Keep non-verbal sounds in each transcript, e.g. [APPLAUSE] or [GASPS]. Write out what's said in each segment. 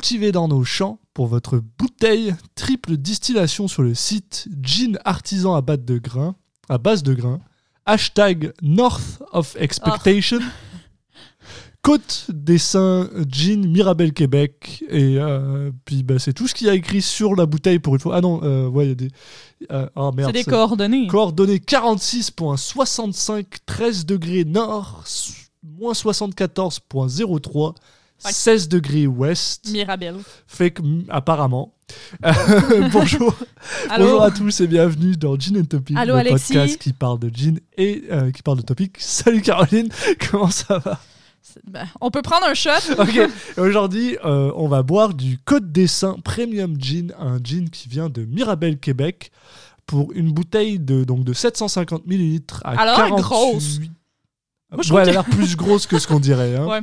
cultivé dans nos champs pour votre bouteille triple distillation sur le site Gin Artisan à base de grains. À base de grains. Hashtag North of Expectation. Côte des Saints, Gin, Mirabel Québec. Et euh, puis bah, c'est tout ce qu'il y a écrit sur la bouteille pour une fois. Ah non, euh, ouais, il y a des. euh, merde. C'est des ça- coordonnées. Coordonnées 46.65, 13 degrés nord, moins 74.03, 16 degrés ouest. Mirabelle. Fait que, mm, apparemment. [LAUGHS] Bonjour. Allô? Bonjour à tous et bienvenue dans Gin and Topic, Allô, le Alexis? podcast qui parle de gin et euh, qui parle de topic. [LAUGHS] Salut Caroline, [LAUGHS] comment ça va? Ben, on peut prendre un shot. Ok, aujourd'hui, euh, on va boire du Côte des Saints Premium Gin, un gin qui vient de Mirabel, Québec, pour une bouteille de, donc de 750 ml à Elle a l'air 48... grosse. Moi, je ouais, elle a l'air plus grosse que ce qu'on dirait. Hein. Ouais.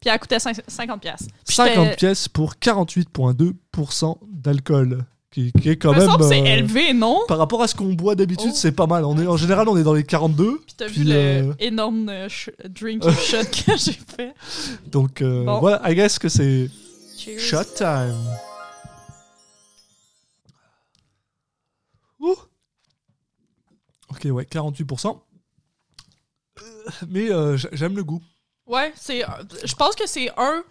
Puis elle coûtait cinq- 50 pièces. 50 pièces pour 48,2% d'alcool, qui, qui est quand me même... c'est euh, élevé, non? Par rapport à ce qu'on boit d'habitude, Oh. c'est pas mal. On est, en général, on est dans les 42. Puis t'as vu euh, énorme euh, drink [LAUGHS] shot que j'ai fait. Donc euh, Bon. voilà, I guess que c'est shot time. Ouh. Ok, ouais, 48%. Euh, Mais j'aime le goût. Ouais, c'est. Je pense que c'est un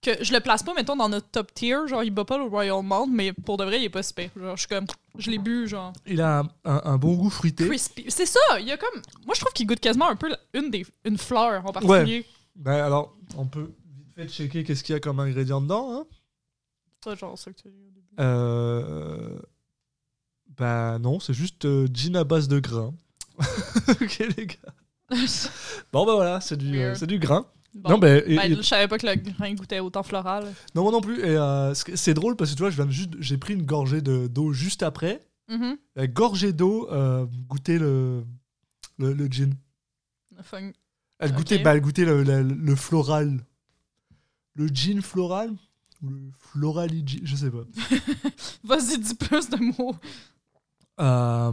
que je le place pas, mettons, dans notre top tier. Genre, il bat pas le Royal Malt, mais pour de vrai, il est pas super. Genre, je suis comme. Je l'ai bu, genre. Il a un, un- un bon goût fruité. Crispy. C'est ça, il y a comme. Moi, je trouve qu'il goûte quasiment un peu la- une des une fleur en particulier. Ben, alors, on peut vite fait checker qu'est-ce qu'il y a comme ingrédient dedans. Hein. Ça, genre, ça que tu as dit au début. Euh... Bah non, c'est juste euh, gin à base de grains. [LAUGHS] ok les gars. [LAUGHS] Bon bah voilà, c'est du, euh, c'est du grain. Bon. Non, ben, et- Ben, et- je savais pas que le grain goûtait autant floral. non moi non plus. Et euh, c'est drôle parce que tu vois, je juste, j'ai pris une gorgée de- d'eau juste après. Mhm. La gorgée d'eau euh, goûtait le, le, le gin. Fun. Elle goûtait, bah, elle goûtait le, le- le floral. Le gin floral ou le florali gin, je sais pas. [LAUGHS] Vas-y, dis plus de mots. Euh,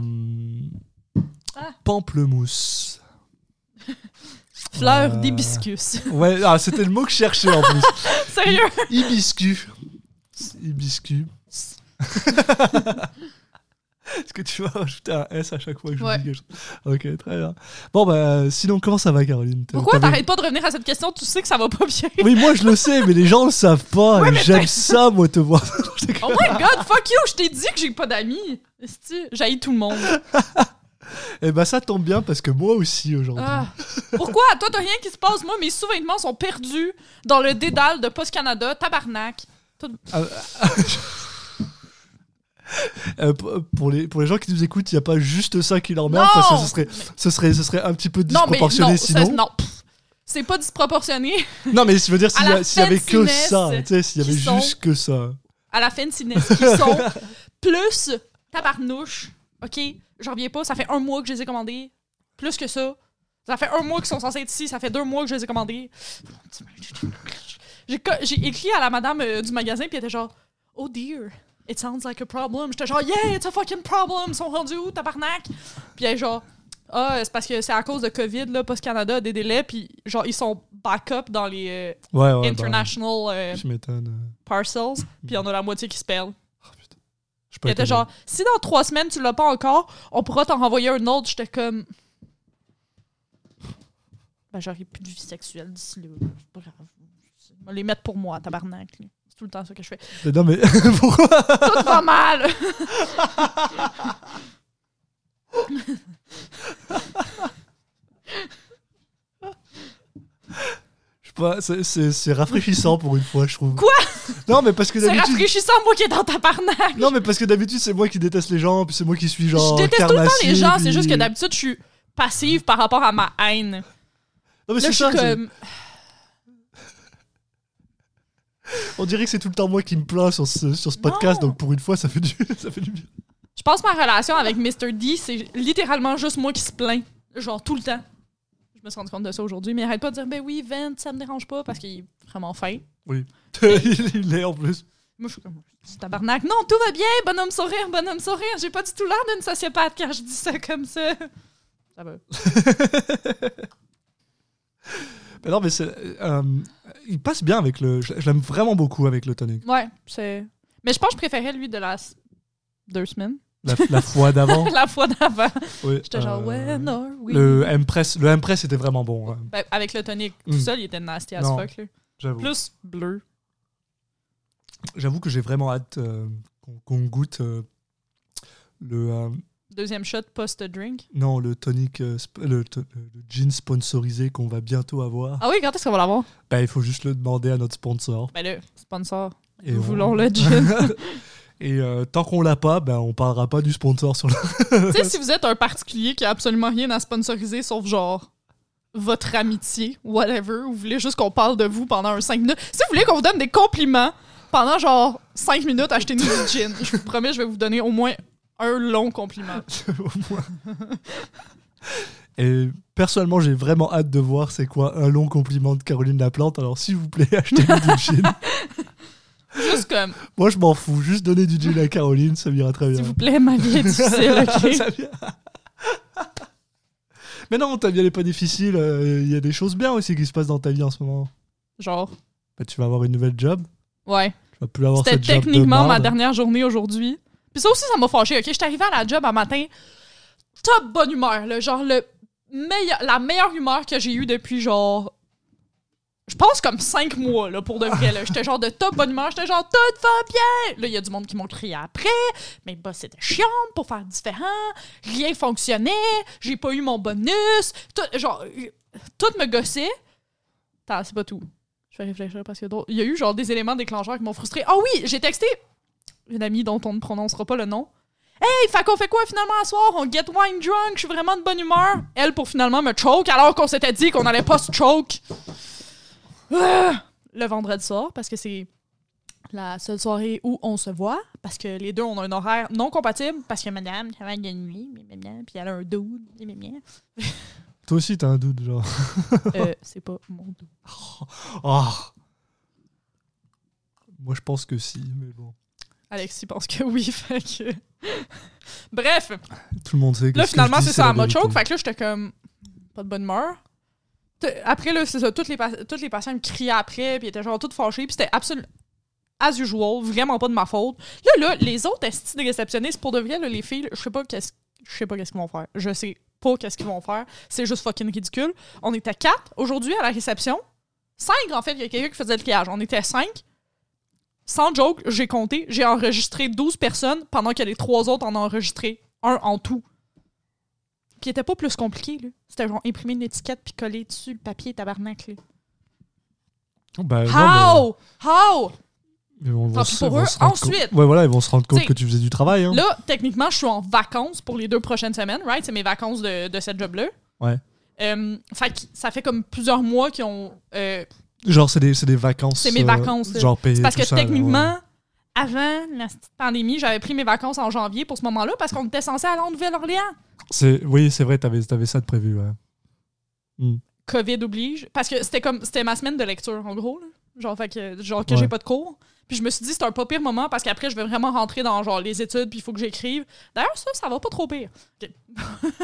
Ah. Pamplemousse. Fleur Euh, d'hibiscus. Ouais, ah, c'était le mot que je cherchais en plus. [LAUGHS] Sérieux? Hibiscus. Hibiscus. [LAUGHS] Est-ce que tu vas rajouter un S à chaque fois que je Ouais. dis quelque chose? Ok, très bien. Bon, bah, sinon, comment ça va, Caroline? Pourquoi t'arrêtes pas de revenir à cette question? Tu sais que ça va pas bien. Oui, moi, je le sais, mais les gens le savent pas. Ouais, J'aime ça, moi, te voir. [LAUGHS] Oh my god, fuck you! Je t'ai dit que j'ai pas d'amis. J'haïs tout le monde. Eh ben, ça tombe bien parce que moi aussi, aujourd'hui. Ah. Pourquoi? Toi, t'as rien qui se passe. Moi, mes sous-vêtements sont perdus dans le dédale de Post Canada. Tabarnak. Ah, ah, [LAUGHS] euh, pour- les, pour les gens qui nous écoutent, il n'y a pas juste ça qui l'emmerde Non! parce que ce serait, ce serait, ce serait un petit peu Non, mais disproportionné non, sinon. ça- non. C'est pas disproportionné. Non, mais je veux dire, s'il y, avait que ça, tu sais, s'il y avait sont- juste que ça. À la fin de Sinès, qui sont [LAUGHS] plus tabarnouche. OK? J'en reviens pas. Ça fait un mois que je les ai commandés. Plus que ça. Ça fait un mois qu'ils sont censés être ici. Ça fait deux mois que je les ai commandés. J'ai écrit à la madame euh, du magasin, puis elle était genre, Oh dear, it sounds like a problem. J'étais genre, Yeah, it's a fucking problem. Ils sont rendus où, tabarnak? Puis elle est genre, Ah, c'est parce que c'est à cause de COVID, là, Post Canada a des délais, puis genre, ils sont back-up dans les euh, Ouais, ouais. bah, international je euh. parcels, puis il y en a la moitié qui se perdent. Elle était étonné. genre, si dans trois semaines tu l'as pas encore, on pourra t'en renvoyer un autre. J'étais comme. Ben, j'aurai plus de vie sexuelle d'ici là. C'est pas grave. Je vais les mettre pour moi, tabarnak. C'est tout le temps ça que je fais. Mais Non, mais [LAUGHS] pourquoi? Tout va mal! [LAUGHS] Pas, c'est- c'est c'est rafraîchissant pour une fois, je trouve. Quoi? Non, mais parce que C'est d'habitude. rafraîchissant, moi qui est dans tabarnak! Non, mais parce que d'habitude, c'est moi qui déteste les gens, puis c'est moi qui suis genre. je déteste tout le temps les gens, c'est juste que d'habitude, je suis passive par rapport à ma haine. Non, mais Là, c'est ça. c'est- comme. On dirait que c'est tout le temps moi qui me plains sur ce, sur ce podcast, Non. donc pour une fois, ça fait du, [LAUGHS] ça fait du bien. Je pense que ma relation avec Mr. D, c'est littéralement juste moi qui se plaint. Genre tout le temps. Je me suis rendu compte de ça aujourd'hui, mais arrête pas de dire Ben oui, Vent, ça me dérange pas parce qu'il est vraiment fin. Oui. [LAUGHS] [LAUGHS] il l'est en plus. Moi, je suis comme C'est tabarnak. Non, tout va bien, bonhomme sourire, bonhomme sourire. J'ai pas du tout l'air d'une sociopathe quand je dis ça comme ça. Ça va. Mais [LAUGHS] non, mais c'est. euh, il passe bien avec le. Je je l'aime vraiment beaucoup avec le tonic. Ouais, c'est. Mais je pense que je préférais lui de la deux semaines. La, la fois d'avant. [LAUGHS] la fois d'avant. oui, J'étais genre, euh, when are we? Le M-Press, le M-Press était vraiment bon, hein, Ben, avec le tonic, tout Mm. seul, il était nasty as Non. fuck. Là. Plus bleu. J'avoue que j'ai vraiment hâte euh, qu'on qu'on goûte euh, le. euh, Deuxième shot post-drink. non, le tonic, sp- le, to- le gin sponsorisé qu'on va bientôt avoir. Ah oui, quand est-ce qu'on va l'avoir? Ben, il faut juste le demander à notre sponsor. Ben là, sponsor. Et Nous on- voulons le [LAUGHS] gin. [LAUGHS] Et euh, tant qu'on l'a pas, ben, on parlera pas du sponsor sur le. [LAUGHS] tu sais, si vous êtes un particulier qui a absolument rien à sponsoriser sauf genre votre amitié, whatever, ou vous voulez juste qu'on parle de vous pendant un 5 minutes. Si vous voulez qu'on vous donne des compliments pendant genre 5 minutes, achetez-nous [LAUGHS] du gin. Je vous promets, je vais vous donner au moins un long compliment. [LAUGHS] Au moins. Et personnellement, j'ai vraiment hâte de voir c'est quoi un long compliment de Caroline Laplante. Alors, s'il vous plaît, achetez-nous du gin. Juste comme, Moi, je m'en fous. Juste donner du gin à Caroline, ça m'ira très bien. s'il vous plaît, ma vie est [LAUGHS] difficile, ok? Mais non, ta vie, elle est pas difficile. euh, Il y a des choses bien aussi qui se passent dans ta vie en ce moment. Genre, Bah, tu vas avoir une nouvelle job. ouais. Tu vas plus avoir C'était cette job de techniquement ma dernière journée aujourd'hui. Puis ça aussi, ça m'a fâché. Ok, j'étais arrivée à la job un matin, top bonne humeur, là, genre le meilleur, la meilleure humeur que j'ai eue depuis genre. Je pense comme cinq mois, là, pour de vrai. là. J'étais genre de top bonne humeur. J'étais genre tout va bien. Là, il y a du monde qui m'ont crié après. Mes boss c'était chiant pour faire différent. Rien fonctionnait. J'ai pas eu mon bonus. Tout, genre, euh, tout me gossait. Attends, c'est pas tout. Je vais réfléchir parce que d'autres- il y a eu genre des éléments déclencheurs qui m'ont frustré. Ah oui, j'ai texté une amie dont on ne prononcera pas le nom. Hey, fait qu'on fait quoi finalement à soir? On get wine drunk, je suis vraiment de bonne humeur. Elle pour finalement me choke alors qu'on s'était dit qu'on allait pas se choke. Ah! Le vendredi soir, parce que c'est la seule soirée où on se voit, parce que les deux ont un horaire non compatible, parce que madame travaille de nuit, puis elle a un dude. [LAUGHS] Toi aussi, t'as un doute, genre. Euh, [LAUGHS] c'est pas mon dude. Ah. Moi, je pense que si, mais bon. Alexis pense que oui, [LAUGHS] fait que... Bref, Tout le monde sait que Là, finalement, c'est ça, la elle m'a vérité. choke. Fait que là, j'étais comme, pas de bonne humeur. Après, là, c'est ça, toutes les, toutes les patients me criaient après, puis étaient genre toutes fâchés, puis c'était absolument, as usual, vraiment pas de ma faute. Là, là, les autres estis de réceptionnistes, pour de les filles, je sais pas qu'est-ce je sais pas qu'est-ce qu'ils vont faire. Je sais pas qu'est-ce qu'ils vont faire. C'est juste fucking ridicule. On était quatre aujourd'hui à la réception. Cinq, en fait, il y a quelqu'un qui faisait le triage. On était cinq. Sans joke, j'ai compté. J'ai enregistré 12 personnes pendant que les trois autres en ont enregistré un en tout. Puis était pas plus compliqué, là. C'était genre imprimer une étiquette puis coller dessus le papier tabarnak, là. Bah, non, How? How? mais- mais on va Tant pis se- pour vont eux. Ensuite- compte- Ouais, voilà, ils vont se rendre compte que tu faisais du travail. Hein. Là, techniquement, je suis en vacances pour les deux prochaines semaines, right? C'est mes vacances de, de cette job-là. Ouais. Euh, fait ça fait comme plusieurs mois qu'ils ont. euh, Genre, c'est des, des vacances. C'est mes euh, vacances, là. Genre payées. parce que ça, techniquement, ouais. Avant la pandémie, j'avais pris mes vacances en janvier pour ce moment-là parce qu'on était censé aller en Nouvelle-Orléans. Oui, c'est vrai, t'avais avais ça de prévu. Ouais. COVID oblige. Parce que c'était comme c'était ma semaine de lecture, en gros. là. Genre, fait que, genre que Ouais. j'ai pas de cours. Puis je me suis dit, c'est un pas pire moment parce qu'après, je vais vraiment rentrer dans genre les études, puis il faut que j'écrive. D'ailleurs, ça, ça va pas trop pire.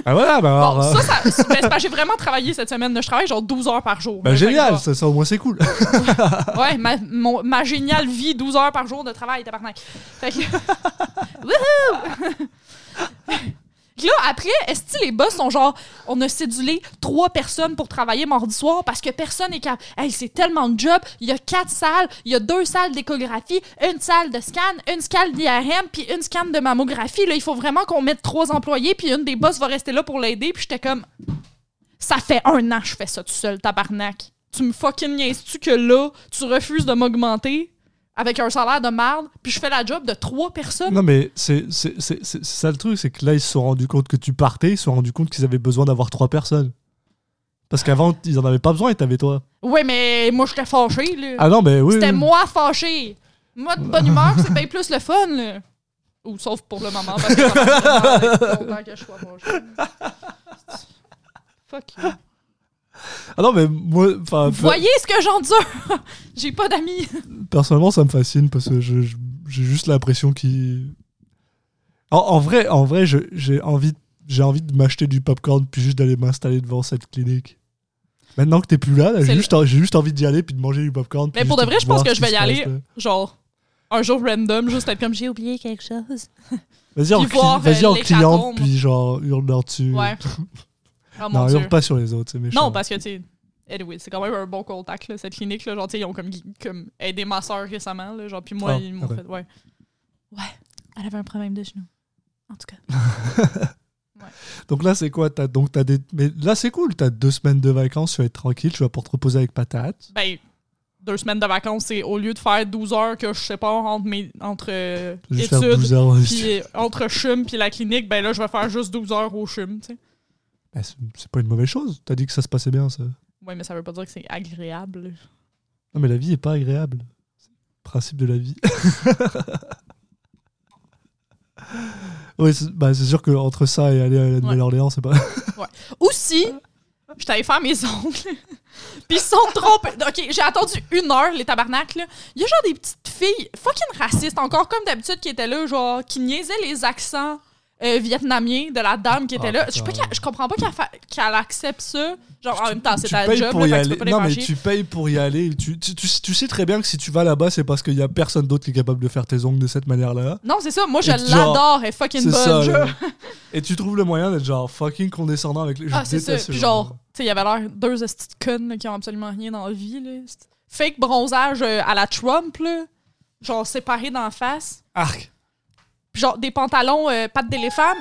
Ah voilà, bah alors. Bon, euh, ça, [LAUGHS] ça ben, j'ai vraiment travaillé cette semaine. Je travaille genre 12 heures par jour. que génial, ça, ça, au moins c'est cool. [LAUGHS] Ouais, ma, mon- ma géniale vie, 12 heures par jour de travail, tabarnak. Fait que. [LAUGHS] Wouhou! Là, après, est-ce que les boss sont genre, on a cédulé trois personnes pour travailler mardi soir parce que personne est capable? Hey, c'est tellement de job. Il y a quatre salles, il y a deux salles d'échographie, une salle de scan, une salle d'IRM, puis une scan de mammographie. Là, il faut vraiment qu'on mette trois employés, puis une des boss va rester là pour l'aider. Puis j'étais comme, ça fait un an que je fais ça tout seul, tabarnak. Tu me fucking niaises-tu que là, tu refuses de m'augmenter? Avec un salaire de merde, puis je fais la job de trois personnes? non, mais c'est ça le truc, c'est que là, ils se sont rendus compte que tu partais, ils se sont rendus compte qu'ils avaient besoin d'avoir trois personnes. Parce qu'avant, ils en avaient pas besoin et t'avais toi. Ouais, mais moi, j'étais fâchée, là. Ah non, mais oui. C'était oui. moi fâchée. Moi, de bonne humeur, c'est bien plus le fun, là. Ou sauf pour le moment, parce que je sois. [LAUGHS] Fuck you. Ah non, mais moi, Vous voyez ce que j'endure? [LAUGHS] J'ai pas d'amis. personnellement, ça me fascine parce que j'ai juste l'impression qu'ils. En, en vrai, en vrai, j'ai envie, j'ai envie de m'acheter du popcorn puis juste d'aller m'installer devant cette clinique. Maintenant que t'es plus là, là, j'ai juste, juste envie d'y aller puis de manger du popcorn. Mais pour de vrai, je pense que je vais y aller. là. Genre, un jour random, juste être comme j'ai oublié quelque chose. Vas-y en, cli- euh, en cliente puis genre hurle dessus. Ouais. [LAUGHS] Oh non, hurle pas sur les autres, c'est méchant. Non, parce que, tu sais, anyway, c'est quand même un bon contact, là, cette clinique, là. Genre, tu sais, ils ont comme, comme aidé ma soeur récemment, là. Genre, puis moi, Ah, ils m'ont fait, ouais. Ouais, elle avait un problème de genou. En tout cas. [LAUGHS] Donc là, c'est quoi? T'as, donc, t'as des... Mais là, c'est cool. T'as deux semaines de vacances, tu vas être tranquille, tu vas pour te reposer avec patate. Ben, deux semaines de vacances, c'est au lieu de faire 12 heures que je sais pas entre mes entre euh, Juste faire 12 études heures. puis euh, entre CHUM puis la clinique, ben là je vais faire juste 12 heures au CHUM, tu sais. Ben, c'est, pas une mauvaise chose. T'as dit que ça se passait bien, ça. Ouais, mais ça veut pas dire que c'est agréable. Non, mais la vie est pas agréable. C'est le principe de la vie. [LAUGHS] oui, c'est, bah, c'est sûr qu'entre ça et aller à la Nouvelle-Orléans, c'est pas. [LAUGHS] Aussi, je t'allais faire mes ongles. [LAUGHS] Puis ils sont trompés. Ok, j'ai attendu une heure, les tabernacles. Il y a genre des petites filles fucking racistes, encore comme d'habitude, qui étaient là, genre, qui niaisaient les accents euh, vietnamiens de la dame qui était Ah, là. Je, je comprends pas qu'elle, fa- accepte ça. Genre, en même temps, c'est ta job, pour là, y aller. peux Non, mais tu payes pour y aller. Tu, tu, tu- sais très bien que si tu vas là-bas, c'est parce qu'il y a personne d'autre qui est capable de faire tes ongles de cette manière-là. Non, c'est ça. Moi, je l'adore. Elle est fucking bonne. ça. je-. Et tu trouves le moyen d'être genre fucking condescendant avec les gens. Ah, c'est ça. Puis genre, tu sais, il y avait l'air deux petites connes qui ont absolument rien dans la vie. Là. Fake bronzage euh, à la Trump, là. Genre séparés d'en face. Arc. Genre des pantalons euh, pattes d'éléphant.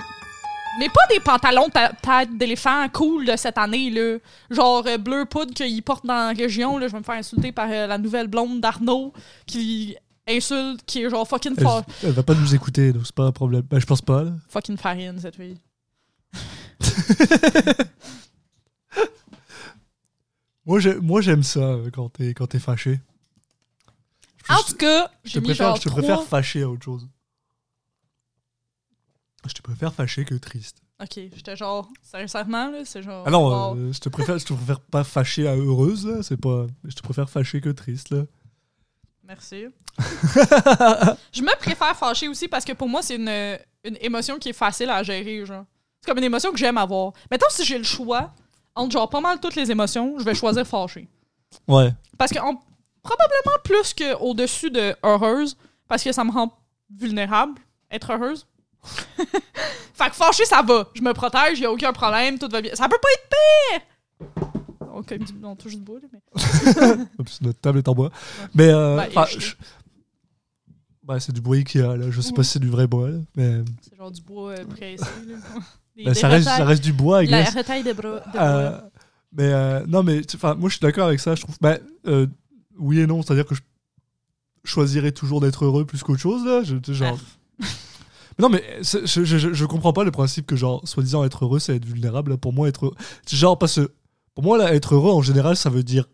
Mais pas des pantalons ta- tête d'éléphant cool de cette année, là. Genre euh, bleu poudre qu'ils portent dans la région, là. Je vais me faire insulter par euh, la nouvelle blonde d'Arnaud qui insulte, qui est genre fucking, Elle, fa- elle va pas nous écouter, donc c'est pas un problème. Bah, je pense pas. Là. fucking farine, cette fille. [LAUGHS] Moi, j'ai- moi, j'aime ça euh, quand t'es quand t'es fâché. Je, En tout cas, je te mis préfère, genre je te trois... préfère fâché à autre chose. Je te préfère fâché que triste. Ok, j'étais genre, sincèrement, là, c'est genre... Ah non, euh, je te préfère, je te préfère pas fâché à heureuse là. C'est pas. Je te préfère fâché que triste là. Merci. [LAUGHS] je me préfère fâcher aussi parce que pour moi, c'est une, une émotion qui est facile à gérer, genre. C'est comme une émotion que j'aime avoir. Mettons, si j'ai le choix entre genre pas mal toutes les émotions, je vais choisir fâcher. Ouais. Parce que en- probablement plus qu'au-dessus de heureuse, parce que ça me rend vulnérable, être heureuse. [LAUGHS] fait que fâcher, ça va. Je me protège, y a aucun problème, tout va bien. Ça peut pas être pire! Ok, on touche du bois, là, mais... [LAUGHS] Oups, notre table est en bois. Mais euh, je- bah, c'est du bois Ikea là. Je sais pas si c'est du vrai bois là, mais C'est genre du bois euh, pressé, là. Des- des ça reste ça reste du bois. La guess. retaille de, bro- de Euh, bois. mais euh, non, mais tu- enfin, moi je suis d'accord avec ça. Je trouve, euh, oui et non, c'est-à-dire que je choisirais toujours d'être heureux plus qu'autre chose là. Je, genre. Mais non, mais c'est- je, je, je- comprends pas le principe que genre soi-disant être heureux, c'est être vulnérable. Pour moi, être genre parce que pour moi là, être heureux en général, ça veut dire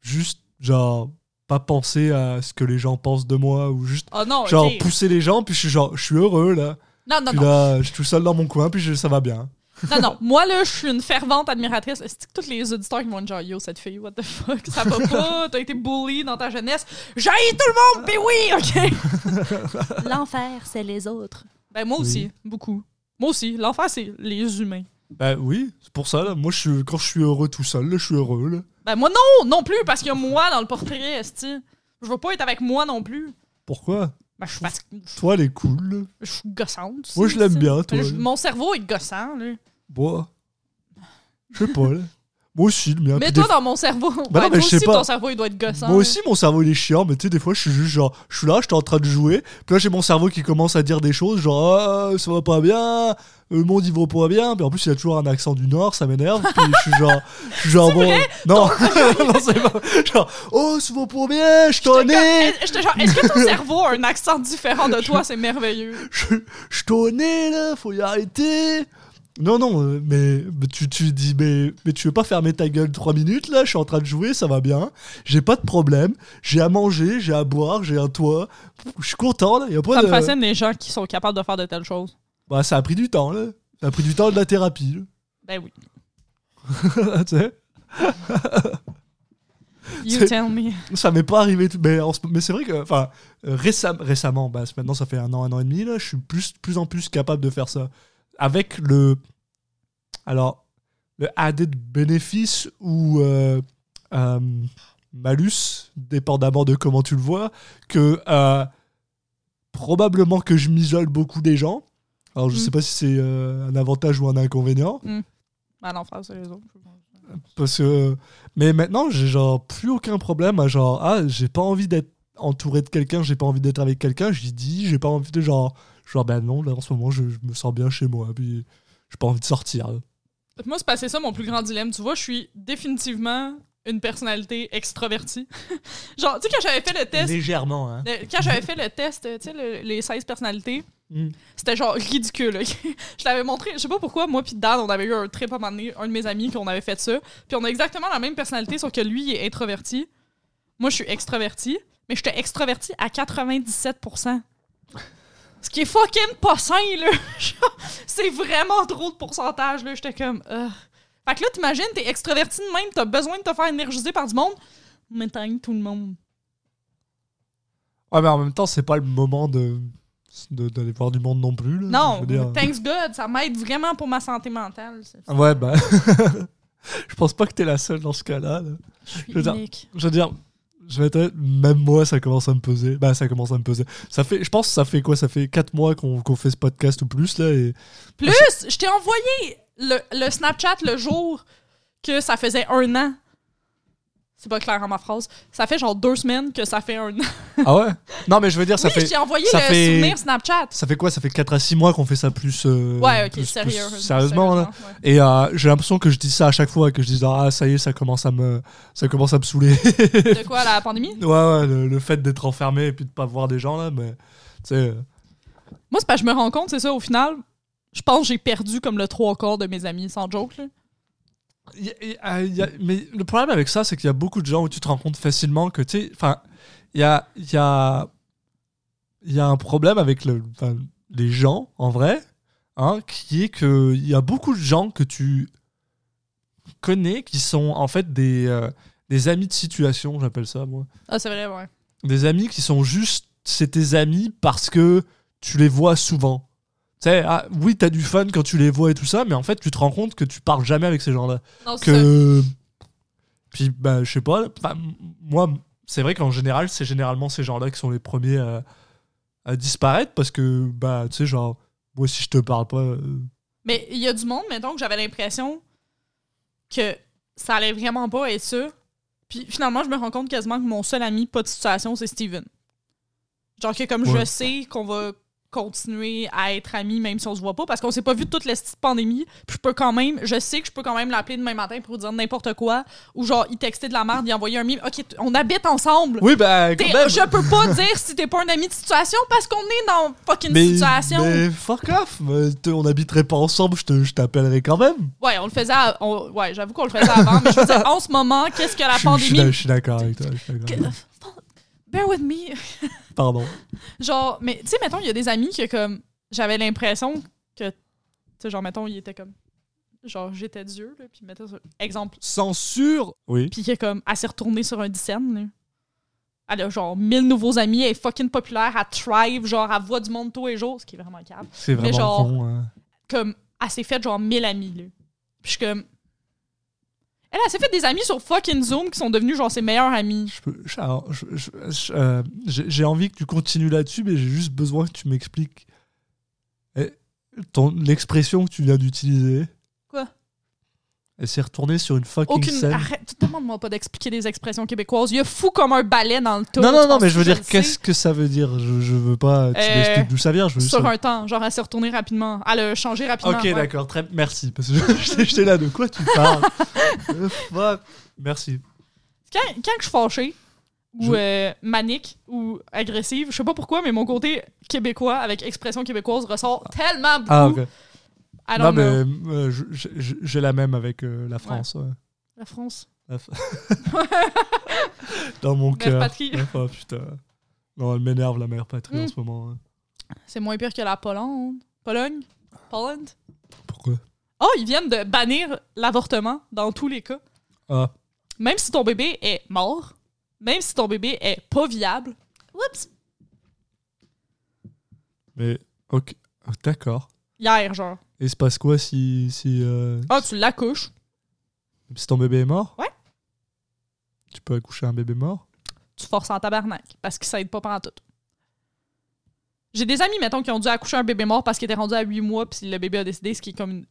juste genre pas penser à ce que les gens pensent de moi ou juste Oh non, genre pousser les gens puis je suis genre je suis heureux là. Non, non, Puis non. là, je suis tout seul dans mon coin puis je- ça va bien. Non, non. Moi, là, je suis une fervente admiratrice. C'est que tous les auditeurs qui vont être genre, yo, cette fille, what the fuck, ça va pas, [LAUGHS] t'as été bully dans ta jeunesse. J'haïs tout le monde, puis oui, ok. [LAUGHS] L'enfer, c'est les autres. Ben, moi aussi, Oui. beaucoup. Moi aussi, l'enfer, c'est les humains. Bah oui, c'est pour ça là. Moi je suis quand je suis heureux tout seul, là, je suis heureux là. Ben, moi, non, non plus, parce qu'il y a moi dans le portrait, esti. Je veux pas être avec moi non plus. Pourquoi? Ben, je suis fatiguée. Toi, elle est cool. là. Je suis gossante. Moi, je l'aime bien, toi. Ben, je- Mon cerveau est gossant, là. Bon. Je sais pas, là. Moi aussi, le mien. Mais Puis toi, des- dans mon cerveau. Bah non, ouais, mais toi je sais aussi, pas. ton cerveau, il doit être gossant. Moi aussi, mon cerveau, il est chiant, mais tu sais, des fois, je suis juste genre, je suis là, je suis en train de jouer, puis là, j'ai mon cerveau qui commence à dire des choses, genre, ah, ça va pas bien, le monde, il va pas bien, puis en plus, il a toujours un accent du Nord, ça m'énerve, puis je suis genre, je suis genre, bon, non, [LAUGHS] non, c'est pas, genre, oh, ça va pas bien, je t'en ai, comme- J'étais genre, est-ce que ton cerveau a un accent différent de toi? C'est merveilleux. je, je t'en ai, là, faut y arrêter. Non, non, euh, mais, mais tu, tu dis, mais, mais tu veux pas fermer ta gueule trois minutes, là, je suis en train de jouer, ça va bien, j'ai pas de problème, j'ai à manger, j'ai à boire, j'ai un toit, je suis content, là, y a pas Ça de... me fascine les gens qui sont capables de faire de telles choses. Bah, ça a pris du temps, là. Ça a pris du temps de la thérapie, Ben oui. là. [LAUGHS] tu sais? [LAUGHS] You tell me. Ça m'est pas arrivé, mais, mais c'est vrai que, enfin, récem- récemment, bah, maintenant ça fait un an, un an et demi, là, je suis plus, plus en plus capable de faire ça. Avec le. Alors, le added bénéfice ou euh, euh, malus, dépendamment de comment tu le vois, que euh, probablement que je m'isole beaucoup des gens. Alors, je Mm. sais pas si c'est un avantage ou un inconvénient. Ah non, frère, c'est les autres. Parce que. Mais maintenant, j'ai genre plus aucun problème à genre, ah, j'ai pas envie d'être entouré de quelqu'un, j'ai pas envie d'être avec quelqu'un, j'y dis, j'ai pas envie de genre. Genre, ben non, là en ce moment, je, je me sens bien chez moi, puis j'ai pas envie de sortir. Moi, c'est passé ça mon plus grand dilemme. Tu vois, je suis définitivement une personnalité extravertie. [LAUGHS] Genre, tu sais, quand j'avais fait le test, Légèrement, hein. le- quand j'avais fait le test, tu sais, le- les 16 personnalités, Mm. c'était genre ridicule. ok? [LAUGHS] je l'avais montré, je sais pas pourquoi, moi puis Dan, on avait eu un trip à un moment donné, un de mes amis, qu'on avait fait ça. Puis on a exactement la même personnalité, sauf que lui, il est introverti. Moi, je suis extraverti, mais j'étais extraverti à 97%. Ce qui est fucking pas sain, là. [LAUGHS] C'est vraiment trop de pourcentage, là. J'étais comme. euh. Fait que là, t'imagines, t'es extraverti de même, t'as besoin de te faire énergiser par du monde, mais t'aimes tout le monde. Ouais, mais en même temps, c'est pas le moment de d'aller voir du monde non plus. là. Non, thanks God, ça m'aide vraiment pour ma santé mentale. ça. Ouais, bah. [LAUGHS] je pense pas que t'es la seule dans ce cas-là. là. Je suis Je veux dire-. Je veux dire, je vais même moi, ça commence à me peser. Bah, ça commence à me peser. Ça fait, je pense ça fait quoi? Ça fait 4 mois qu'on qu'on fait ce podcast ou plus, là. Et... Plus, je t'ai envoyé le, le Snapchat le jour que ça faisait un an. C'est pas clair en ma phrase. Ça fait genre deux semaines que ça fait un an. Ah ouais? Non, mais je veux dire, ça oui, fait. je t'ai envoyé ça le fait- souvenir Snapchat. Ça fait quoi? Ça fait 4 à 6 mois qu'on fait ça plus. euh, Ouais, ok, plus- sérieux. plus sérieusement, là. ouais. Et euh, j'ai l'impression que je dis ça à chaque fois, que je dis ah ça y est, ça commence à me, ça commence à me saouler. De quoi, la pandémie? [LAUGHS] ouais ouais, le, le fait d'être enfermé et puis de pas voir des gens là, mais tu sais. euh, Moi, c'est que je me rends compte, c'est ça, au final, je pense que j'ai perdu comme le trois quarts de mes amis, sans joke, là. Y a- y a- y a- mais le problème avec ça, c'est qu'il y a beaucoup de gens où tu te rends compte facilement que tu enfin, il y a, y a, y a un problème avec le, les gens en vrai, hein, qui est que il y a beaucoup de gens que tu connais qui sont en fait des, euh, des amis de situation, j'appelle ça moi. Ah, c'est vrai, ouais. des amis qui sont juste c'est tes amis parce que tu les vois souvent. Tu sais, ah, oui, t'as du fun quand tu les vois et tout ça, mais en fait, tu te rends compte que tu parles jamais avec ces gens-là. Que. Puis, bah, je sais pas, moi, c'est vrai qu'en général, c'est généralement ces gens-là qui sont les premiers à, à disparaître parce que, bah, tu sais, genre, moi, si je te parle pas. euh, Mais il y a du monde, mettons, que j'avais l'impression que ça allait vraiment pas être ça. Puis finalement, je me rends compte quasiment que mon seul ami, pas de situation, c'est Steven. Genre que comme je sais qu'on va continuer à être amis même si on se voit pas parce qu'on s'est pas vu toute la pandémie puis je peux quand même je sais que je peux quand même l'appeler demain matin pour lui dire n'importe quoi ou genre il textait de la merde il envoyait un mime ok on habite ensemble Oui, quand même. je peux pas [LAUGHS] dire si t'es pas un ami de situation parce qu'on est dans fucking Mais, situation mais fuck off, mais on habiterait pas ensemble, je t'appellerais quand même. Ouais, on le faisait. à- on- ouais, j'avoue qu'on le faisait avant, mais je veux dire, en ce moment, qu'est-ce que la pandémie. je suis d'accord avec toi. je suis d'accord. Que- Bear with me. [LAUGHS] Pardon. Genre, mais tu sais, mettons, il y a des amis que comme. J'avais l'impression que. Tu sais, genre, mettons, il était comme. Genre, j'étais Dieu, là, puis mettons, exemple. Censure Oui. Puis qui est comme. Elle s'est retournée sur un dizaine, là. Elle a genre 1000 nouveaux amis, elle est fucking populaire, elle thrive, genre, elle voit du monde tous les jours, ce qui est vraiment calme. C'est Mais vraiment genre- con. hein. Comme, elle s'est fait genre 1000 amis, là. Puis je suis comme. Elle, elle s'est fait des amis sur fucking Zoom qui sont devenus genre ses meilleurs amis. Euh, J'ai envie que tu continues là-dessus, mais j'ai juste besoin que tu m'expliques eh, l'expression que tu viens d'utiliser. Elle s'est retournée sur une fucking Aucune. scène. Arrête, demande-moi pas d'expliquer des expressions québécoises. Il est fou comme un balai dans le tas. non, non, non, mais je veux dire, qu'est-ce que ça veut dire? Je, je veux pas. Tu Euh, m'expliques d'où ça vient. Je veux juste Sur un temps, genre elle s'est retournée rapidement. Elle a changé rapidement. Ok, ouais. d'accord, très merci. Parce que [LAUGHS] je- j'étais là, de quoi tu parles? [LAUGHS] Euh, fuck? Merci. Quand, quand je suis fâchée, ou Je- euh, manique, ou agressive, je sais pas pourquoi, mais mon côté québécois avec expression québécoise ressort tellement beaucoup. Ah, ok. I Non, mais euh, j'ai la même avec euh, la France. ouais. La France. La f- [LAUGHS] Dans mon Mère cœur. patrie. Oh putain. Non, elle m'énerve la mère patrie en Mm. ce moment. hein. C'est moins pire que la Pologne. Pologne? Poland? Pourquoi? Oh, ils viennent de bannir l'avortement dans tous les cas. Ah, Même si ton bébé est mort, même si ton bébé est pas viable. Oups! mais ok. Ah, D'accord. Hier, genre. Et il se passe quoi si. si euh, Ah, tu l'accouches. Si ton bébé est mort? Ouais. Tu peux accoucher un bébé mort? Tu forces en tabarnak parce que ça aide pas pendant tout. J'ai des amis, mettons, qui ont dû accoucher un bébé mort parce qu'il était rendu à 8 mois puis le bébé a décédé, ce qui est comme une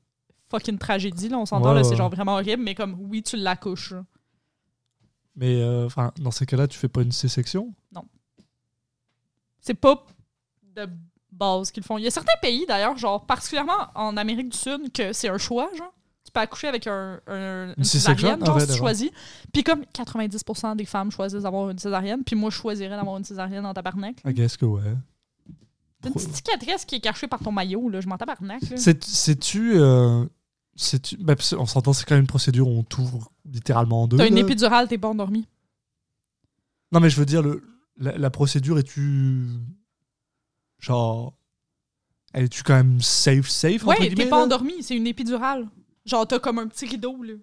fucking tragédie, là. On s'entend, Ouais, là, ouais. c'est genre vraiment horrible, mais comme, oui, tu l'accouches. Mais euh, enfin, dans ces cas-là, tu fais pas une C-section? C'est pas de base qu'ils font. Il y a certains pays, d'ailleurs, genre, particulièrement en Amérique du Sud, que c'est un choix, genre. Tu peux accoucher avec un, un- une césarienne, genre, si tu choisis. Puis comme 90% des femmes choisissent d'avoir une césarienne, puis moi, je choisirais d'avoir une césarienne en tabarnak. I guess que ouais. T'as une petite cicatrice qui est cachée par ton maillot, là. Je m'en tabarnak, là. C'est- Sais-tu. euh, parce qu'on s'entend, c'est quand même une procédure où on t'ouvre littéralement en deux. T'as une épidurale, t'es pas endormi. Non, mais je veux dire, le, la, la procédure, es-tu. Genre. Es-tu quand même safe, safe Ouais, t'es pas là? endormi, c'est une épidurale. Genre, t'as comme un petit rideau, là.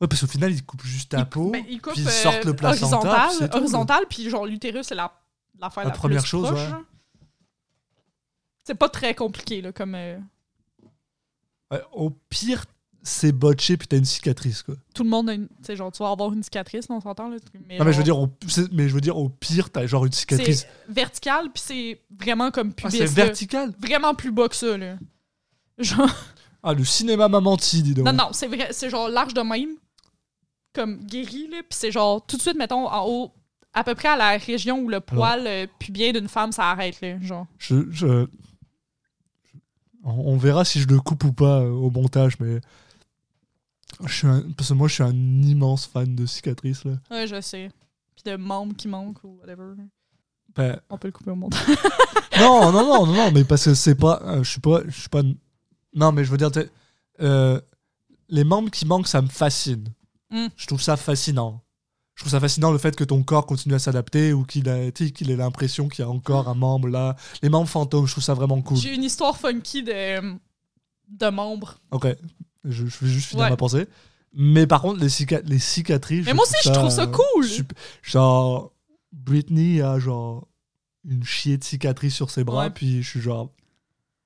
Ouais, parce qu'au final, ils coupent juste ta peau. ben, il coupe, puis ils euh, sortent le placenta. puis horizontal, tout, là. horizontal, puis genre l'utérus, c'est la, l'affaire La la, première plus chose, proche, ouais. C'est pas très compliqué, là, comme euh, Ouais, au pire, c'est botché, puis t'as une cicatrice, quoi. tout le monde a une. Tu genre, tu vas avoir une cicatrice, on s'entend, là. Mais, Non, mais je veux dire, au, mais je veux dire, au pire, t'as genre une cicatrice. C'est vertical, puis c'est vraiment comme Ah, pubis. c'est vertical? Vraiment plus bas que ça, là. Genre. [LAUGHS] Ah, le cinéma m'a menti, dis donc. Non, non, c'est vrai, c'est genre large de même, comme guéri, là, puis c'est genre tout de suite, mettons, en haut, à peu près à la région où le poil euh, pubien d'une femme, ça arrête, là, genre. Je, je- On on verra si je le coupe ou pas euh, au montage, mais. Je suis un- Parce que moi, je suis un immense fan de cicatrices, là. Ouais, je sais. Puis de membres qui manquent ou whatever. Ben, On peut le couper au montage. [LAUGHS] non, non, non, non, non, mais parce que c'est pas. euh, je suis pas. Je suis pas. Non, mais je veux dire, euh, les membres qui manquent, ça me fascine. Mm. Je trouve ça fascinant. Je trouve ça fascinant le fait que ton corps continue à s'adapter ou qu'il qu'il ait l'impression qu'il y a encore un membre là. Les membres fantômes, je trouve ça vraiment cool. J'ai une histoire funky de, de membres. Ok, je, je vais juste finir Ouais. ma pensée. Mais par contre, les, cica- les cicatrices. Mais moi aussi, je trouve ça cool. sup- Genre, Britney a genre une chier de cicatrices sur ses bras, Ouais. puis je suis genre.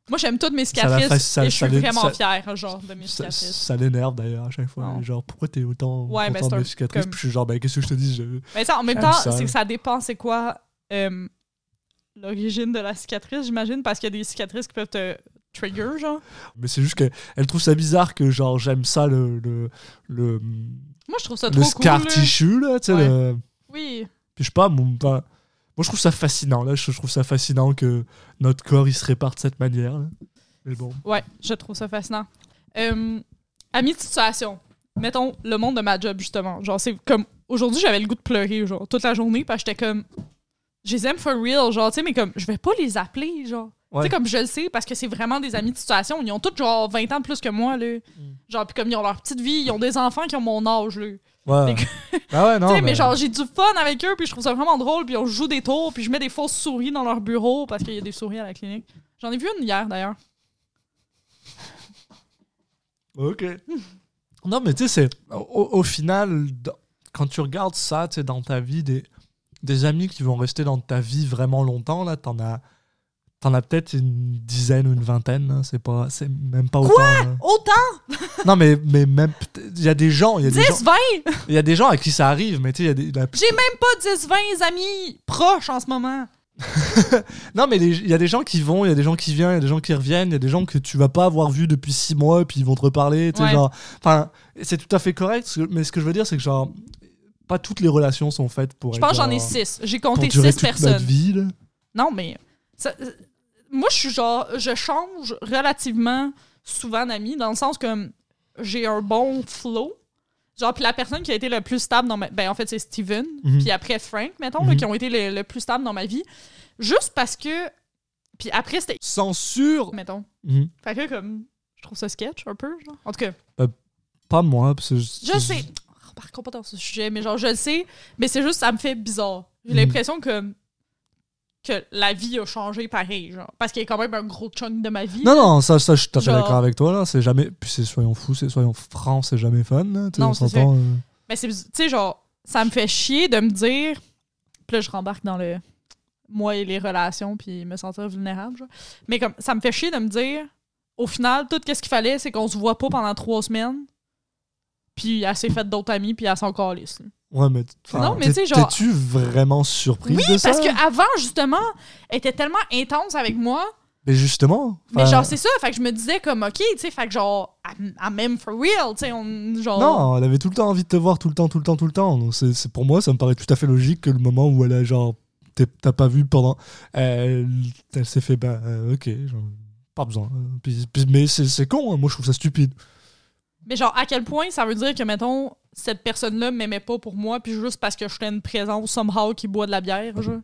Moi, j'aime toutes mes cicatrices ça- et je suis vraiment fière, genre, de mes cicatrices. ça l'énerve d'ailleurs à chaque fois. Non. Genre, pourquoi t'es autant Ouais, ben, content c'est de mes cicatrices? comme- Puis je suis genre, ben qu'est-ce que je te dis? Je... Mais ça, en même temps, c'est que ça dépend, c'est quoi euh, l'origine de la cicatrice, j'imagine, parce qu'il y a des cicatrices qui peuvent te trigger, genre? Mais c'est juste qu'elle elle trouve ça bizarre que genre j'aime ça le. le, le, Moi, je trouve ça le trop scar cool. là. tissue, là, tu sais. Ouais. le- Oui. Puis je sais pas, mon, moi je trouve ça fascinant, là. Je, je trouve ça fascinant que notre corps il se répare de cette manière, là. Mais bon. Ouais, je trouve ça fascinant. Euh, amis de situation. Mettons le monde de ma job, justement. Genre, c'est comme. Aujourd'hui, j'avais le goût de pleurer, genre, toute la journée, parce que j'étais comme. Je les aime for real, genre, tu sais, mais comme, je vais pas les appeler, genre. Ouais. Tu sais, comme je le sais, parce que c'est vraiment des amis de situation. Ils ont tous, genre, 20 ans de plus que moi, là. Genre, puis comme ils ont leur petite vie, ils ont des enfants qui ont mon âge, là. Ouais. [LAUGHS] ah ouais, non. [LAUGHS] tu sais, mais mais- genre, j'ai du fun avec eux, puis je trouve ça vraiment drôle, puis on joue des tours, puis je mets des fausses souris dans leur bureau, parce qu'il y a des souris à la clinique. J'en ai vu une hier, d'ailleurs. Ok. non, mais tu sais, c'est. Au, au final, quand tu regardes ça, tu sais, dans ta vie, des, des amis qui vont rester dans ta vie vraiment longtemps, là, t'en as. T'en as peut-être une dizaine ou une vingtaine, là, c'est pas, c'est même pas autant. là. Autant! [LAUGHS] Non, mais, mais même, il y a des gens, y a des 10, gens, 20! il y a des gens à qui ça arrive, mais tu sais, il y a des, J'ai même pas 10, 20 amis proches en ce moment. [LAUGHS] non, mais il y a des gens qui vont, il y a des gens qui viennent, il y a des gens qui reviennent, il y a des gens que tu vas pas avoir vus depuis six mois, puis ils vont te reparler, Ouais. genre, enfin, c'est tout à fait correct, mais ce que je veux dire, c'est que genre, pas toutes les relations sont faites pour. Je être, pense que j'en ai 6. J'ai compté durer 6 toute notre personnes. vie. Non, mais. ça- moi, je suis genre. Je change relativement souvent d'amis, dans le sens que j'ai un bon flow. Genre, puis la personne qui a été le plus stable dans ma. Ben, en fait, c'est Steven. Mhm. Puis après Frank, mettons, là, Mhm. qui ont été le, le plus stable dans ma vie. Juste parce que. Puis après, c'était. Censure. Mettons. Mhm. Fait que, comme. Je trouve ça sketch un peu, genre. En tout cas. Pas moi, parce que Je sais. Oh, Par contre, pas dans ce sujet, mais genre, je le sais, mais c'est juste, ça me fait bizarre. J'ai Mhm. l'impression que, que la vie a changé pareil, genre. Parce qu'il y a quand même un gros chunk de ma vie. Non, non, ça, ça je suis tout à fait d'accord avec toi, là. C'est jamais. Puis c'est soyons fous, c'est soyons francs, c'est jamais fun, là. tu sais, Non, on s'entend. euh, Mais c'est, tu sais, genre, ça me fait chier de me dire. Puis là, je rembarque dans le. Moi et les relations, puis me sentir vulnérable, genre. Mais comme, ça me fait chier de me dire, au final, tout ce qu'il fallait, c'est qu'on se voit pas pendant trois semaines. Puis elle s'est faite d'autres amis, puis elle s'en calisse. Ouais, mais. Non, mais tu genre- T'es-tu vraiment surprise Oui, de ça? parce qu'avant, justement, elle était tellement intense avec moi. Mais justement. Mais genre, c'est ça. Fait que je me disais, comme, OK, tu sais, fait que genre, elle m'aime for real, tu sais, on. Genre. Non, elle avait tout le temps envie de te voir, tout le temps, tout le temps, tout le temps. Donc c'est, c'est- pour moi, ça me paraît tout à fait logique que le moment où elle a genre. T'as pas vu pendant. Elle, elle s'est fait. Bah, euh, ok, genre, pas besoin. Puis- puis- mais c'est, c'est con, hein, moi je trouve ça stupide. Mais genre, à quel point ça veut dire que, mettons, cette personne-là m'aimait pas pour moi, puis juste parce que j'étais une présence somehow qui boit de la bière, genre.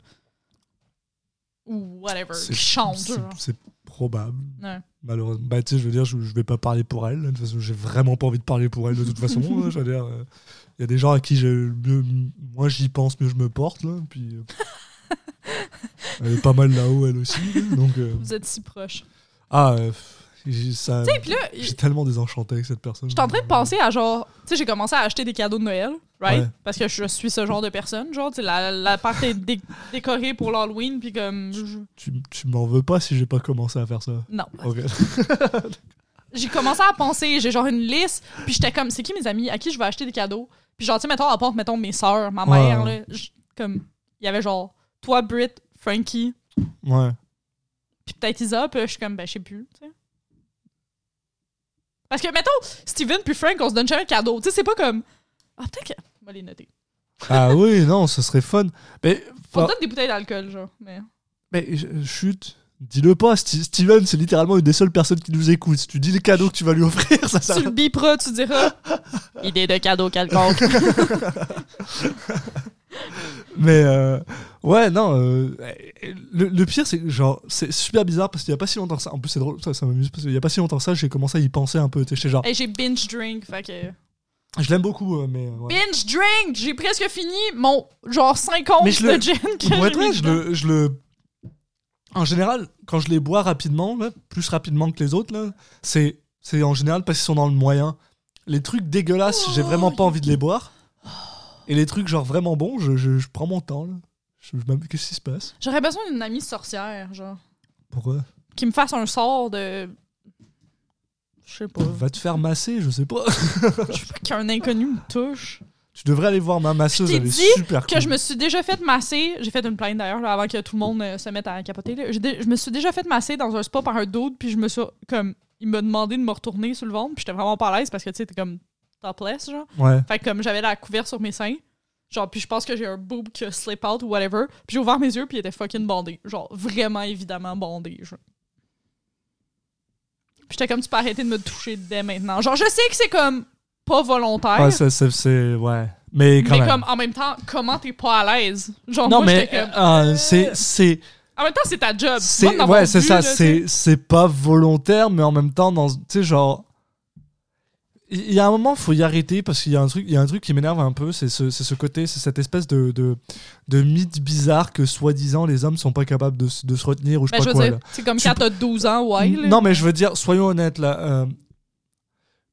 Ou whatever, qui chante, c'est, probable, Ouais. malheureusement. Bah, tu sais, je veux dire, je, je vais pas parler pour elle. De toute façon, j'ai vraiment pas envie de parler pour elle de toute façon. [LAUGHS] hein, je veux dire, il y a des gens à qui je, mieux- moi j'y pense, mieux je me porte. Là, puis, euh, [LAUGHS] elle est pas mal là-haut, elle aussi. donc, euh, Vous êtes si proches. ah, euh, j'ai, ça, Tu sais, puis là, j'ai tellement désenchanté avec cette personne. J'étais en train de penser à genre, tu sais, j'ai commencé à acheter des cadeaux de Noël, right? Ouais. Parce que je suis ce genre de personne, genre, tu sais, la, la part est dé- décorée pour l'Halloween, puis comme. je- Tu, tu m'en veux pas si j'ai pas commencé à faire ça. Non. Ok. [LAUGHS] J'ai commencé à penser, j'ai genre une liste, puis j'étais comme, c'est qui mes amis, à qui je vais acheter des cadeaux? Puis genre, tu sais, mettons, à part, mettons, mes sœurs, ma Ouais. mère, là, j- comme, il y avait genre, toi, Brit, Frankie, Ouais. puis peut-être Isa, puis je suis comme, ben, je sais plus, tu sais. Parce que, mettons, Steven puis Frank, on se donne jamais de cadeaux. Tu sais, c'est pas comme. Ah, peut-être que. On va les noter. Ah oui, non, ce serait fun. Mais, On enfin, donne des bouteilles d'alcool, genre. Mais... chut, dis-le pas. Sti- Steven, c'est littéralement une des seules personnes qui nous écoute. Si tu dis les cadeaux que tu vas lui offrir, ça sert Tu le biperas, tu diras. [LAUGHS] Idée de cadeau quelconque. [LAUGHS] Mais euh, ouais, non. euh, le, le pire, c'est genre, c'est super bizarre parce qu'il y a pas si longtemps que ça. En plus, c'est drôle, ça, ça m'amuse parce qu'il y a pas si longtemps que ça, j'ai commencé à y penser un peu. Tu sais, j'étais genre, Et j'ai binge drink, fait que. je l'aime beaucoup, euh, mais. ouais. Binge drink! J'ai presque fini mon genre 5 onces de le- gin que j'ai vrai, je le, je le. En général, quand je les bois rapidement, là, plus rapidement que les autres, là, c'est, c'est en général parce qu'ils sont dans le moyen. Les trucs dégueulasses, j'ai vraiment pas envie de les boire. Et les trucs genre vraiment bons, je, je, je prends mon temps. Là. Je, je m'am- Qu'est-ce qui se passe? J'aurais besoin d'une amie sorcière, genre. Pourquoi? Qui me fasse un sort de. Je sais pas. Va te faire masser, je sais pas. [LAUGHS] Je veux pas qu'un inconnu me touche. tu devrais aller voir ma masseuse, Je t'ai elle est dit super que cool. je me suis déjà fait masser. J'ai fait une plainte d'ailleurs là, avant que tout le monde euh, se mette à capoter. là. J'ai dé- Je me suis déjà fait masser dans un spa par un dude, puis je me suis comme il m'a demandé de me retourner sur le ventre, puis j'étais vraiment pas à l'aise parce que tu sais t'es comme topless genre. Ouais. Fait que comme j'avais la couverte sur mes seins, genre puis je pense que j'ai un boob qui a slip out ou whatever, puis j'ai ouvert mes yeux puis il était fucking bandé, genre vraiment évidemment bandé. Genre. Puis j'étais comme tu peux arrêter de me toucher dès maintenant. Genre je sais que c'est comme pas volontaire. Ouais, c'est, c'est, c'est- ouais. Mais quand mais même. comme en même temps, comment t'es pas à l'aise? Genre, non, moi, mais comme, euh, euh, c'est, c'est, En même temps, c'est ta job. C'est ouais, c'est ça. c'est pas volontaire, mais en même temps, dans tu sais genre, il y a un moment, faut y arrêter parce qu'il y a un truc, il y a un truc qui m'énerve un peu, c'est ce, c'est ce côté, c'est cette espèce de, de de mythe bizarre que soi-disant les hommes sont pas capables de, se- de se retenir ou je Ben, sais pas quoi. c'est comme Tu quand t'as 12 ans, ouais. Non, mais je veux dire, soyons honnêtes là. euh,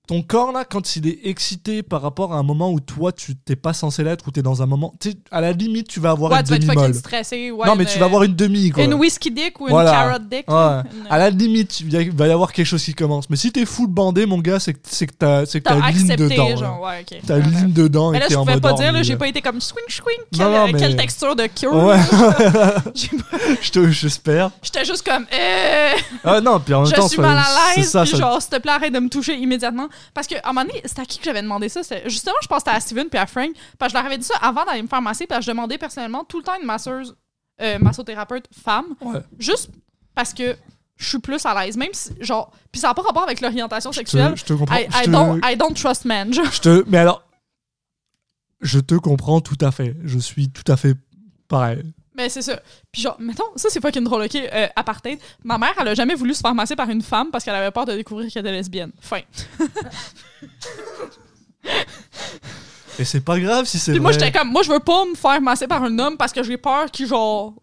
ton corps là, quand il est excité par rapport à un moment où toi tu t'es pas censé l'être ou t'es dans un moment, tu sais, à la limite tu vas avoir Ouais, une tu vas être demi-molle. fucking stressé. Ouais, non mais une- tu vas avoir une demi quoi. Une whisky dick ou une Voilà. carrot dick. Ouais. Une- À la limite, il va y avoir quelque chose qui commence. Mais si t'es full bandé, mon gars, c'est que c'est que t'as c'est que T'as une ligne dedans. genre. T'as une ligne dedans Mais et là, je pouvais pas dire, là, j'ai pas été comme swing, swing. Quelle, non, euh, quelle mais- texture de cure. Ouais, [LAUGHS] [LAUGHS] je te- j'espère. J'étais juste comme, euh, Ah non, puis en même je temps, suis ça- mal à l'aise, genre, s'il te plaît, arrête de me toucher immédiatement. Parce qu'à un moment donné, c'était à qui que j'avais demandé ça? Justement, je pense que c'était à Steven puis à Frank, parce que je leur avais dit ça avant d'aller me faire masser, parce que je demandais personnellement tout le temps une masseuse, euh, massothérapeute femme, Ouais. juste parce que je suis plus à l'aise, même si, genre, puis ça n'a pas rapport avec l'orientation sexuelle. je te comprends. I, I don't, I don't trust men. je te- mais alors, je te comprends tout à fait. Je suis tout à fait pareil. Mais c'est ça. Puis genre, mettons, ça c'est fucking drôle, ok? Euh, apartheid. Ma mère, elle a jamais voulu se faire masser par une femme parce qu'elle avait peur de découvrir qu'elle était lesbienne. Fin. [LAUGHS] Et c'est pas grave si c'est Puis vrai. moi, j'étais comme, moi, je veux pas me faire masser par un homme parce que j'ai peur qu'il, genre,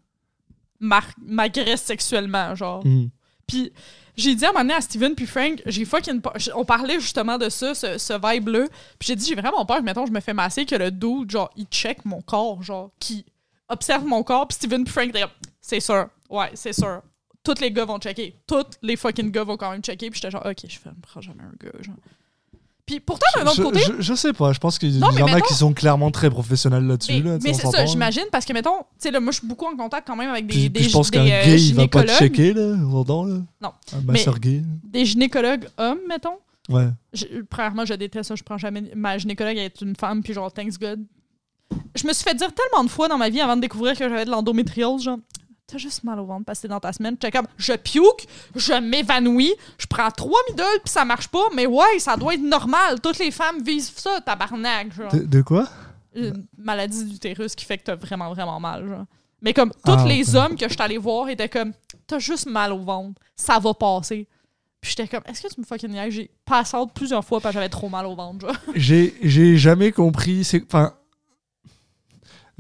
m'agresse sexuellement, genre. Hmm. Puis j'ai dit à un moment donné à Steven puis Frank, j'ai fucking peur. On parlait justement de ça, ce, ce vibe-là. Puis j'ai dit, j'ai vraiment peur mettons, je me fais masser, que le dude, genre, il check mon corps, genre, qui observe mon corps. Puis Steven puis Frank, c'est sûr. Ouais, c'est sûr. Tous les gars vont checker. Tous les fucking gars vont quand même checker. Puis j'étais genre, ok, je fais, me prends jamais un gars, genre. Puis pourtant, d'un autre je, côté, je, je sais pas, je pense qu'il y en a qui sont clairement très professionnels là-dessus. mais, là, mais c'est ça, j'imagine, parce que mettons, tu sais, là, moi, je suis beaucoup en contact quand même avec des, Puis, des, puis je pense des, qu'un euh, gay, il va pas te checker, là, là. Non. Un gay. Des gynécologues hommes, mettons? Ouais. Je- premièrement, je déteste ça. Je prends jamais. Ma gynécologue elle est une femme, puis genre, thanks God. Je me suis fait dire tellement de fois dans ma vie avant de découvrir que j'avais de l'endométriose, genre, t'as juste mal au ventre parce que dans ta semaine. J'étais comme, je puke, je m'évanouis, je prends trois midoles, puis ça marche pas, mais ouais, ça doit être normal. Toutes les femmes vivent ça, tabarnak, genre. De, de quoi? Une maladie d'utérus qui fait que t'as vraiment, vraiment mal, genre. Mais comme, tous Ah, les hommes que je suis allée voir étaient comme, t'as juste mal au ventre, ça va passer. Puis j'étais comme, est-ce que tu me fucking niaises? J'ai passé plusieurs fois parce que j'avais trop mal au ventre, genre. J'ai j'ai jamais compris. C'est enfin.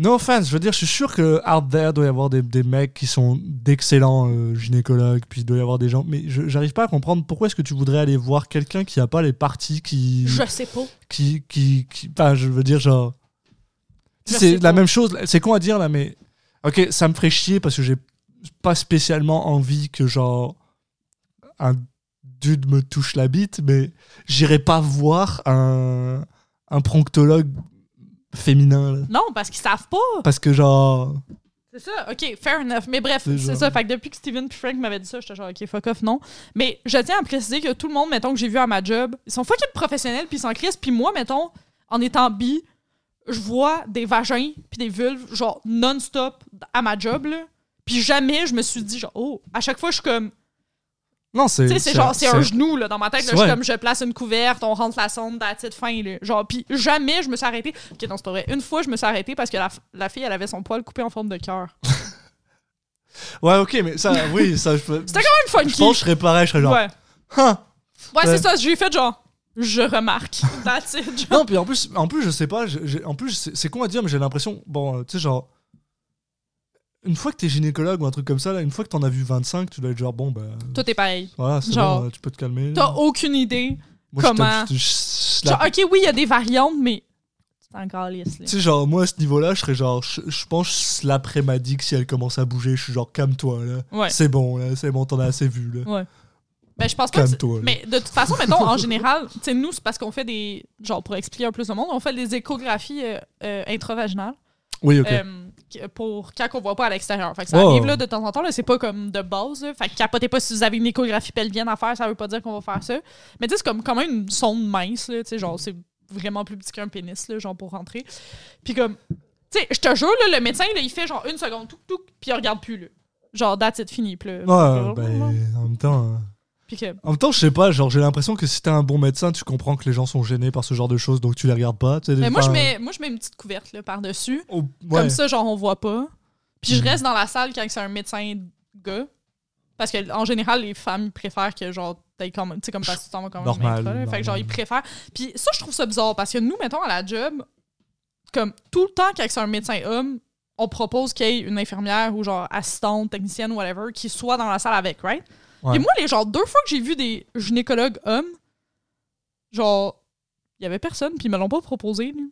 No offense, je veux dire, je suis sûr que out there doit y avoir des, des mecs qui sont d'excellents euh, gynécologues, puis il doit y avoir des gens. Mais je- j'arrive pas à comprendre pourquoi est-ce que tu voudrais aller voir quelqu'un qui a pas les parties qui. Je sais pas. qui, qui, qui- enfin, je veux dire, genre. C'est la même chose. C'est con à dire là, mais. Ok, ça me ferait chier parce que j'ai pas spécialement envie que, genre. Un dude me touche la bite, mais j'irai pas voir un, un pronctologue féminin. là. Non, parce qu'ils savent pas. Parce que, genre. C'est ça, ok, fair enough. Mais bref, C'est genre- ça. Fait que depuis que Steven puis Frank m'avaient dit ça, j'étais genre, ok, fuck off, non. Mais je tiens à préciser que tout le monde, mettons, que j'ai vu à ma job, ils sont fucking professionnels puis ils s'en crissent. Puis moi, mettons, en étant bi, je vois des vagins puis des vulves, genre, non-stop à ma job, là. Puis jamais je me suis dit, genre, oh, à chaque fois, je suis comme, Non, c'est. tu sais, c'est genre, c'est un genou, là, dans ma tête, là, je suis comme, je place une couverte, on rentre la sonde, that's it, fin, là. Genre, puis jamais je me suis arrêtée. Ok, non, c'est pas vrai. Une fois, je me suis arrêtée parce que la, la fille, elle avait son poil coupé en forme de cœur. [LAUGHS] Ouais, ok, mais ça, oui, ça, je peux. [LAUGHS] C'était quand même Je funky. pense que je serais pareil, je serais genre. Ouais. Hein Ouais, c'est ça, j'ai fait genre, je remarque. [LAUGHS] That's it. Genre. Non, puis en plus, en plus je sais pas, en plus, c'est c'est con à dire, mais j'ai l'impression, bon, euh, tu sais, genre, une fois que t'es gynécologue ou un truc comme ça, là, une fois que t'en as vu 25, tu dois être genre, bon, bah, Tout est pareil. voilà, c'est genre, bon, tu peux te calmer. T'as aucune idée. Moi, comment- je te- je- Genre, ok, oui, il y a des variantes, mais c'est encore lisse. Tu sais, genre, moi, à ce niveau-là, je serais genre, je, pense, l'après-madique, si elle commence à bouger, je suis genre, calme-toi, là. Ouais. C'est bon, là, c'est bon, t'en as assez vu, là. Ouais. Ben, je pense pas que. Mais de toute façon, mettons, en général, tu sais, nous, c'est parce qu'on fait des. Genre, pour expliquer un peu le monde, on fait des échographies euh, euh, intravaginales. Oui, ok. euh, pour quand on voit pas à l'extérieur. Fait que ça arrive là de temps en temps, là, c'est pas comme de base. là. Fait que capotez pas si vous avez une échographie pelvienne à faire, ça veut pas dire qu'on va faire ça. Mais tu sais, c'est comme quand même une sonde mince, là, tu sais, genre c'est vraiment plus petit qu'un pénis, là, genre pour rentrer. Puis comme, tu sais, je te jure, là, le médecin, là, il fait genre une seconde, tout, tout, puis il regarde plus, là. Genre, that's it, fini. Puis, là, Ouais, ben, en même temps. euh, Puis que, En même temps, je sais pas, genre j'ai l'impression que si t'es un bon médecin, tu comprends que les gens sont gênés par ce genre de choses, donc tu les regardes pas. mais moi, je mets, moi, je mets une petite couverte là, par-dessus. oh, ouais. Comme ça, genre, on voit pas. Puis je Mhm. reste dans la salle quand c'est un médecin gars. Parce que en général, les femmes préfèrent que genre t'ailles comme tu sais comme parce que tu t'en vas quand même Normal, là. Fait que genre ils préfèrent. Puis ça je trouve ça bizarre parce que nous mettons à la job comme tout le temps quand c'est un médecin homme, on propose qu'il y ait une infirmière ou genre assistante, technicienne whatever qui soit dans la salle avec, right? Ouais. Et moi les genre deux fois que j'ai vu des gynécologues hommes genre il y avait personne puis ils me l'ont pas proposé. là.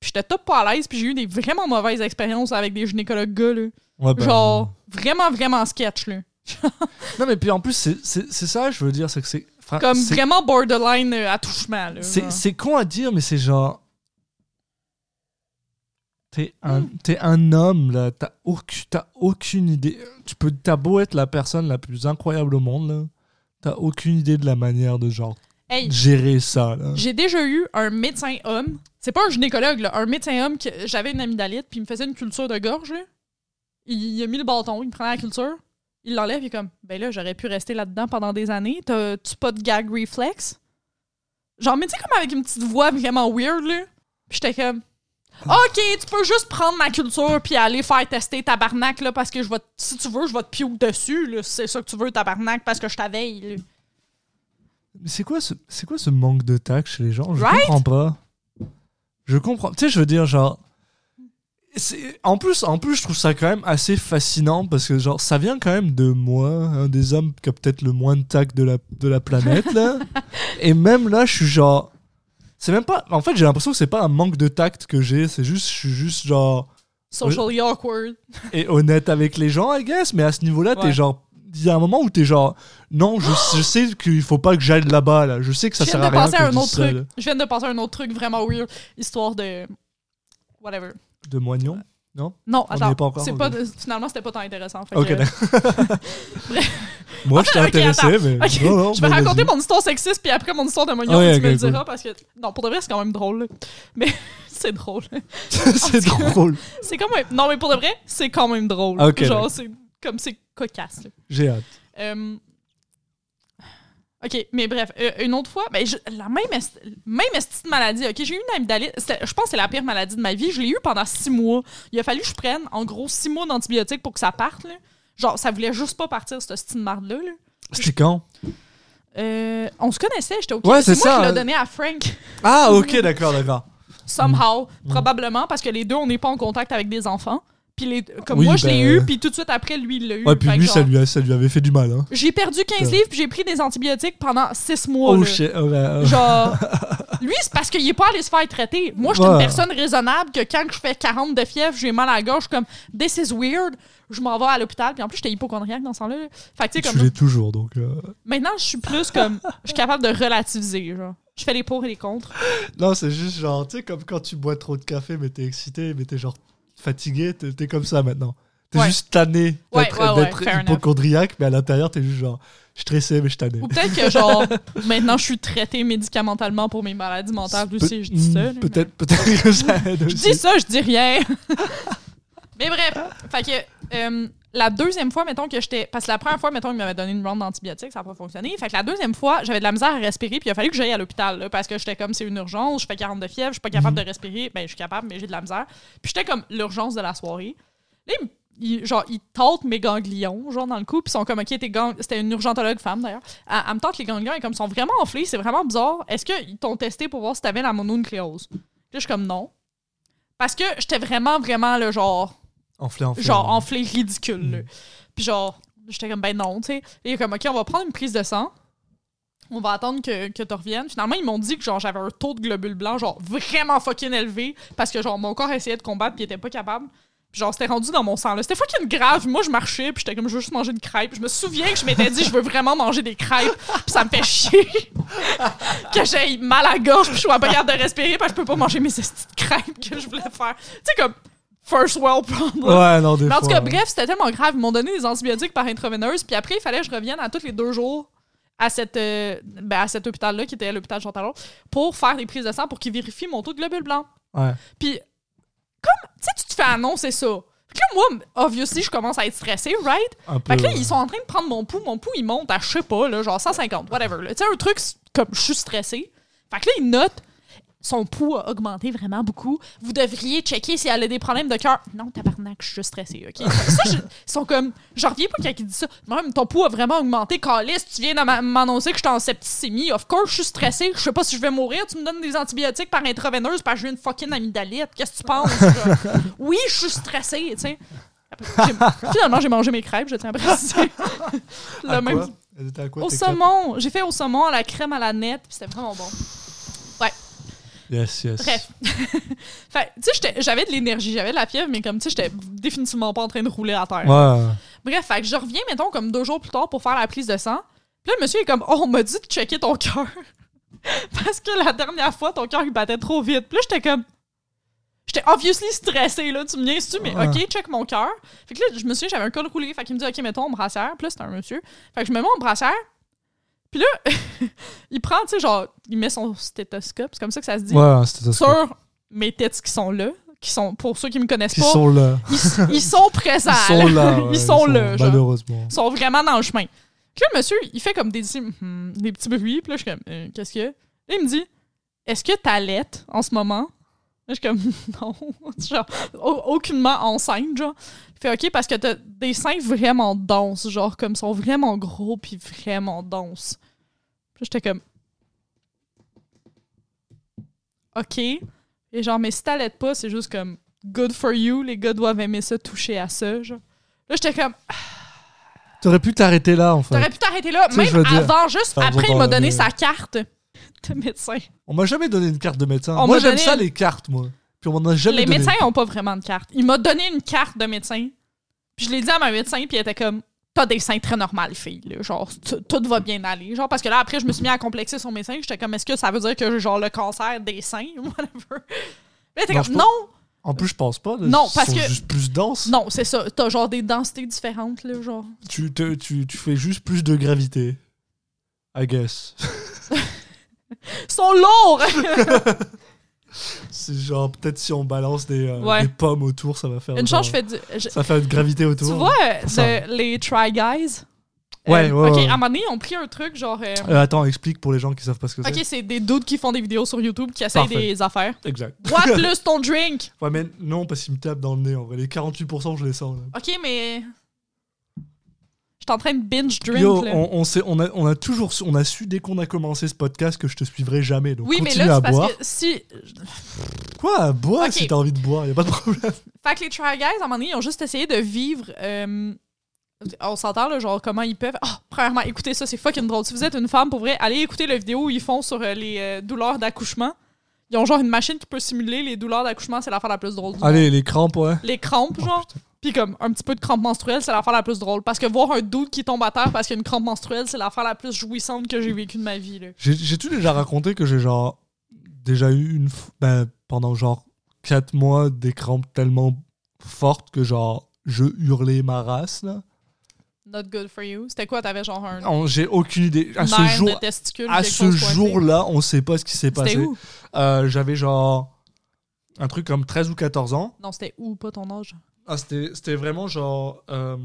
Puis j'étais top pas à l'aise puis j'ai eu des vraiment mauvaises expériences avec des gynécologues gars là. Ouais, ben, Genre, vraiment, vraiment sketch, là. [LAUGHS] Non, mais puis en plus, c'est- ça, je veux dire, c'est que c'est. Comme vraiment borderline euh, attouchement, c'est con à dire, mais c'est genre. T'es un, un homme, là. T'as aucune, t'as aucune idée. Tu peux, t'as beau être la personne la plus incroyable au monde, là. T'as aucune idée de la manière de, genre, Hey, gérer ça, là. j'ai déjà eu un médecin homme. C'est pas un gynécologue, là. Un médecin homme que j'avais une amygdalite, puis il me faisait une culture de gorge, là. Il, il a mis le bâton, il me prenait la culture. Il l'enlève, il est comme, ben là, j'aurais pu rester là-dedans pendant des années. T'as-tu pas de gag reflex? Genre, mais tu sais, comme avec une petite voix vraiment weird, là. Puis j'étais comme, OK, tu peux juste prendre ma culture puis aller faire tester tabarnak, là, parce que je vais, te- si tu veux, je vais te pioque dessus, là, si c'est ça que tu veux, tabarnak, parce que je t'aveille, là. Mais C'est quoi, ce- c'est quoi ce manque de tact chez les gens? Je Right? comprends pas. Je comprends. Tu sais, je veux dire, genre. c'est- En plus, en plus, je trouve ça quand même assez fascinant parce que, genre, ça vient quand même de moi, un des hommes qui a peut-être le moins de tact de la, de la planète, là. [LAUGHS] Et même là, je suis genre. C'est même pas. En fait, j'ai l'impression que c'est pas un manque de tact que j'ai, c'est juste, je suis juste, genre. Socially awkward. [LAUGHS] Et honnête avec les gens, I guess, mais à ce niveau-là, Ouais. t'es genre. il y a un moment où t'es genre, non, je, je sais qu'il faut pas que j'aille là-bas, là. Je sais que ça je sert à rien. que à un autre truc. Je viens de penser à un autre truc vraiment weird. Histoire de. Whatever. De moignon. Non, On y attends. pas encore, ok. pas, finalement, c'était pas tant intéressant. fait Ok, que-. [LAUGHS] Moi, j'étais Ok, intéressé, mais. Ok, Non, non, je vais raconter mon histoire sexiste, puis après mon histoire de moignon, Ouais, tu me le cool. diras, parce que... Non, pour de vrai, c'est quand même drôle. là. Mais [LAUGHS] c'est drôle. [LAUGHS] C'est drôle. C'est comme... Non, mais pour de vrai, c'est quand même drôle. Genre, c'est comme... C'est cocasse. J'ai hâte. Euh, OK, mais bref, euh, une autre fois, ben, je- la même, est- même petite maladie, OK, j'ai eu une amygdalite, je pense que c'est la pire maladie de ma vie, je l'ai eu pendant six mois. Il a fallu que je prenne, en gros, six mois d'antibiotiques pour que ça parte, là. Genre, ça voulait juste pas partir, cette petite marde-là, là. C'était quand? Euh, on se connaissait, j'étais OK. Ouais, c'est moi ça, qui l'ai donné à Frank, Ah, ok, d'accord, d'accord. somehow, Mm. probablement, parce que les deux, on n'est pas en contact avec des enfants. Puis les, comme Oui, moi, je l'ai ben, eu, euh. puis tout de suite après, lui, il l'a eu. Ouais, puis lui, genre, ça lui, a- ça lui avait fait du mal, hein. J'ai perdu 15 Putain. livres, puis j'ai pris des antibiotiques pendant 6 mois. Oh là. shit. ouais, ouais. Genre, [LAUGHS] lui, c'est parce qu'il est pas allé se faire traiter. Moi, je suis Ouais. une personne raisonnable que quand je fais 40 de fièvre, j'ai mal à la gorge, je comme, this is weird. Je m'en vais à l'hôpital. Puis en plus, j'étais hypochondriaque dans ce temps-là. là. Fait que, tu comme. l'es toujours, donc. euh, Maintenant, je suis plus comme. Je suis capable de relativiser, genre. Je fais les pour et les contre. Non, c'est juste genre, tu sais, comme quand tu bois trop de café, mais t'es excité, mais t'es genre fatigué, t'es comme ça maintenant. T'es Ouais. juste tanné d'être ouais, ouais, hypochondriaque, mais à l'intérieur, t'es juste genre, je suis stressé, mais je suis tanné. Ou peut-être que, genre, [LAUGHS] maintenant, je suis traitée médicamentalement pour mes maladies mentales aussi. Je dis ça. Peut-être peut-être que ça aide Je aussi. dis ça, je dis rien. [LAUGHS] Mais bref, fait que euh, la deuxième fois, mettons que j'étais. Parce que la première fois, mettons, il m'avait donné une round d'antibiotiques, ça n'a pas fonctionné. Fait que la deuxième fois, j'avais de la misère à respirer, puis il a fallu que j'aille à l'hôpital, là, parce que j'étais comme, c'est une urgence, je fais 40 de fièvre, je suis pas capable de respirer. Ben, je suis capable, mais j'ai de la misère. Puis j'étais comme l'urgence de la soirée. Là, il genre, ils tâtent mes ganglions, genre, dans le coup, puis ils sont comme, OK, tes gang... C'était une urgentologue femme, d'ailleurs. Elle, elle me tente les ganglions, et comme, ils sont vraiment enflés, c'est vraiment bizarre. Est-ce qu'ils t'ont testé pour voir si t'avais la mononucléose? Là, je suis comme, non. Parce que j'étais vraiment, vraiment, le genre Enflé, enflé. genre enflé ridicule. là. Mm. Puis genre, j'étais comme ben non, tu sais. Et il est comme ok, on va prendre une prise de sang. On va attendre que, que tu reviennes. Finalement, ils m'ont dit que genre j'avais un taux de globules blancs genre vraiment fucking élevé parce que genre mon corps essayait de combattre puis il était pas capable. Puis genre c'était rendu dans mon sang là. C'était fucking grave. Moi je marchais puis j'étais comme je veux juste manger une crêpe. Je me souviens que je m'étais dit je veux vraiment manger des crêpes. Puis ça me fait chier [LAUGHS] que j'ai mal à la gorge puis je sois pas capable de respirer parce que je peux pas manger mes de crêpes que je voulais faire. Tu sais comme first world problem. Ouais, non, des Mais en tout cas, bref, c'était tellement grave. Ils m'ont donné des antibiotiques par intraveineuse. Puis après, il fallait que je revienne à tous les deux jours à, cette, euh, ben, à cet hôpital-là, qui était l'hôpital Jean Talon, pour faire des prises de sang pour qu'ils vérifient mon taux de globules blancs. Ouais. Puis, comme, tu sais, tu te fais annoncer ça. Fait que là, moi, obviously, je commence à être stressée, right? Un peu. Fait que là, ouais. ils sont en train de prendre mon pouls. Mon pouls, il monte à, je sais pas, là, genre 150, whatever. Tu sais, un truc comme je suis stressée. Fait que là, ils notent son pouls a augmenté vraiment beaucoup. Vous devriez checker si elle a des problèmes de cœur. Non, tabarnak, je suis juste stressée, OK? [LAUGHS] Ça, je- ils sont comme... Je reviens pas quand ils disent ça. Même ton pouls a vraiment augmenté. Calice, tu viens de m'a- m'annoncer que j'étais en septicémie. Of course, je suis stressée. Je sais pas si je vais mourir. Tu me donnes des antibiotiques par intraveineuse parce que j'ai une fucking amygdalite. Qu'est-ce que tu penses? [LAUGHS] oui, je suis stressée, tu sais. Finalement, j'ai mangé mes crêpes, je tiens à préciser. À Le même- quoi Elle était à quoi Au saumon. J'ai fait au saumon, à la crème à la nette, puis c'était vraiment bon. Yes, yes. Bref. [LAUGHS] fait, tu sais, j'avais de l'énergie, j'avais de la fièvre, mais comme, tu sais, j'étais définitivement pas en train de rouler à terre. Ouais. Bref, fait que je reviens, mettons, comme deux jours plus tard pour faire la prise de sang. Puis là, le monsieur est comme, oh, on m'a dit de checker ton cœur. [LAUGHS] Parce que la dernière fois, ton cœur, il battait trop vite. Puis là, j'étais comme. J'étais obviously stressée, là. Tu me viens-tu, mais Ouais. OK, check mon cœur. Fait que là, je me souviens, j'avais un col roulé. Fait qu'il me dit, OK, mettons, brassière. Puis là, c'était un monsieur. Fait que je me mets en brassière. Puis là, [LAUGHS] il prend, tu sais, genre, il met son stéthoscope. C'est comme ça que ça se dit. Ouais, c'était ça. Sur mes têtes qui sont là. Qui sont, pour ceux qui me connaissent Qui pas, sont là. ils, ils [LAUGHS] sont présents. Ils sont là. [LAUGHS] ouais, ils sont là, genre. Malheureusement. Ils sont vraiment dans le chemin. Puis là, le monsieur, il fait comme des, des petits bruits. Puis là, je suis comme, Euh, qu'est-ce a? Là, il me dit, est-ce que t'allaites en ce moment? Là, je suis comme, [LAUGHS] non. [LAUGHS] genre, au- aucunement enceinte, genre. Il fait, OK, parce que t'as des seins vraiment denses, genre, comme, sont vraiment gros puis vraiment denses. Puis j'étais comme, OK. Et genre, mais si t'allaites pas, c'est juste comme, good for you. Les gars doivent aimer ça, toucher à ça, genre. Là, j'étais comme, T'aurais pu t'arrêter là, en fait. T'aurais pu t'arrêter là, même dire- avant, juste Pardon, après, il m'a donné sa carte de médecin. On m'a jamais donné une carte de médecin. On moi, m'a j'aime donné ça, une- les cartes, moi. Puis on m'en a jamais Les donné. médecins ont pas vraiment de carte. Il m'a donné une carte de médecin. Puis je l'ai dit à ma médecin, puis elle était comme t'as des seins très normales, fille. Là, genre, t- tout va bien aller. Genre, parce que là, après, je me suis mis à complexer sur mes seins. J'étais comme, est-ce que ça veut dire que j'ai genre le cancer des seins? [LAUGHS] Whatever? Là, t'es Non, comme, pense- non, En plus, je pense pas. là, Non, ils parce sont que- juste plus denses. non, c'est ça. T'as genre des densités différentes, là, genre. Tu, te- tu, tu fais juste plus de gravité. I guess. [LAUGHS] Ils sont lourds! C'est genre, peut-être si on balance des, euh, Ouais. des pommes autour, ça va faire. Une genre- chance, je fais du. je- Ça fait une gravité autour. Tu vois, ça. de- les Try Guys? Ouais, ouais, Ok, ouais. à un moment donné, ils ont pris un truc, genre. euh, Euh, attends, explique pour les gens qui savent pas ce que c'est. Ok, c'est des dudes qui font des vidéos sur YouTube qui essayent Parfait. des affaires. Exact. Bois [LAUGHS] plus ton drink! Ouais, mais non, parce qu'il me tape dans le nez en vrai. Les 48%, je les sens. Là. Ok, mais. Je suis en train de binge drink, Yo, on, on, sait, on, a, on a toujours su, on a su dès qu'on a commencé ce podcast que je te suivrai jamais. Donc Oui, mais continue là, à parce boire. que si. Quoi? Bois si t'as envie de boire, y a pas de problème. [LAUGHS] Fait que les Try Guys, à un moment donné, ils ont juste essayé de vivre. euh, On s'entend, là, genre, comment ils peuvent. Ah, premièrement, écoutez ça, c'est fucking drôle. Si vous êtes une femme, pour vrai, allez écouter la vidéo où ils font sur euh, les euh, douleurs d'accouchement. Ils ont genre une machine qui peut simuler les douleurs d'accouchement, c'est l'affaire la plus drôle du monde. Allez, les crampes, ouais. Les crampes, Oh, genre. putain. Puis comme un petit peu de crampe menstruelle, c'est l'affaire la plus drôle. Parce que voir un doute qui tombe à terre parce qu'il y a une crampe menstruelle, c'est l'affaire la plus jouissante que j'ai vécue de ma vie. J'ai-tu déjà raconté que j'ai genre déjà eu une ben, pendant genre 4 mois des crampes tellement fortes que genre je hurlais ma race là? Not good for you. C'était quoi? T'avais genre un J'ai aucune idée. À ce jour, à ce jour-là, on sait pas ce qui s'est passé. Euh, J'avais genre un truc comme 13 ou 14 ans. Non, c'était où? Pas ton âge. Ah, c'était c'était vraiment genre euh,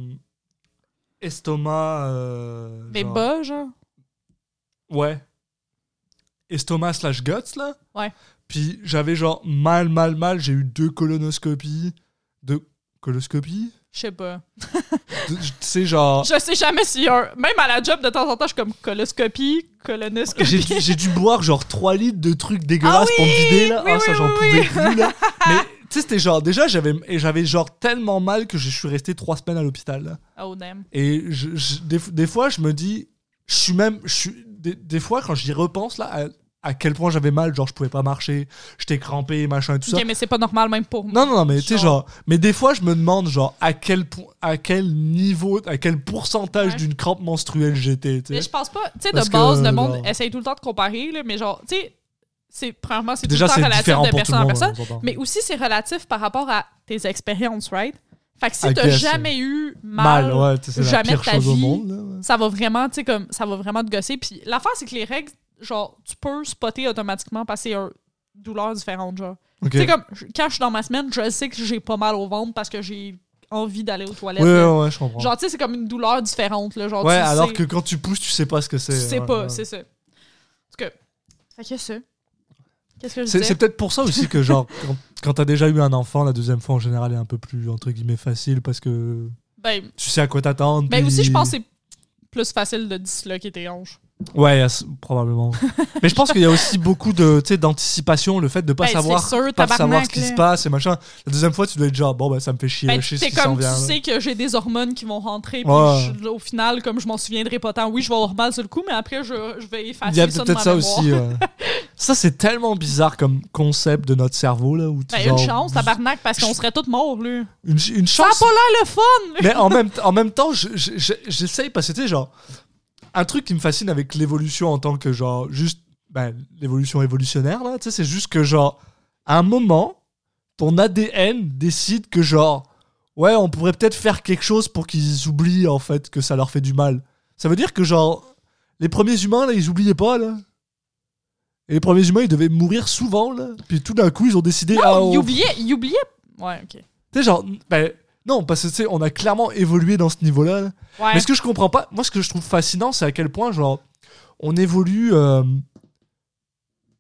estomac. euh, Mais genre- bas, genre? Ouais. Estomac slash guts, là. Ouais. Puis j'avais genre mal, mal, mal. J'ai eu deux colonoscopies. Deux coloscopies Je sais pas. Tu sais, genre. Je sais jamais un... Même à la job, de temps en temps, je suis comme coloscopie, colonoscopie. J'ai dû, boire genre 3 litres de trucs dégueulasses Ah pour me vider là. oui, ah, ça j'en pouvais plus là. [LAUGHS] Mais sais, c'était genre. Déjà, j'avais et j'avais genre tellement mal que je suis resté 3 semaines à l'hôpital. Oh, damn. Et je, je- des, des fois, je me dis. Je suis même. Je suis, des, des fois, quand j'y repense là, à, à quel point j'avais mal, genre je pouvais pas marcher, j'étais crampé, machin et tout ça. Ok, mais c'est pas normal même pour moi. Non, non, non, mais tu sais, Genre-. Mais des fois, je me demande, genre, à quel, point à quel niveau, à quel pourcentage Ouais. d'une crampe menstruelle j'étais, tu Mais je pense pas... Tu sais, de Parce que, base, le monde genre- essaye tout le temps de comparer, là, mais genre, tu sais, c'est... Premièrement, c'est tout Déjà, le temps c'est relatif de tout personne en personne. Mais aussi, c'est relatif par rapport à tes expériences, right? Fait que si t'as jamais eu mal, ouais, jamais de ta vie. monde, là. ouais. ça va vraiment, tu sais, comme, ça va vraiment te gosser. Puis l'affaire, c'est que les règles, genre, tu peux spotter automatiquement parce que c'est une douleur différente, genre. Ok. Tu sais, comme, quand je suis dans ma semaine, je sais que j'ai pas mal au ventre parce que j'ai envie d'aller aux toilettes. Ouais, là. ouais, ouais, je comprends. Genre, tu sais, c'est comme une douleur différente, là. Genre, ouais, tu alors sais, que quand tu pousses, tu sais pas ce que c'est. Tu sais ouais, pas, ouais. c'est ça. En tout cas, fait que ça. C'est peut-être pour ça aussi que, genre, quand, quand t'as déjà eu un enfant, la deuxième fois en général est un peu plus, entre guillemets, facile parce que Ben, tu sais à quoi t'attendre. ben puis- aussi, je pense que c'est plus facile de disloquer tes hanches. Ouais, probablement. [LAUGHS] Mais je pense qu'il y a aussi beaucoup de, d'anticipation, le fait de pas Ben, savoir, sûr, pas savoir ce qui se passe et machin. La deuxième fois, tu dois être genre, bon, ben ça me fait chier, Ben, je sais comme, tu vient. là. sais que j'ai des hormones qui vont rentrer, puis Ouais. je- au final, comme je m'en souviendrai pas tant, oui, je vais avoir mal sur le coup, mais après, je, je vais effacer Il y a peut-être ça aussi. ouais. [LAUGHS] ça, c'est tellement bizarre comme concept de notre cerveau, là. Où tu, Ben, genre, une chance, tabarnak, parce qu'on serait tous morts, là. Une, une Ça a chance. pas l'air le fun! Mais en [LAUGHS] même, en même temps, je- je- je- j'essaye parce que, tu sais, genre, un truc qui me fascine avec l'évolution en tant que, genre, juste, ben, l'évolution évolutionnaire, là, tu sais, c'est juste que, genre, à un moment, ton ADN décide que, genre, ouais, on pourrait peut-être faire quelque chose pour qu'ils oublient, en fait, que ça leur fait du mal. Ça veut dire que, genre, les premiers humains, là, ils oubliaient pas, là. Et les premiers humains, ils devaient mourir souvent, là. Puis tout d'un coup, ils ont décidé, ah, Non, on- il oubliait, il oubliait. Ouais, ok. tu sais, genre, ben, non, parce que, tu sais, on a clairement évolué dans ce niveau-là. Ouais. Mais ce que je comprends pas, moi, ce que je trouve fascinant, c'est à quel point, genre, on évolue euh,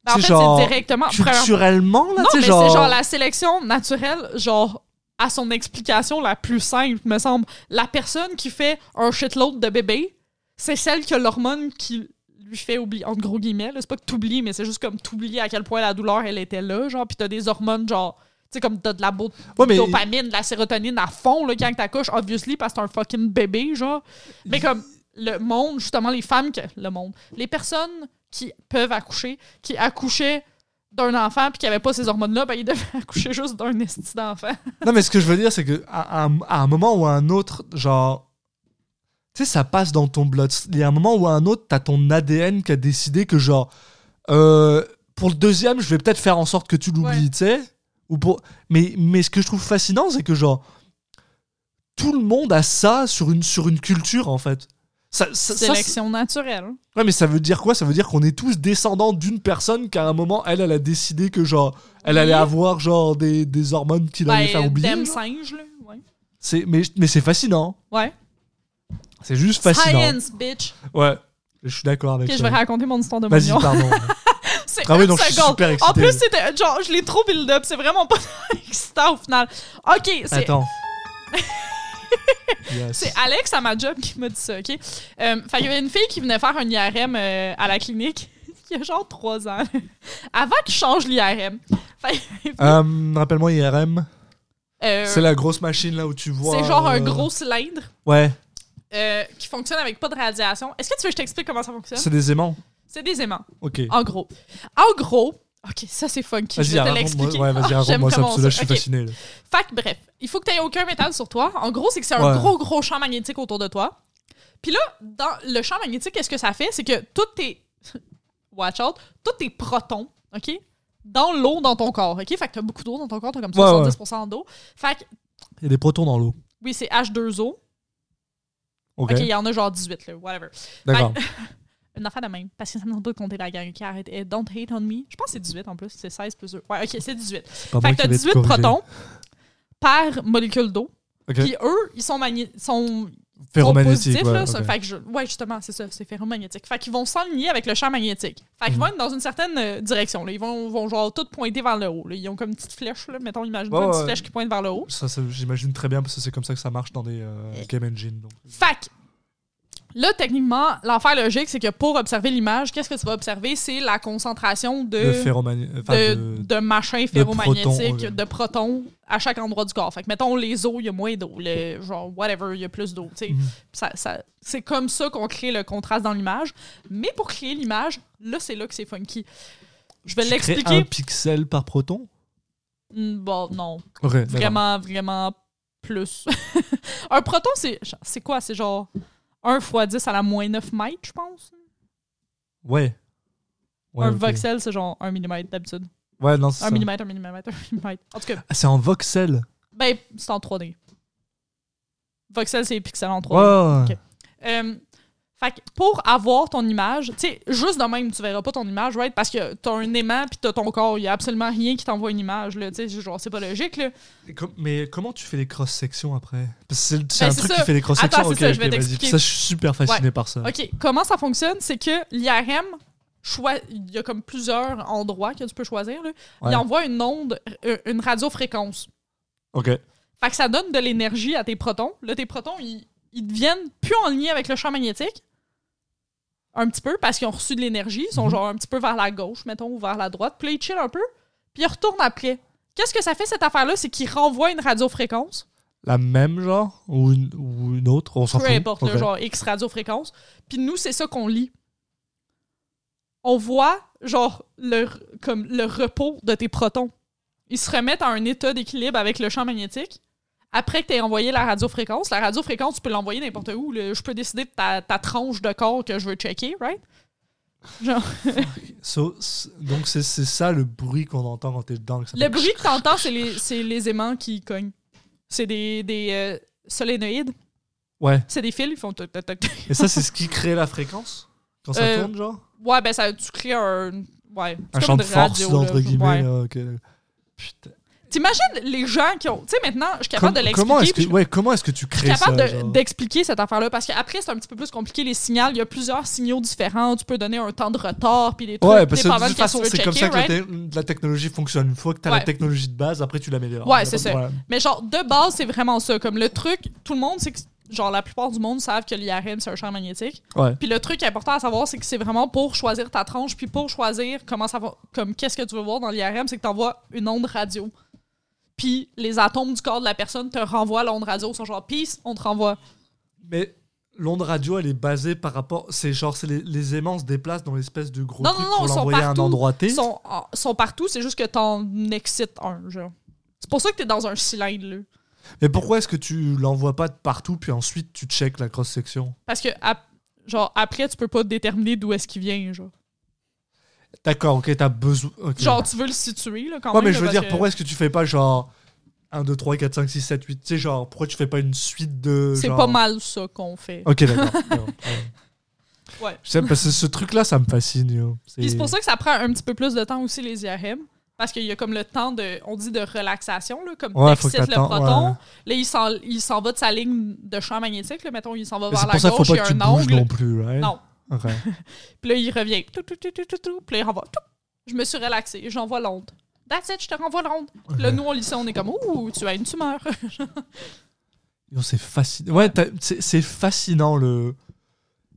en c'est fait, genre c'est directement. culturellement, là, tu sais, genre. c'est genre la sélection naturelle, genre à son explication la plus simple, me semble. La personne qui fait un shitload de bébés, c'est celle qui a l'hormone qui lui fait oublier, entre gros guillemets. C'est pas que t'oublies, mais c'est juste comme t'oublier à quel point la douleur, elle était là, genre. Puis t'as des hormones, genre, sais, comme t'as de la Ouais, mais- dopamine, de la sérotonine à fond, là, quand t'accouches, obviously, parce que t'es un fucking bébé, genre. Mais comme le monde, justement, les femmes, que, le monde, les personnes qui peuvent accoucher, qui accouchaient d'un enfant puis qui n'avaient pas ces hormones-là, ben, ils devaient [LAUGHS] accoucher juste d'un esti d'enfant. Non, mais ce que je veux dire, c'est que à, à un- à un moment ou à un autre, genre. Tu sais, ça passe dans ton blood. Il y a un moment ou un autre, t'as ton ADN qui a décidé que, genre, euh, pour le deuxième, je vais peut-être faire en sorte que tu l'oublies, Ouais. tu sais. Ou pour... mais, mais ce que je trouve fascinant, c'est que, genre, tout le monde a ça sur une, sur une culture, en fait. Ça, ça- ça, Sélection naturelle. Ouais, mais ça veut dire quoi? Ça veut dire qu'on est tous descendants d'une personne qu'à un moment, elle, elle a décidé que, genre, elle Oui. allait avoir, genre, des, des hormones qui l'allaient faire Ben, oublier. Dem genre. singe, là. Ouais. C'est, mais, mais c'est fascinant. Ouais. C'est juste fascinant. Science, bitch. Ouais. Je suis d'accord avec Ok, je ça. vais raconter mon histoire de Vas-y, pardon. [LAUGHS] C'est Ah donc je suis super En plus, c'était genre, je l'ai trop build up. C'est vraiment pas [LAUGHS] excitant au final. Ok, c'est Attends. [LAUGHS] Yes. C'est Alex à ma job qui m'a dit ça, OK? Euh, fait qu'il y avait une fille qui venait faire un IRM euh, à la clinique [LAUGHS] il y a genre trois ans. Avant qu'il change l'IRM. Fait Euh, Rappelle-moi IRM. euh, C'est la grosse machine là où tu vois. c'est genre un gros cylindre Ouais. euh, qui fonctionne avec pas de radiation. Est-ce que tu veux que je t'explique comment ça fonctionne? C'est des aimants. C'est des aimants, Ok. en gros. En gros, OK, ça c'est funky. Je vais te l'expliquer. Ouais, vas-y, [LAUGHS] raconte-moi ça, vraiment parce que là, je suis ça. OK. fasciné. là. Fait que bref, il faut que tu aies aucun métal sur toi. En gros, c'est que c'est un gros, gros champ magnétique autour de toi. Puis là, dans le champ magnétique, qu'est-ce que ça fait? C'est que tous tes. [LAUGHS] Watch out, tous tes protons, OK? Dans l'eau dans ton corps, OK? Fait que t'as beaucoup d'eau dans ton corps, t'as comme Ouais, ouais. 70% d'eau. Fait que, Il y a des protons dans l'eau. oui, c'est H2O. Ok. OK, il y en a genre 18, là, whatever. D'accord. [LAUGHS] Une affaire de même, parce que ça me pas de compter la gang qui arrête. Eh, Don't hate on me. Je pense que c'est 18 en plus, c'est 16 plus 2. Ouais, OK, c'est 18. C'est pas Fait que t'as vais te 18 corriger. protons par molécule d'eau. Ok. Puis eux, ils sont, magné- sont Ferromagnétique. positifs, Ouais, là, ok. ça. Fait que je- ouais, justement, c'est ça, c'est ferromagnétique. Fait qu'ils vont s'enligner avec le champ magnétique. Fait qu'ils Mhm. vont être dans une certaine euh, direction. Là. Ils vont, vont genre tout pointer vers le haut. là. Ils ont comme une petite flèche, là. mettons, imagine une petite flèche qui pointe vers le haut. Ça, ça, j'imagine très bien parce que c'est comme ça que ça marche dans des euh, game engine. donc. Fait que, là, techniquement, l'enfer logique, c'est que pour observer l'image, qu'est-ce que tu vas observer? C'est la concentration de, De de, machins ferromagnétiques, protons, de protons à chaque endroit du corps. Fait que, mettons, les os, il y a moins d'eau. Genre, whatever, il y a plus d'eau. Mhm. Ça, ça- c'est comme ça qu'on crée le contraste dans l'image. Mais pour créer l'image, là, c'est là que c'est funky. Je vais l'expliquer. Un pixel par proton? Hmm, Bon, non. Ok. d'accord. Vraiment, vraiment plus. [LAUGHS] un proton, c'est c'est quoi? C'est genre 1 fois 10 à la moins 9 mètres, je pense. Ouais. Ouais, un voxel, c'est genre 1 mm d'habitude. Ouais, non, c'est 1 ça. mm, 1 mm, 1 mm. En tout cas, Ah, c'est en voxel? ben, c'est en 3D. Voxel, c'est pixels en 3D. Ouais. Ok. Euh, fait que pour avoir ton image, tu sais, juste de même, tu verras pas ton image, right? Parce que t'as un aimant puis t'as ton corps. Il y a absolument rien qui t'envoie une image, là. Tu sais, genre, c'est pas logique, là. Com- Mais comment tu fais les cross-sections après? Parce que c'est Ben, un truc ça. qui fait les cross-sections. Attends, c'est Ok, ça, je vais. Ça, je suis super fasciné par ça. OK, comment ça fonctionne? C'est que l'IRM, il y a comme plusieurs endroits que tu peux choisir, là. Ouais. Il envoie une onde, euh, une radiofréquence. Ok. Fait que ça donne de l'énergie à tes protons. Là, tes protons, ils, ils deviennent plus en lien avec le champ magnétique. Un petit peu, parce qu'ils ont reçu de l'énergie. Ils sont Mhm. genre un petit peu vers la gauche, mettons, ou vers la droite. Puis là, ils chillent un peu. Puis ils retournent après. Qu'est-ce que ça fait, cette affaire-là? C'est qu'ils renvoient une radiofréquence. La même, genre Ou une, ou une autre? On s'en Peu importe, genre X radiofréquence. Puis nous, c'est ça qu'on lit. On voit, genre, le, comme le repos de tes protons. Ils se remettent à un état d'équilibre avec le champ magnétique. Après que tu aies envoyé la radiofréquence, la radiofréquence, tu peux l'envoyer n'importe où. là. Je peux décider de ta, ta tranche de corps que je veux checker, right? Genre, [LAUGHS] So- donc, c'est ça le bruit qu'on entend quand t'es dedans. le bruit que tu entends, c'est les, aimants qui cognent. C'est des, des euh, solénoïdes. Ouais. C'est des fils, ils font... toc, toc, toc. Et ça, c'est ce qui crée la fréquence? Quand ça Euh, tourne, genre? Ouais, ben ça, tu crées un. Ouais. Un champ de force, radio, là. entre guillemets. Ouais. Putain. T'imagines les gens qui ont. Tu sais, maintenant, je suis capable Com- de l'expliquer. comment est-ce que, je- ouais, comment est-ce que tu je crées suis capable ça de- d'expliquer cette affaire-là parce qu'après, c'est un petit peu plus compliqué. Les signaux, il y a plusieurs signaux différents. Tu peux donner un temps de retard, puis des trucs. Ouais, parce que de toute façon, tu c'est comme ça que la, right? te- la technologie fonctionne. Une fois que tu as Ouais. la technologie de base, après tu l'améliores. Ouais, c'est ça. problème. Mais genre, de base, c'est vraiment ça. Comme le truc, tout le monde sait que. Genre, la plupart du monde savent que l'IRM, c'est un champ magnétique. Ouais. Puis le truc important à savoir, c'est que c'est vraiment pour choisir ta tranche, puis pour choisir comment ça va, comme qu'est-ce que tu veux voir dans l'IRM, c'est que tu envoies une onde radio. Puis les atomes du corps de la personne te renvoient l'onde radio. Ils sont genre, peace, on te renvoie. Mais l'onde radio, elle est basée par rapport. C'est genre, c'est les, les aimants se déplacent dans l'espèce de gros Non, truc non, non, pour ils sont l'envoyer à un partout. endroit T. Ils sont, ah, sont partout, c'est juste que t'en excites un, genre. C'est pour ça que t'es dans un cylindre, là. Mais pourquoi est-ce que tu l'envoies pas de partout, puis ensuite tu check la cross-section? Parce que, genre, après, tu peux pas déterminer d'où est-ce qu'il vient, genre. D'accord, ok, t'as besoin. ok. Genre, tu veux le situer, là, quand Ouais, même. mais là, je veux parce dire, que- pourquoi est-ce que tu fais pas genre 1, 2, 3, 4, 5, 6, 7, 8 Tu sais, genre, pourquoi tu fais pas une suite de. C'est genre- pas mal ça qu'on fait. Ok, d'accord. [LAUGHS] ouais. Ouais. Je sais, parce que ce truc-là, ça me fascine. yo. Puis c'est pour ça que ça prend un petit peu plus de temps aussi, les IRM. Parce qu'il y a comme le temps de, on dit de relaxation, là, comme Ouais, faut que t'excites le t'attends, proton. ouais. Là, il s'en, il s'en va de sa ligne de champ magnétique. Là, mettons, il s'en va Mais vers C'est la pour ça qu'il gauche, il y a que tu un bouges angle. non plus, right? Non. Ok. [LAUGHS] Puis là, il revient. Tout, tout, tout, tout, tout, tout. Puis là, il renvoie. Tout. Je me suis relaxée. J'envoie l'onde. That's it, je te renvoie l'onde. Là, nous, au lycée, on est comme, ouh, tu as une tumeur. [LAUGHS] C'est fascinant. Ouais, c'est fascinant le.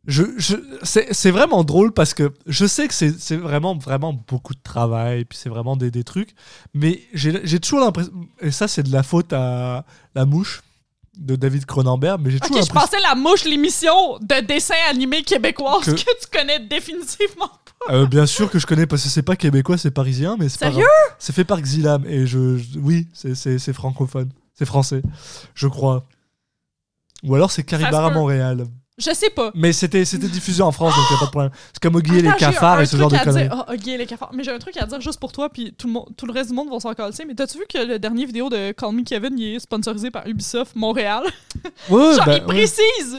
Je, je, c'est vraiment drôle parce que je sais que c'est vraiment, vraiment beaucoup de travail, puis c'est vraiment des, des trucs, mais j'ai toujours l'impression. Et ça, c'est de la faute à La Mouche de David Cronenberg, mais j'ai toujours ok, je pensais la mouche, l'émission de dessin animé québécoise Que- que, tu connais définitivement pas. Euh, bien sûr que je connais parce que c'est pas québécois, c'est parisien, mais c'est pas Sérieux? C'est fait par Xilam et je, je- oui, c'est- francophone, c'est français, je crois. Ou alors c'est Caribara. Montréal. Je sais pas. Mais c'était diffusé en France, donc y a pas de problème. C'est comme Oggy et les cafards et ce genre de conneries. dire. Ah, ok, les cafards. Mais j'ai un truc à dire juste pour toi, puis tout le, monde, tout le reste du monde va s'en casser. Mais t'as-tu vu que le dernier vidéo de Call Me Kevin il est sponsorisé par Ubisoft Montréal? [LAUGHS] Ouais, Genre, bah, il ouais. précise!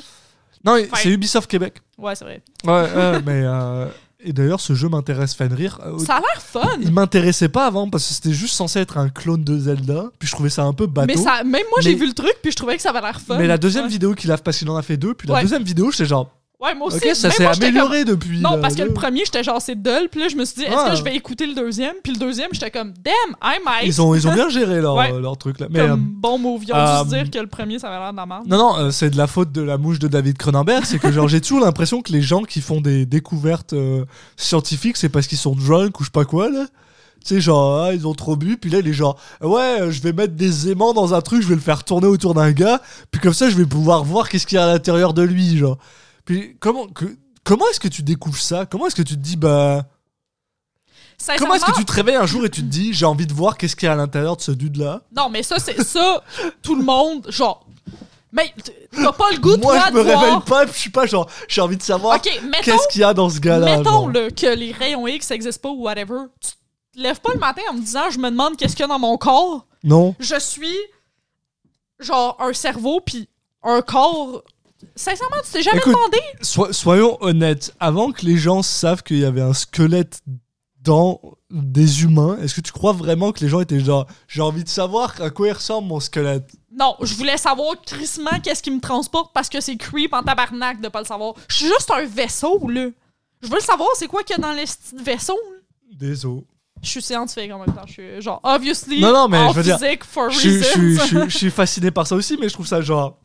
Non, Enfin- c'est Ubisoft Québec. Ouais, c'est vrai. Ouais, ouais, mais euh, et d'ailleurs ce jeu m'intéresse Fenrir. Euh, Ça a l'air fun! Il m'intéressait pas avant parce que c'était juste censé être un clone de Zelda, puis je trouvais ça un peu bateau. Mais ça, même moi, j'ai vu le truc, puis je trouvais que ça avait l'air fun. Mais la deuxième ouais. vidéo qu'il a, parce qu'il en a fait deux, puis la Ouais. deuxième vidéo, j'étais genre, Ouais, moi aussi. ok, ça s'est amélioré depuis. Non, là, parce que le premier, j'étais genre, c'est dull. Puis là, je me suis dit, est-ce que je vais écouter le deuxième? Puis le deuxième, j'étais comme, damn, I might. Ils ont, ils ont bien [LAUGHS] géré leur, Ouais. euh, leur truc là. Mais, Comme euh, bon move. Ils ont euh, dû se dire que le premier, ça avait l'air de la merde. non, non, euh, c'est de la faute de la mouche de David Cronenberg. C'est que genre j'ai toujours l'impression que les gens qui font des découvertes euh, scientifiques, c'est parce qu'ils sont drunk ou je sais pas quoi là. Tu sais, genre, ah, ils ont trop bu, puis là, il est genre, ouais, euh, je vais mettre des aimants dans un truc, je vais le faire tourner autour d'un gars, puis comme ça, je vais pouvoir voir qu'est-ce qu'il y a à l'intérieur de lui, genre. Puis, comment, que- comment est-ce que tu découvres ça? Comment est-ce que tu te dis, bah. Comment est-ce que tu te réveilles un jour et tu te dis, j'ai envie de voir qu'est-ce qu'il y a à l'intérieur de ce dude-là? Non, mais ça, c'est ça, tout le monde, genre. Mais t'as pas le goût, Moi, toi, je me de voir. réveille pas, je suis pas genre, j'ai envie de savoir qu'est-ce qu'il y a dans ce gars-là. mettons là, que les rayons X n'existent pas ou whatever. Tu te lèves pas le matin en me disant, je me demande qu'est-ce qu'il y a dans mon corps. Non. Je suis, genre, un cerveau, puis un corps. Sincèrement, tu t'es jamais Écoute, demandé? So- soyons honnêtes, avant que les gens savent qu'il y avait un squelette dans des humains, est-ce que tu crois vraiment que les gens étaient genre, j'ai envie de savoir à quoi il ressemble mon squelette? Non, je voulais savoir crissement qu'est-ce qui me transporte parce que c'est creep en tabarnak de pas le savoir. Je suis juste un vaisseau, là. Je veux le savoir, c'est quoi qu'il y a dans les petits vaisseaux, là? Désolé. Je suis scientifique en même temps. Je suis genre, obviously, Non, non, mais en je veux dire, physique for Je je je suis- je suis fasciné par ça aussi, mais je trouve ça genre.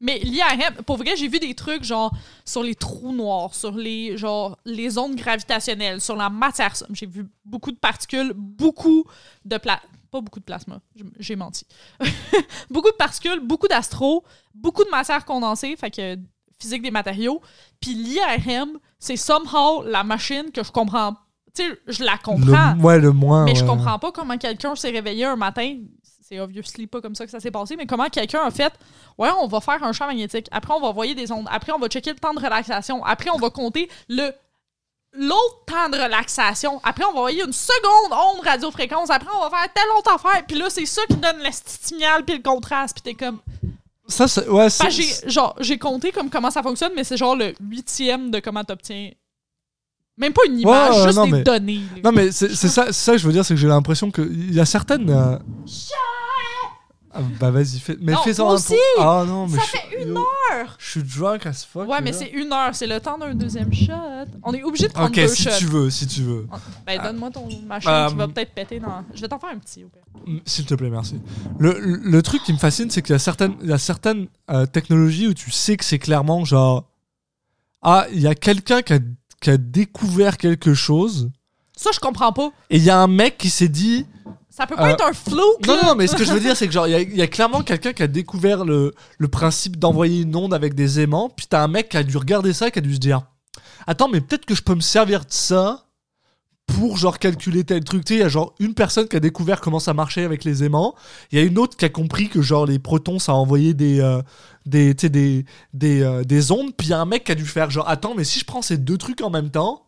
Mais l'IRM, pour vrai, j'ai vu des trucs genre sur les trous noirs, sur les genre les ondes gravitationnelles, sur la matière somme. J'ai vu beaucoup de particules, beaucoup de pla pas beaucoup de plasma, j'ai menti. [LAUGHS] beaucoup de particules, beaucoup d'astro, beaucoup de matière condensée, fait que physique des matériaux. Puis l'IRM, c'est somehow la machine que je comprends. Tu sais, je la comprends. Le, ouais, le moins. Mais je comprends pas comment quelqu'un s'est réveillé un matin. C'est obviously pas comme ça que ça s'est passé, mais comment quelqu'un a fait Ouais, on va faire un champ magnétique. Après, on va envoyer des ondes. Après, on va checker le temps de relaxation. Après, on va compter le l'autre temps de relaxation. Après, on va envoyer une seconde onde radiofréquence. Après, on va faire telle autre affaire. Puis là, c'est ça qui donne l'estimial puis le contraste. Puis t'es comme. Ça, c'est- ouais, c'est- genre, j'ai compté comme comment ça fonctionne, mais c'est genre le huitième de comment t'obtiens. Même pas une image, ouais, juste non, des mais- données. Non, mais c'est ça, ça que je veux dire, c'est que j'ai l'impression qu'il y a certaines. euh, ah, bah vas-y, fais, mais Non, fais-en un aussi! Ah non, mais Ça je- fait une heure! Je suis drunk as fuck. Ouais, mais c'est une heure, c'est le temps d'un deuxième shot. On est obligé de prendre Ok, deux si shots. tu veux, si tu veux. Ben, donne-moi ton machin Euh, qui va peut-être péter dans. Je vais t'en faire un petit. Mm, S'il te plaît, merci. Le, le- le truc qui me fascine, c'est qu'il y a certaines, il y a certaines euh, technologies où tu sais que c'est clairement genre. Ah, il y a quelqu'un qui a, qui a découvert quelque chose, Ça, je comprends pas. et il y a un mec qui s'est dit. Ça peut pas Euh, être un flou. Non, non, non, mais ce que je veux dire, c'est que genre, il y a, il y a clairement quelqu'un qui a découvert le, le principe d'envoyer une onde avec des aimants, puis t'as un mec qui a dû regarder ça et qui a dû se dire Attends, mais peut-être que je peux me servir de ça pour genre calculer tel truc. Tu sais, il y a genre une personne qui a découvert comment ça marchait avec les aimants. Il y a une autre qui a compris que genre les protons ça a envoyé des euh, des des des, euh, des ondes. Puis il y a un mec qui a dû faire genre attends mais si je prends ces deux trucs en même temps,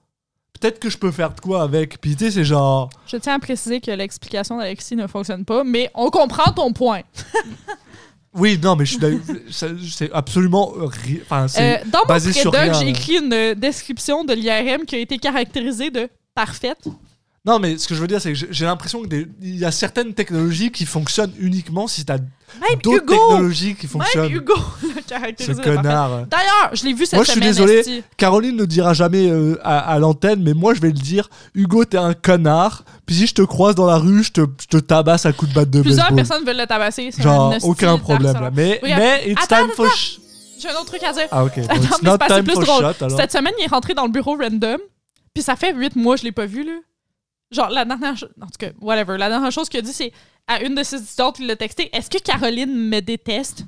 peut-être que je peux faire de quoi avec. Puis tu sais c'est genre Je tiens à préciser que l'explication d'Alexis ne fonctionne pas, mais on comprend ton point. [LAUGHS] oui non mais je suis c'est absolument ri- Euh, dans mon basé sur j'ai écrit une description de l'IRM qui a été caractérisée de parfaite. Non, mais ce que je veux dire, c'est que j'ai- l'impression qu'il y a certaines technologies qui fonctionnent uniquement si t'as Même d'autres Hugo! technologies qui Même fonctionnent. Hugo [LAUGHS] l'a Ce connard. D'ailleurs, je l'ai vu cette Moi, je suis semaine. désolé. esti. Caroline ne dira jamais euh, à, à l'antenne, mais moi, je vais le dire. Hugo, t'es un connard. Puis si je te croise dans la rue, je te, je te tabasse à coups de batte de Plusieurs baseball. personnes veulent le tabasser. Genre, aucun problème. Là. Mais, Oui, mais it's attends, time for... J'ai un autre truc à dire. Ah, ok. [LAUGHS] Attends, it's mais c'est plus for drôle. shot. Cette semaine, il est rentré dans le bureau random, puis ça fait huit mois que je l'ai pas vu, là. Genre, la dernière chose... En tout cas, whatever. La dernière chose qu'il a dit, c'est à une de ses étudiantes, il l'a texté « Est-ce que Caroline me déteste?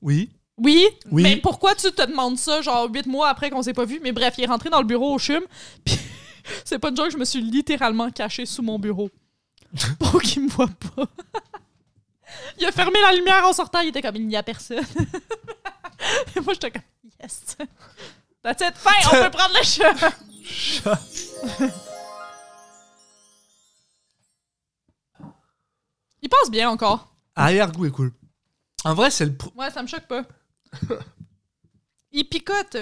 Oui. » Oui, Oui. mais pourquoi tu te demandes ça, genre, huit mois après qu'on s'est pas vu? Mais bref, il est rentré dans le bureau au chum, [LAUGHS] puis c'est pas une joke, je me suis littéralement caché sous mon bureau [LAUGHS] pour qu'il me voit pas. [LAUGHS] il a fermé la lumière en sortant, il était comme « Il n'y a personne. » Et moi, j'étais comme « Yes! » That's it, fin, on peut [LAUGHS] prendre le chat! [LAUGHS] Il passe bien encore. Arrière-goût est cool. En vrai, c'est le... pr- Ouais, ça me choque pas. [LAUGHS] Il picote.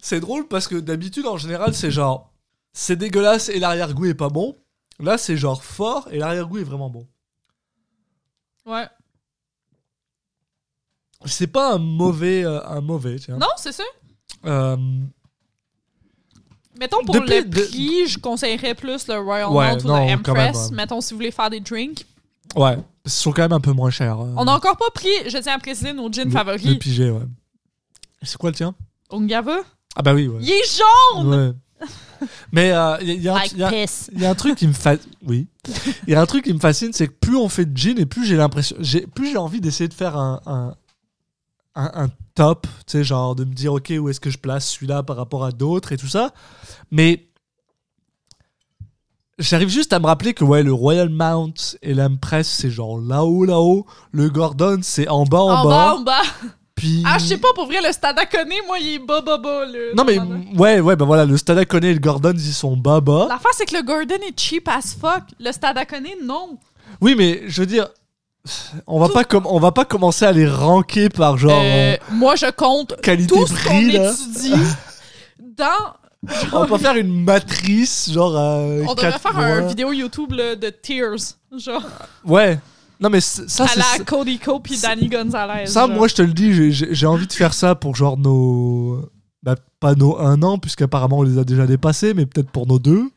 C'est drôle parce que d'habitude, en général, c'est genre... C'est dégueulasse et l'arrière-goût est pas bon. Là, c'est genre fort et l'arrière-goût est vraiment bon. Ouais. C'est pas un mauvais, euh, un mauvais, tiens. Non, c'est ça. Euh, Mettons pour Depuis- le de- prix, je conseillerais plus le Royal Ouais, Malt ou non, le quand Empress. même, ouais. Mettons si vous voulez faire des drinks. ouais, ils sont quand même un peu moins chers. euh, On n'a encore pas pris, je tiens à préciser, nos gins le- favoris. Le pigé, ouais. C'est quoi le tien? Ungava. Ah bah oui, ouais. Il est jaune! Ouais. Mais euh, il y, a- y a un- Like y a- piss. y a un truc qui me fascine. Oui. Il y a un truc qui me fascine, c'est que plus on fait de gin et plus j'ai l'impression, j'ai plus j'ai envie d'essayer de faire un un, un- un top, tu sais, genre de me dire ok où est-ce que je place celui-là par rapport à d'autres et tout ça. Mais j'arrive juste à me rappeler que ouais le Royal Mount et l'Empress c'est genre là-haut là-haut, le Gordon c'est en bas en, En bas, en bas. Puis Ah, je sais pas, pour vrai, le Conné, moi, il est bas, bas, bas. là. Non mais ouais ouais ben voilà le à et le Gordon ils sont bas bas. L'affaire, c'est que le Gordon est cheap as fuck. Le Conné, non. Oui, mais je veux dire, on va pas comme on va pas commencer à les ranker par genre Euh, euh, moi, je compte qualité tout ce qu'on prix là. étudie [LAUGHS] dans On va pas faire une matrice genre euh, On devrait faire une vidéo YouTube là, de Tears. Genre, Ouais. Non mais ça à c'est la Cody Co puis Danny Gonzalez. ça genre. moi je te le dis, j'ai- envie de faire ça pour genre nos bah, pas nos un an puisqu'apparemment on les a déjà dépassés mais peut-être pour nos deux.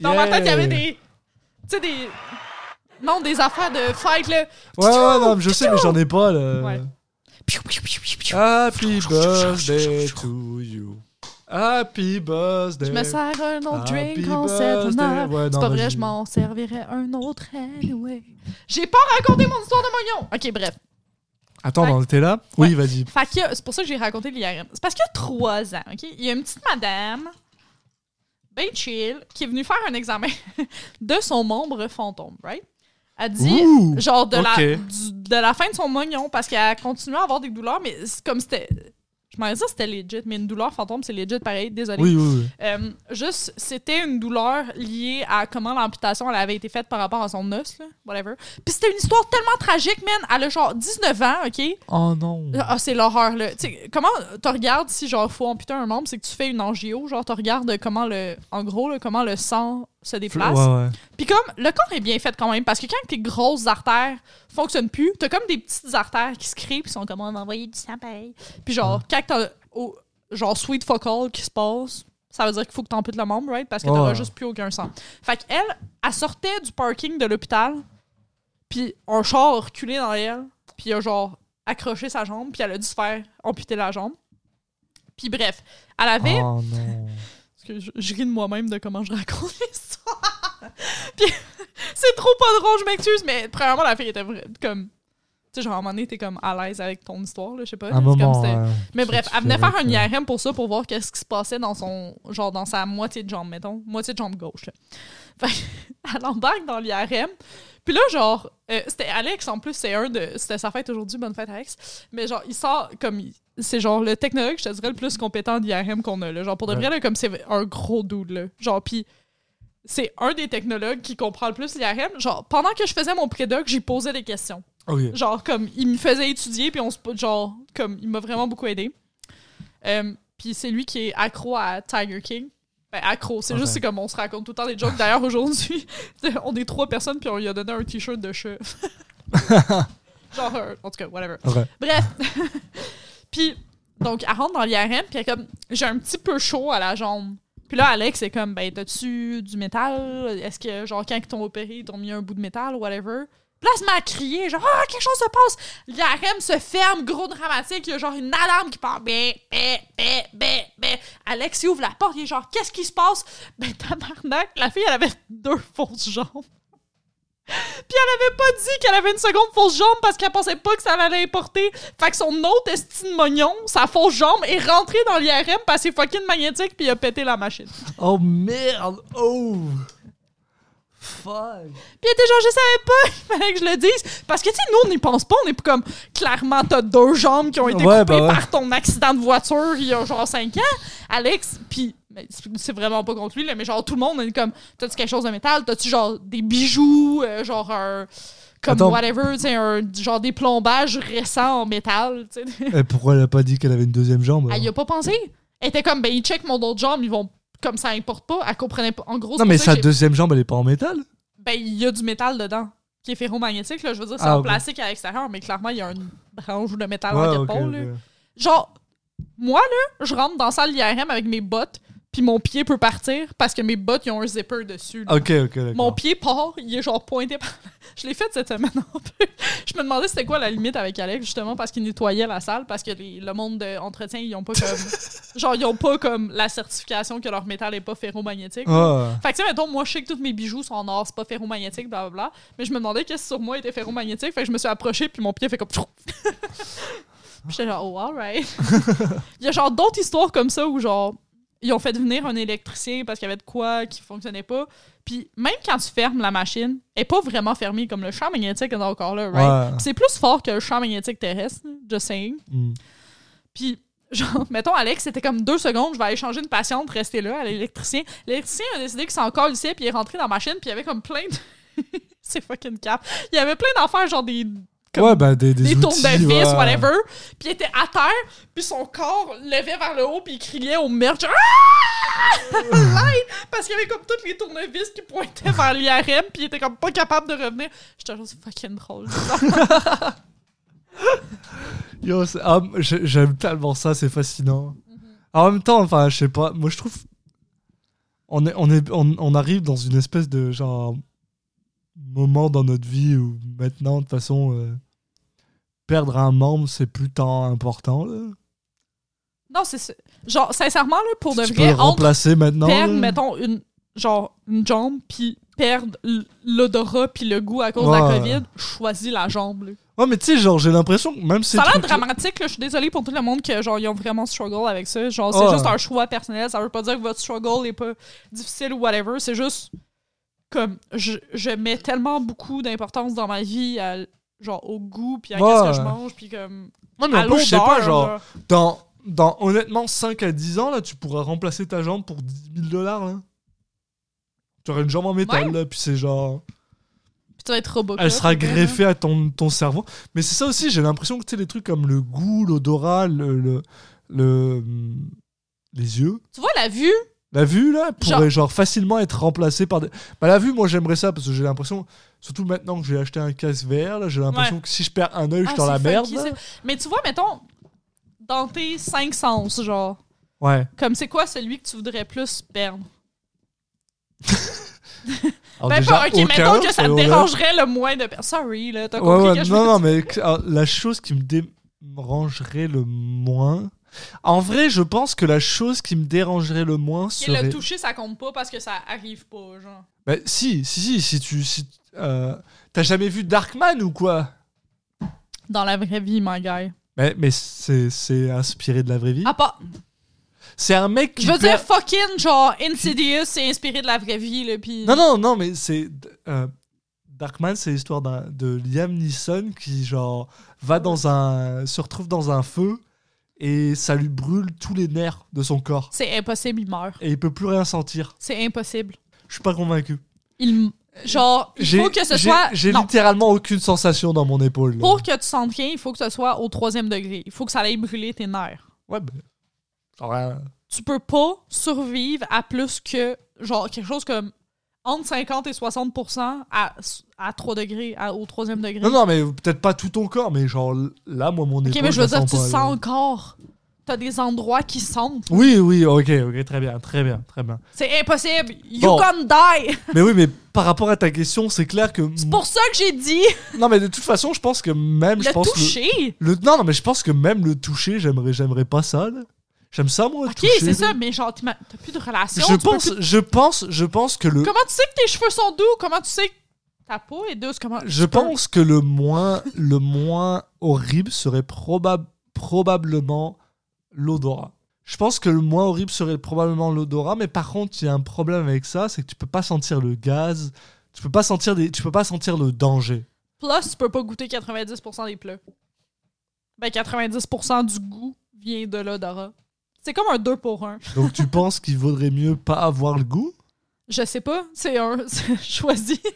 Dans ma tête, il y avait Yeah. des. Tu sais, des. Non, des affaires de fight là. Ouais ouais non, mais je sais mais j'en ai pas là. Ouais. Happy birthday to you. Happy birthday. Je me sers un autre drink en cet birthday. honneur. Ouais, C'est pas vrai, je m'en servirais un autre anyway. J'ai pas raconté mon histoire de moignon. Ok, bref. Attends, on était là? Ouais. Oui, vas-y. C'est pour ça que j'ai raconté l'IRM. C'est parce qu'il y a trois ans, OK? Il y a une petite madame, ben chill, qui est venue faire un examen [LAUGHS] de son membre fantôme, right? Elle dit, Ouh, genre, de, la, du- de la fin de son moignon, parce qu'elle continuait à avoir des douleurs, mais c'est comme c'était... Je m'en disais c'était legit, mais une douleur fantôme, c'est legit pareil, désolé. Oui, oui, oui. Euh, juste, c'était une douleur liée à comment l'amputation elle avait été faite par rapport à son os, là, whatever. Puis c'était une histoire tellement tragique, man. Elle a genre 19 ans, OK? Oh non. Ah, c'est l'horreur, là. Tu sais, comment tu regardes si, genre, faut amputer un membre, c'est que tu fais une angio, genre, tu regardes comment le. En gros, là, comment le sang se déplace. Puis comme, le corps est bien fait quand même, parce que quand tes grosses artères fonctionnent plus, t'as comme des petites artères qui se créent, puis sont comme, on va envoyer du sang pareil. Puis genre, quand t'as, au- genre, sweet focal qui se passe, ça veut dire qu'il faut que t'amputes le membre, right? Parce que t'auras juste plus aucun sang. Fait qu'elle, elle sortait du parking de l'hôpital, puis un char a reculé dans elle, puis a genre accroché sa jambe, puis elle a dû se faire amputer la jambe. Puis bref, elle avait Oh non. Parce que je, je ris de moi-même de comment je raconte [LAUGHS] l'histoire. Puis c'est trop pas drôle, je m'excuse, mais premièrement, la fille était vra- comme Tu sais, genre, à un moment donné, t'es comme à l'aise avec ton histoire, là, je sais pas. Un C'est comme moment. c'était- euh, Mais bref, elle venait faire un IRM pour ça, pour voir qu'est-ce qui se passait dans son, genre, dans sa moitié de jambe, mettons. Moitié de jambe gauche, là. [LAUGHS] Fait elle embarque dans l'IRM. Puis là, genre, euh, c'était Alex, en plus, c'est un de. C'était sa fête aujourd'hui, bonne fête, Alex. Mais genre, il sort comme. il- C'est genre le technologue, je te dirais, le plus compétent d'IRM qu'on a, là. Genre, pour de Ouais. vrai, là, comme c'est un gros dude, là. Genre, puis c'est un des technologues qui comprend le plus l'IRM. Genre, pendant que je faisais mon prédoc, j'y posais des questions. Genre, comme, il me faisait étudier, puis on se. Genre, comme, il m'a vraiment beaucoup aidé. Euh, puis c'est lui qui est accro à Tiger King. Ben, accro, c'est juste, c'est comme on se raconte tout le temps des jokes. D'ailleurs, aujourd'hui, [LAUGHS] on est trois personnes, puis on lui a donné un t-shirt de chat. [LAUGHS] Genre, euh, en tout cas, whatever. Bref. [LAUGHS] puis, donc, elle rentre dans l'IRM, puis elle comme, j'ai un petit peu chaud à la jambe. Puis là, Alex est comme, ben, t'as-tu du métal? Est-ce que, genre, quand ils t'ont opéré, ils t'ont mis un bout de métal whatever? Puis là, elle se genre, ah, quelque chose se passe! L'IRM se ferme, gros dramatique, il y a genre une alarme qui part, bé, bé, bé, bé, bé. Alex, il ouvre la porte, il est genre, qu'est-ce qui se passe? Ben, tabarnak, la fille, elle avait deux fausses jambes. Puis elle avait pas dit qu'elle avait une seconde fausse jambe parce qu'elle pensait pas que ça allait importer. Fait que son autre estime mognon, sa fausse jambe, est rentrée dans l'IRM parce que fucking magnétique puis il a pété la machine. Oh merde! Oh! Fuck! Puis elle était genre, je savais pas, [LAUGHS] il fallait que je le dise. Parce que, tu sais, nous, on n'y pense pas. On est comme, clairement, t'as deux jambes qui ont été Ouais, coupées bah ouais. par ton accident de voiture il y a genre 5 ans. Alex, puis mais c'est- vraiment pas contre lui, là, mais genre, tout le monde est comme, t'as-tu quelque chose de métal? T'as-tu genre des bijoux, euh, genre un. Comme Attends. whatever, tu sais, un, genre des plombages récents en métal, tu sais. Et pourquoi elle a pas dit qu'elle avait une deuxième jambe? Elle y a pas pensé. Elle était comme, ben, ils checkent mon autre jambe, ils vont. Comme ça importe pas. Elle comprenait pas. En gros, Non, mais sa deuxième jambe, elle est pas en métal? ben, il y a du métal dedans, qui est ferromagnétique. Là, je veux dire, c'est Ah, en plastique à l'extérieur, mais clairement, il y a une branche de métal Ouais, en quelque ok, part, ok. là. Genre, moi, là, je rentre dans la salle d'IRM avec mes bottes, puis mon pied peut partir parce que mes bottes, ils ont un zipper dessus. là. Ok, ok, d'accord. Mon pied part, il est genre pointé par. [LAUGHS] Je l'ai fait cette semaine [LAUGHS] en plus. Je me demandais c'était quoi la limite avec Alex, justement, parce qu'il nettoyait la salle, parce que les- le monde d'entretien, ils ont pas comme. [LAUGHS] genre, ils ont pas comme la certification que leur métal est pas ferromagnétique. Ouais. Fait que, tu sais, mettons, moi, je sais que tous mes bijoux sont en or, c'est pas ferromagnétique, blablabla. Mais je me demandais qu'est-ce sur moi était ferromagnétique. Fait que je me suis approchée, puis mon pied fait comme. Puis j'étais genre, oh, alright. Il y a genre d'autres histoires comme ça où, genre, ils ont fait venir un électricien parce qu'il y avait de quoi qui fonctionnait pas. Puis même quand tu fermes la machine, elle est pas vraiment fermée comme le champ magnétique est encore là, right? Ouais. C'est plus fort que le champ magnétique terrestre, just saying. Hmm. Puis, genre, [LAUGHS] mettons, Alex, c'était comme deux secondes, je vais aller changer une patiente, rester là, à l'électricien. L'électricien a décidé qu'il s'en encore ici, puis il est rentré dans la machine, puis il y avait comme plein de. [LAUGHS] C'est fucking cap. Il y avait plein d'affaires, genre des. Comme ouais, ben des, des, des outils, tournevis, ouais. whatever. Puis il était à terre, puis son corps levait vers le haut, puis il criait au merde, genre Ah! [LAUGHS] Parce qu'il y avait comme toutes les tournevis qui pointaient vers l'IRM, puis il était comme pas capable de revenir. J'étais c'est fucking drôle. [LAUGHS] Yo, j'ai- j'aime tellement ça, c'est fascinant. Mhm. En même temps, enfin, je sais pas, moi je trouve. On, est, on, est, on, on arrive dans une espèce de genre moment dans notre vie où maintenant, de toute façon, euh, perdre un membre, c'est plus tant important. Là. non, c'est. Genre, sincèrement, là, pour de tu peux vrai, le entre remplacer maintenant. perdre, là. mettons, une, genre, une jambe, puis perdre l'odorat puis le goût à cause de la. COVID, choisis la jambe, là. Ouais, mais tu sais, genre, j'ai l'impression que même si. Ça a l'air dramatique, là. Je suis désolée pour tout le monde que, genre, ils ont vraiment struggle avec ça. Genre, c'est Ouais. juste un choix personnel. Ça veut pas dire que votre struggle est pas difficile ou whatever. C'est juste comme, je, je mets tellement beaucoup d'importance dans ma vie à, genre, au goût puis à Ouais. qu'est-ce que je mange puis comme, Ouais, mais à plus, je sais pas, genre, là. dans, dans honnêtement 5 à 10 ans, là, tu pourras remplacer ta jambe pour 10 000 dollars, là. Tu aurais une jambe en métal, Ouais. là, puis c'est genre. Puis tu vas être Robocop. Elle sera greffée à ton, ton cerveau. Mais c'est ça aussi, j'ai l'impression que tu sais, les trucs comme le goût, l'odorat, le, le, le- hum, les yeux, Tu vois, la vue, la vue, là, pourrait Genre- genre, facilement être remplacée par des. Bah, la vue, moi, j'aimerais ça parce que j'ai l'impression, surtout maintenant que j'ai acheté un casque VR, là, j'ai l'impression que si je perds un œil, je Ah, suis dans la merde. Mais tu vois, mettons, dans tes cinq sens, genre, Ouais. comme c'est quoi celui que tu voudrais plus perdre? [LAUGHS] Alors, Ben, déjà, pas, ok, mettons que ça te dérangerait le moins de. Sorry, là, t'as compris ouais, que je non, non, mais alors, la chose qui me dérangerait le moins. En vrai, je pense que la chose qui me dérangerait le moins Et serait. le toucher, ça compte pas parce que ça arrive pas, genre. Bah, si, si, si, si tu. Si, euh, T'as jamais vu Darkman ou quoi? Dans la vraie vie, my guy. Mais, mais c'est inspiré de la vraie vie. À part, C'est un mec qui. je veux dire, fucking, genre, Insidious, c'est inspiré de la vraie vie, là, pis... Non, non, non, mais c'est. euh, Darkman, c'est l'histoire de Liam Neeson qui, genre, va dans un. se retrouve dans un feu et ça lui brûle tous les nerfs de son corps. C'est impossible, il meurt. Et il peut plus rien sentir. C'est impossible. Je suis pas convaincu. Il... Genre, il J'ai- faut que ce soit... J'ai littéralement aucune sensation dans mon épaule. là. pour que tu sentes rien, il faut que ce soit au troisième degré. Il faut que ça aille brûler tes nerfs. Ouais, ben. genre, euh, Tu peux pas survivre à plus que, genre, quelque chose comme entre 50 et 60 à, à 3 degrés, à- au troisième degré. Non, non, mais peut-être pas tout ton corps, mais genre là, moi, mon ok, épaule. mais je veux dire, tu sens là. encore. T'as des endroits qui sentent. Oui, oui, ok, ok, très bien, très bien, très bien. C'est impossible. You Bon. gonna die. [LAUGHS] mais oui, mais par rapport à ta question, c'est clair que. C'est pour ça que j'ai dit Non, mais de toute façon, je pense que même. je le pense le- toucher. Le, non, non, mais je pense que même le toucher, j'aimerais, j'aimerais pas ça. là. J'aime ça, moi. Ok, c'est ça, mais genre, t'as plus de relation. Je pense, plus- je pense, je pense que le. Comment tu sais que tes cheveux sont doux? Comment tu sais que ta peau est douce? Comment Je peux- pense que le moins, le moins horrible serait probab- probablement l'odorat. Je pense que le moins horrible serait probablement l'odorat, mais par contre, il y a un problème avec ça, c'est que tu peux pas sentir le gaz, tu peux pas sentir des, tu peux pas sentir le danger. Plus, tu peux pas goûter 90% des plats. Ben, 90% du goût vient de l'odorat. C'est comme un 2 pour 1. Donc tu [LAUGHS] penses qu'il vaudrait mieux pas avoir le goût? Je sais pas, c'est un [LAUGHS] choisi. [LAUGHS]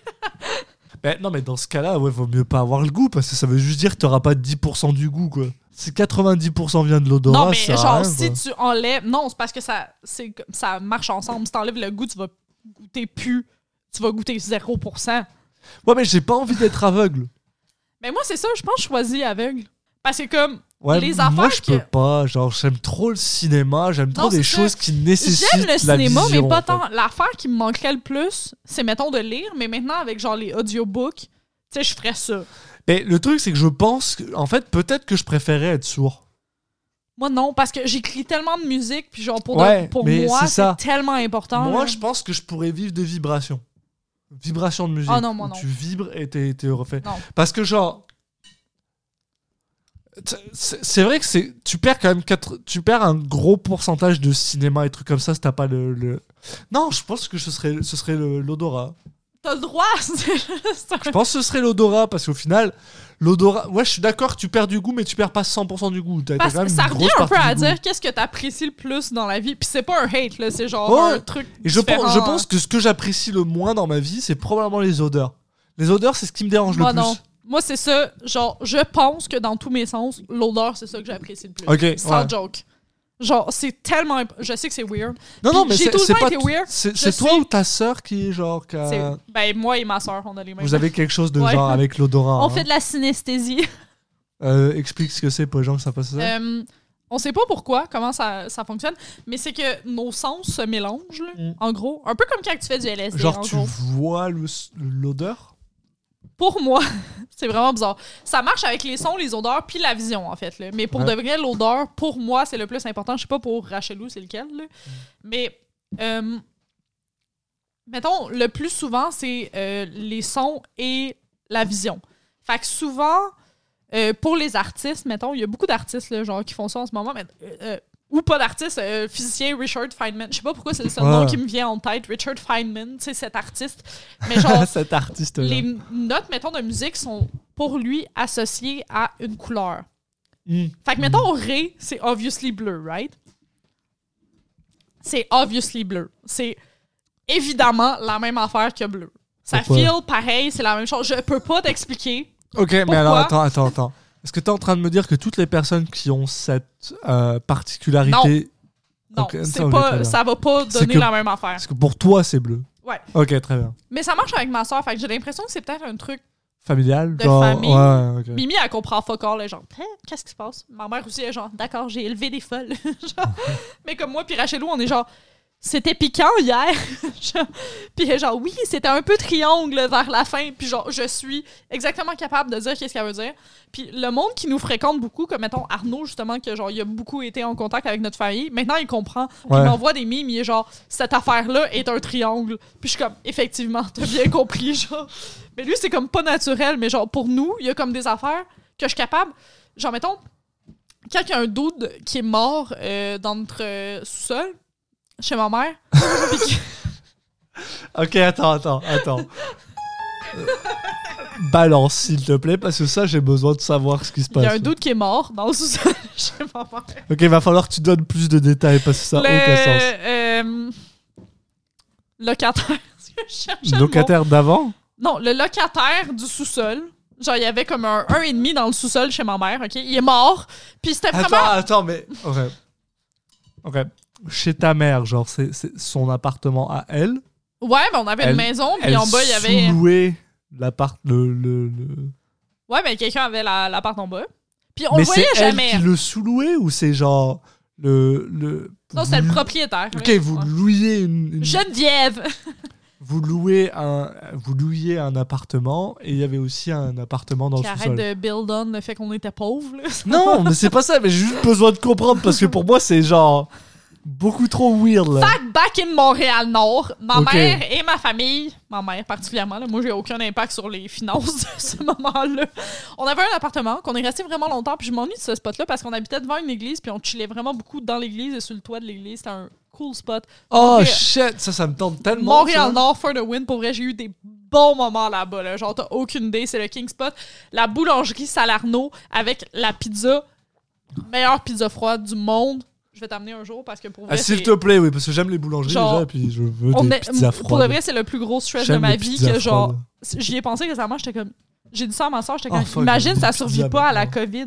Ben non, mais dans ce cas-là, ouais, vaut mieux pas avoir le goût parce que ça veut juste dire que t'auras pas 10% du goût, quoi. Si 90% vient de l'odorat, non, mais ça genre, si tu enlèves. Non, c'est parce que ça, c'est ça marche ensemble. Si t'enlèves le goût, tu vas goûter plus. Tu vas goûter 0%. Ouais, mais j'ai pas envie d'être aveugle. Mais moi, c'est ça, je pense que je choisis aveugle. Parce que comme. Ouais, Les moi affaires je que- peux pas. Genre, j'aime trop le cinéma, j'aime trop des choses qui nécessitent J'aime le la cinéma, vision, mais pas en fait. tant. L'affaire qui me manquerait le plus, c'est, mettons, de lire. Mais maintenant, avec genre les audiobooks, tu sais, je ferais ça. Mais le truc, c'est que je pense que, en fait, peut-être que je préférais être sourd. Moi, non, parce que j'écris tellement de musique, puis genre, pour, de- moi, c'est tellement important. Moi, là. je pense que je pourrais vivre de vibrations. Vibrations de musique. Ah non, moi, non. Tu vibres et t'es t'es refait. Non. Parce que, genre. C'est vrai que c'est tu perds quand même quatre, tu perds un gros pourcentage de cinéma et trucs comme ça si t'as pas le, le- non je pense que ce serait ce serait l'odorat T'as le droit, [LAUGHS] Je pense que ce serait l'odorat parce qu'au final, l'odorat. Ouais, je suis d'accord, tu perds du goût, mais tu perds pas 100% du goût. Parce quand que même ça revient un peu à dire qu'est-ce que t'apprécies le plus dans la vie. Puis c'est pas un hate, là, c'est genre Ouais. un truc. Et je différent. pense, je pense que ce que j'apprécie le moins dans ma vie, c'est probablement les odeurs. Les odeurs, c'est ce qui me dérange Moi, le plus. non. Moi, c'est ça. Genre, je pense que dans tous mes sens, l'odeur, c'est ça que j'apprécie le plus. Ok, Sans ouais. joke. Genre, c'est tellement. imp- Je sais que c'est weird. Non, non, Puis mais j'ai c'est tout le c'est temps pas. été weird. C'est Je c'est toi ou ta sœur qui est genre. qui C'est- Ben, moi et ma soeur, on a les mêmes. Vous avez quelque chose de Ouais. genre avec l'odorat. On hein? fait de la synesthésie. Euh, explique ce que c'est pour les gens que ça passe ça. Euh, on sait pas pourquoi, comment ça, ça fonctionne, mais c'est que nos sens se mélangent, là, Mm. en gros. Un peu comme quand tu fais du LSD, genre, en tu gros. vois le- l'odeur? Pour moi, [LAUGHS] c'est vraiment bizarre. Ça marche avec les sons, les odeurs, puis la vision, en fait. Là. Mais pour Ouais. de vrai, l'odeur, pour moi, c'est le plus important. Je sais pas pour Rachelou, c'est lequel. là. Mais, euh, mettons, le plus souvent, c'est euh, les sons et la vision. Fait que souvent, euh, pour les artistes, mettons, il y a beaucoup d'artistes genre, qui font ça en ce moment, mais, ou pas d'artistes, euh, physicien Richard Feynman. Je sais pas pourquoi c'est le seul Ouais. nom qui me vient en tête, Richard Feynman, c'est cet artiste. Mais genre, [LAUGHS] Cet artiste les notes, mettons, de musique sont pour lui associées à une couleur. Hmm. Fait que, mettons, Ré, c'est obviously bleu, right? C'est obviously bleu. C'est évidemment la même affaire que bleu. Ça Pourquoi? feel pareil, c'est la même chose. Je peux pas t'expliquer. Ok, mais alors attends, attends, attends. Est-ce que tu es en train de me dire que toutes les personnes qui ont cette euh, particularité. Non, Ok, c'est ça, pas, ça va pas donner que- la même affaire. Parce que pour toi, c'est bleu. Ouais. Ok, très bien. Mais ça marche avec ma soeur, fait que j'ai l'impression que c'est peut-être un truc. Familial De genre, famille. Ouais. Mimi, elle comprend fuck all, elle est genre, Hein, qu'est-ce qui se passe? Ma mère aussi, est genre, d'accord, j'ai élevé des folles. [LAUGHS] Genre, [LAUGHS] mais comme moi, puis Rachelou, on est genre, c'était piquant hier. [LAUGHS] Puis est genre, oui, c'était un peu triangle vers la fin. Puis genre, je suis exactement capable de dire qu'est-ce qu'elle veut dire. Puis le monde qui nous fréquente beaucoup, comme mettons Arnaud, justement, que genre, il a beaucoup été en contact avec notre famille, maintenant il comprend. Puis Ouais. il m'envoie des mimes, il est genre, cette affaire-là est un triangle. Puis je suis comme, effectivement, t'as bien compris, [LAUGHS] genre. Mais lui, c'est comme pas naturel, mais genre, pour nous, il y a comme des affaires que je suis capable. Genre, mettons, quand il y a un dude qui est mort euh, dans notre euh, sous-sol, chez ma mère, [LAUGHS] Ok, attends, attends, attends. Euh, Balance, s'il te plaît, parce que ça, j'ai besoin de savoir ce qui se il passe. y a un dude qui est mort dans le sous-sol [LAUGHS] chez ma mère. Ok, il va falloir que tu donnes plus de détails parce que ça n'a aucun sens. euh, locataire. [LAUGHS] Je? Locataire d'avant? Non, le locataire du sous-sol. Genre, il y avait comme un 1,5 dans le sous-sol chez ma mère, OK? Il est mort. Puis c'était Attends, vraiment... attends, mais. Ok. Ok. Chez ta mère, genre, c'est c'est son appartement à elle? Ouais, mais on avait Elle- une maison, puis en bas, il y avait... sous-louait l'appart. Le, le, le- Ouais, mais quelqu'un avait la- l'appart en bas. Puis on mais le voyait c'est elle jamais. qui le sous-louait ou c'est genre. Le. le Non, vous- le propriétaire. Ok, oui. vous louiez une, une- Geneviève! [LAUGHS] vous louez un vous louiez un appartement et il y avait aussi un appartement dans Qui le arrête sous-sol. de build on le fait qu'on était pauvres, là. Non, mais c'est pas ça, mais j'ai juste besoin de comprendre parce que pour moi c'est genre beaucoup trop weird là. Fact back in Montréal-Nord, ma Ok. mère et ma famille, ma mère particulièrement, là, moi j'ai aucun impact sur les finances de ce moment-là. On avait un appartement qu'on est resté vraiment longtemps, puis je m'ennuie de ce spot-là parce qu'on habitait devant une église, puis on chillait vraiment beaucoup dans l'église et sur le toit de l'église. C'était un cool spot. Oh Montréal- shit, ça ça me tente tellement. ça. Montréal-Nord for the win. Pour vrai, j'ai eu des bons moments là-bas. Là. Genre, t'as aucune idée, c'est le King Spot. La boulangerie Salarno avec la pizza, meilleure pizza froide du monde. Je vais t'amener un jour parce que pour vrai, Ah, s'il te plaît, oui, parce que j'aime les boulangeries Genre, déjà, et puis je veux des est- pizzas pour froides. de vrai, c'est le plus gros stress de ma vie que genre. J'y ai pensé récemment, j'étais comme. J'ai dit ça à ma soeur, j'étais Oh, comme. imagine, ça survit pas à la. COVID.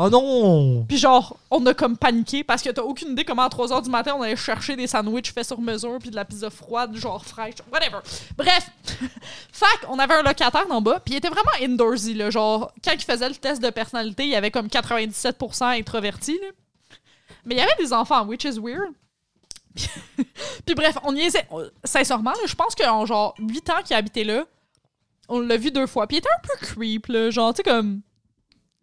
Oh non Puis genre, on a comme paniqué parce que t'as aucune idée comment à 3h du matin on allait chercher des sandwichs faits sur mesure puis de la pizza froide, genre fraîche, whatever. Bref, [LAUGHS] fac, on avait un locataire d'en bas puis il était vraiment indoorsy, là. Genre, quand il faisait le test de personnalité, il y avait comme 97% introverti, là. Mais il y avait des enfants, which is weird. [LAUGHS] puis bref, on y est. Sincèrement, je pense qu'en genre 8 ans qu'il habitait là, on l'a vu deux fois. Puis il était un peu creep, là. Genre, tu sais, comme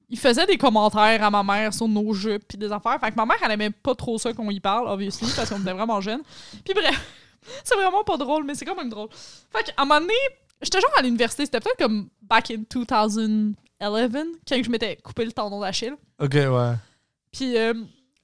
il faisait des commentaires à ma mère sur nos jupes puis des affaires. Fait que ma mère, elle aimait pas trop ça qu'on y parle, obviously, parce qu'on était vraiment jeunes. Puis bref, [LAUGHS] c'est vraiment pas drôle, mais c'est quand même drôle. Fait qu'à un moment donné, j'étais genre à l'université, c'était peut-être comme back in 2011, quand je m'étais coupé le tendon d'Achille. Ok, ouais. Puis, euh,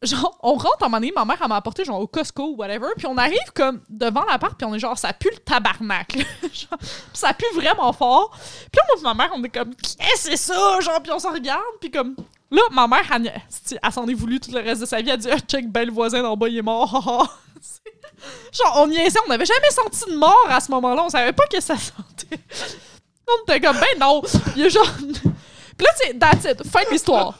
genre, on rentre à un moment donné, ma mère, elle m'a apporté genre au Costco ou whatever, puis on arrive comme devant l'appart, puis on est genre, ça pue le tabarnak. [LAUGHS] Genre, ça pue vraiment fort. Puis là, et ma mère, on est comme, qu'est-ce que c'est ça? Genre, puis on se regarde, puis comme, là, ma mère, elle, elle, elle s'en est voulu tout le reste de sa vie. Elle dit, ah, check, ben, le voisin d'en bas, il est mort. [LAUGHS] C'est- [LAUGHS] genre, on niaisait, on n'avait jamais senti de mort à ce moment-là, on savait pas que ça sentait. On était comme, ben non, il a genre. Puis là, sais, that's it, fin de l'histoire.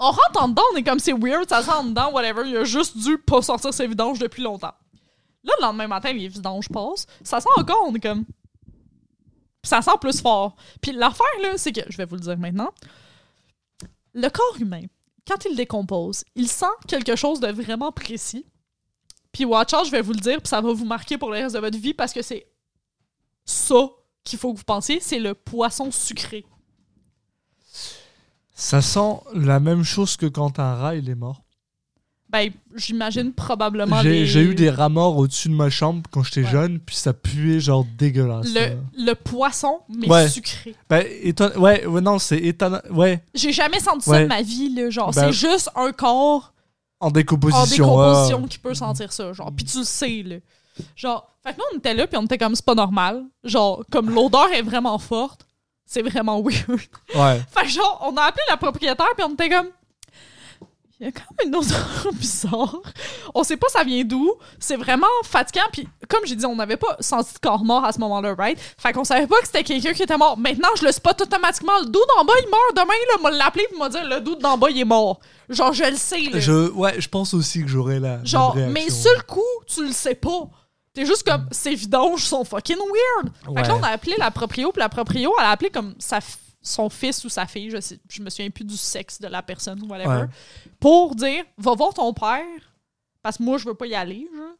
On rentre en dedans, on est comme c'est weird, ça sent en dedans, whatever. Il a juste dû pas sortir ses vidanges depuis longtemps. Là, le lendemain matin, les vidanges passent. Ça sent encore, on est comme. Ça sent plus fort. Puis l'affaire, là, c'est que, je vais vous le dire maintenant, le corps humain, quand il décompose, il sent quelque chose de vraiment précis. Puis watch out, je vais vous le dire, puis ça va vous marquer pour le reste de votre vie parce que c'est ça qu'il faut que vous pensiez, c'est le poisson sucré. Ça sent la même chose que quand un rat il est mort. Ben, j'imagine probablement J'ai les- j'ai eu des rats morts au-dessus de ma chambre quand j'étais Ouais. jeune, puis ça puait genre dégueulasse. le, le poisson, mais Ouais. sucré. Ben, éton- ouais, ouais, non, c'est étonnant. Ouais, J'ai jamais senti ça de ma vie, là. Genre, Ben- c'est juste un corps en décomposition. en décomposition qui peut sentir ça, genre. Puis tu le sais, là. Genre, fait que nous, on était là, puis on était comme, c'est pas normal. Genre, comme l'odeur est vraiment forte, c'est vraiment weird. Ouais. [LAUGHS] Fait que genre, on a appelé la propriétaire, puis on était comme... Il y a quand même une odeur bizarre. On sait pas ça vient d'où. C'est vraiment fatigant. Puis, comme j'ai dit, on n'avait pas senti de corps mort à ce moment-là, right? Fait qu'on savait pas que c'était quelqu'un qui était mort. Maintenant, je le spot automatiquement. Le dude d'en bas, il meurt demain. Là, m'a l'appelé pour me dire le dude d'en bas, il est mort. Genre, je le sais. Là. Je, ouais, je pense aussi que j'aurais la. Genre, mais sur le coup, tu le sais pas. T'es juste comme, ces vidanges sont fucking weird. Fait que là, Ouais. on a appelé la proprio, puis la proprio, elle a appelé comme sa son fils ou sa fille, je, sais, je me souviens plus du sexe de la personne, whatever, Ouais. pour dire, va voir ton père, parce que moi, je veux pas y aller. genre.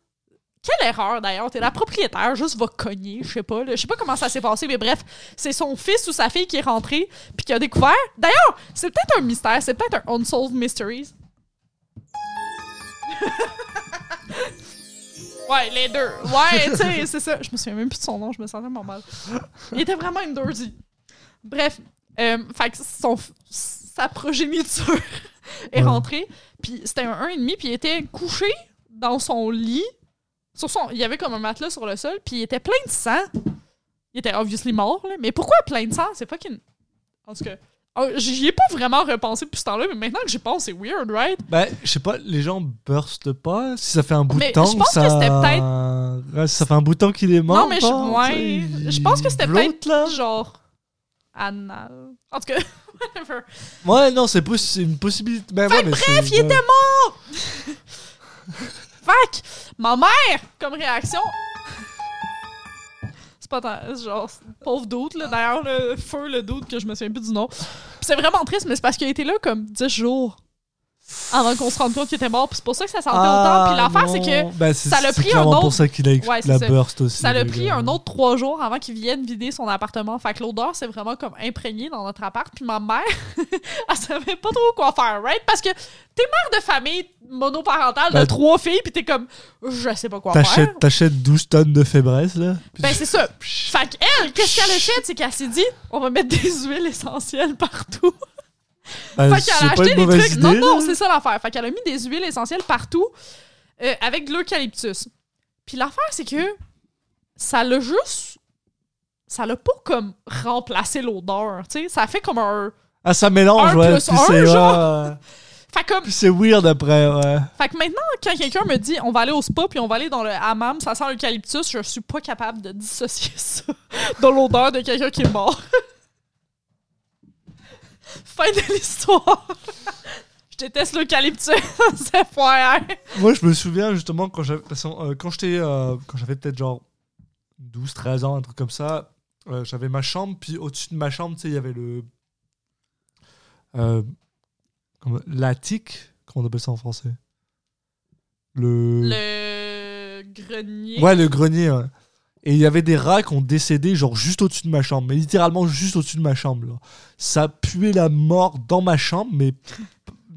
Quelle erreur d'ailleurs, t'es la propriétaire, juste va cogner, je sais pas. Je sais pas comment ça s'est passé, mais bref, c'est son fils ou sa fille qui est rentré, puis qui a découvert. D'ailleurs, c'est peut-être un mystère, c'est peut-être un Unsolved Mysteries. [LAUGHS] Ouais, les deux. [LAUGHS] Ouais, tu sais, c'est ça. Je me souviens même plus de son nom, je me sentais vraiment mal. Il était vraiment indoorsy. Bref, Euh, fait que son, sa progéniture [LAUGHS] est Ouais. rentrée. Puis c'était un 1,5, puis il était couché dans son lit. Sur son, il y avait comme un matelas sur le sol, puis il était plein de sang. Il était obviously mort, là. Mais pourquoi plein de sang? C'est fucking. En tout cas, j'y ai pas vraiment repensé depuis ce temps-là, mais maintenant que j'y pense, c'est weird, right? Ben, je sais pas, les gens burstent pas si ça fait un bout Mais de temps. je pense ça... que c'était Ouais, ça fait un bout de temps qu'il est mort. non, mais je, ouais, je pense que c'était peut-être genre. Anal. En tout cas, [LAUGHS] whatever. Ouais, non, c'est une possibilité. Ben, ouais, mais bref, il était mort! [LAUGHS] Fac, ma mère, comme réaction. C'est pas tant, genre, pauvre doute, là. D'ailleurs, le feu, le doute, que je me souviens plus du nom. C'est vraiment triste, mais c'est parce qu'il a été là comme 10 jours avant qu'on se rende compte qu'il était mort. Puis c'est pour ça que ça sentait Ah, autant. Puis l'affaire, c'est que. Ben, c'est- ça l'a c'est pris un autre- pour ça qu'il a Ouais, c'est la ça. burst aussi. ça l'a pris un autre trois jours avant qu'il vienne vider son appartement. Fait que l'odeur, c'est vraiment comme imprégné dans notre appart. Puis ma mère, [LAUGHS] elle savait pas trop quoi faire, right? Parce que t'es mère de famille monoparentale de Ben, trois filles, puis t'es comme, je sais pas quoi faire. T'achètes, t'achètes 12 tonnes de fébresse, là. Ben c'est ça. [LAUGHS] Fait qu'elle, qu'est-ce qu'elle a fait? C'est qu'elle s'est dit, on va mettre des huiles essentielles partout. Ben, fait qu'elle a acheté des trucs. idée, non, non, c'est ça l'affaire. Fait qu'elle a mis des huiles essentielles partout euh, avec de l'eucalyptus. Puis l'affaire, c'est que ça l'a juste. Ça l'a pas comme remplacé l'odeur. Tu sais, ça fait comme un. Ah, ça mélange, Un ouais. plus puis un, genre. Fait comme. c'est weird après, ouais. Fait que maintenant, quand quelqu'un me dit on va aller au spa puis on va aller dans le hammam, ça sent l'eucalyptus, je suis pas capable de dissocier [LAUGHS] ça de l'odeur de quelqu'un qui est mort. [LAUGHS] fin de l'histoire. [LAUGHS] je déteste l'eucalyptus, [LAUGHS] c'est FYI. Moi, je me souviens justement quand j'avais, euh, quand j'étais, euh, quand j'avais peut-être genre 12, 13 ans, un truc comme ça, euh, j'avais ma chambre, puis au-dessus de ma chambre, tu sais, il y avait le. Comment- L'attique, comment on appelle ça en français? Le. Le grenier. Ouais, le grenier, ouais. Et il y avait des rats qui ont décédé, genre juste au-dessus de ma chambre, mais littéralement juste au-dessus de ma chambre. là. Ça puait la mort dans ma chambre, mais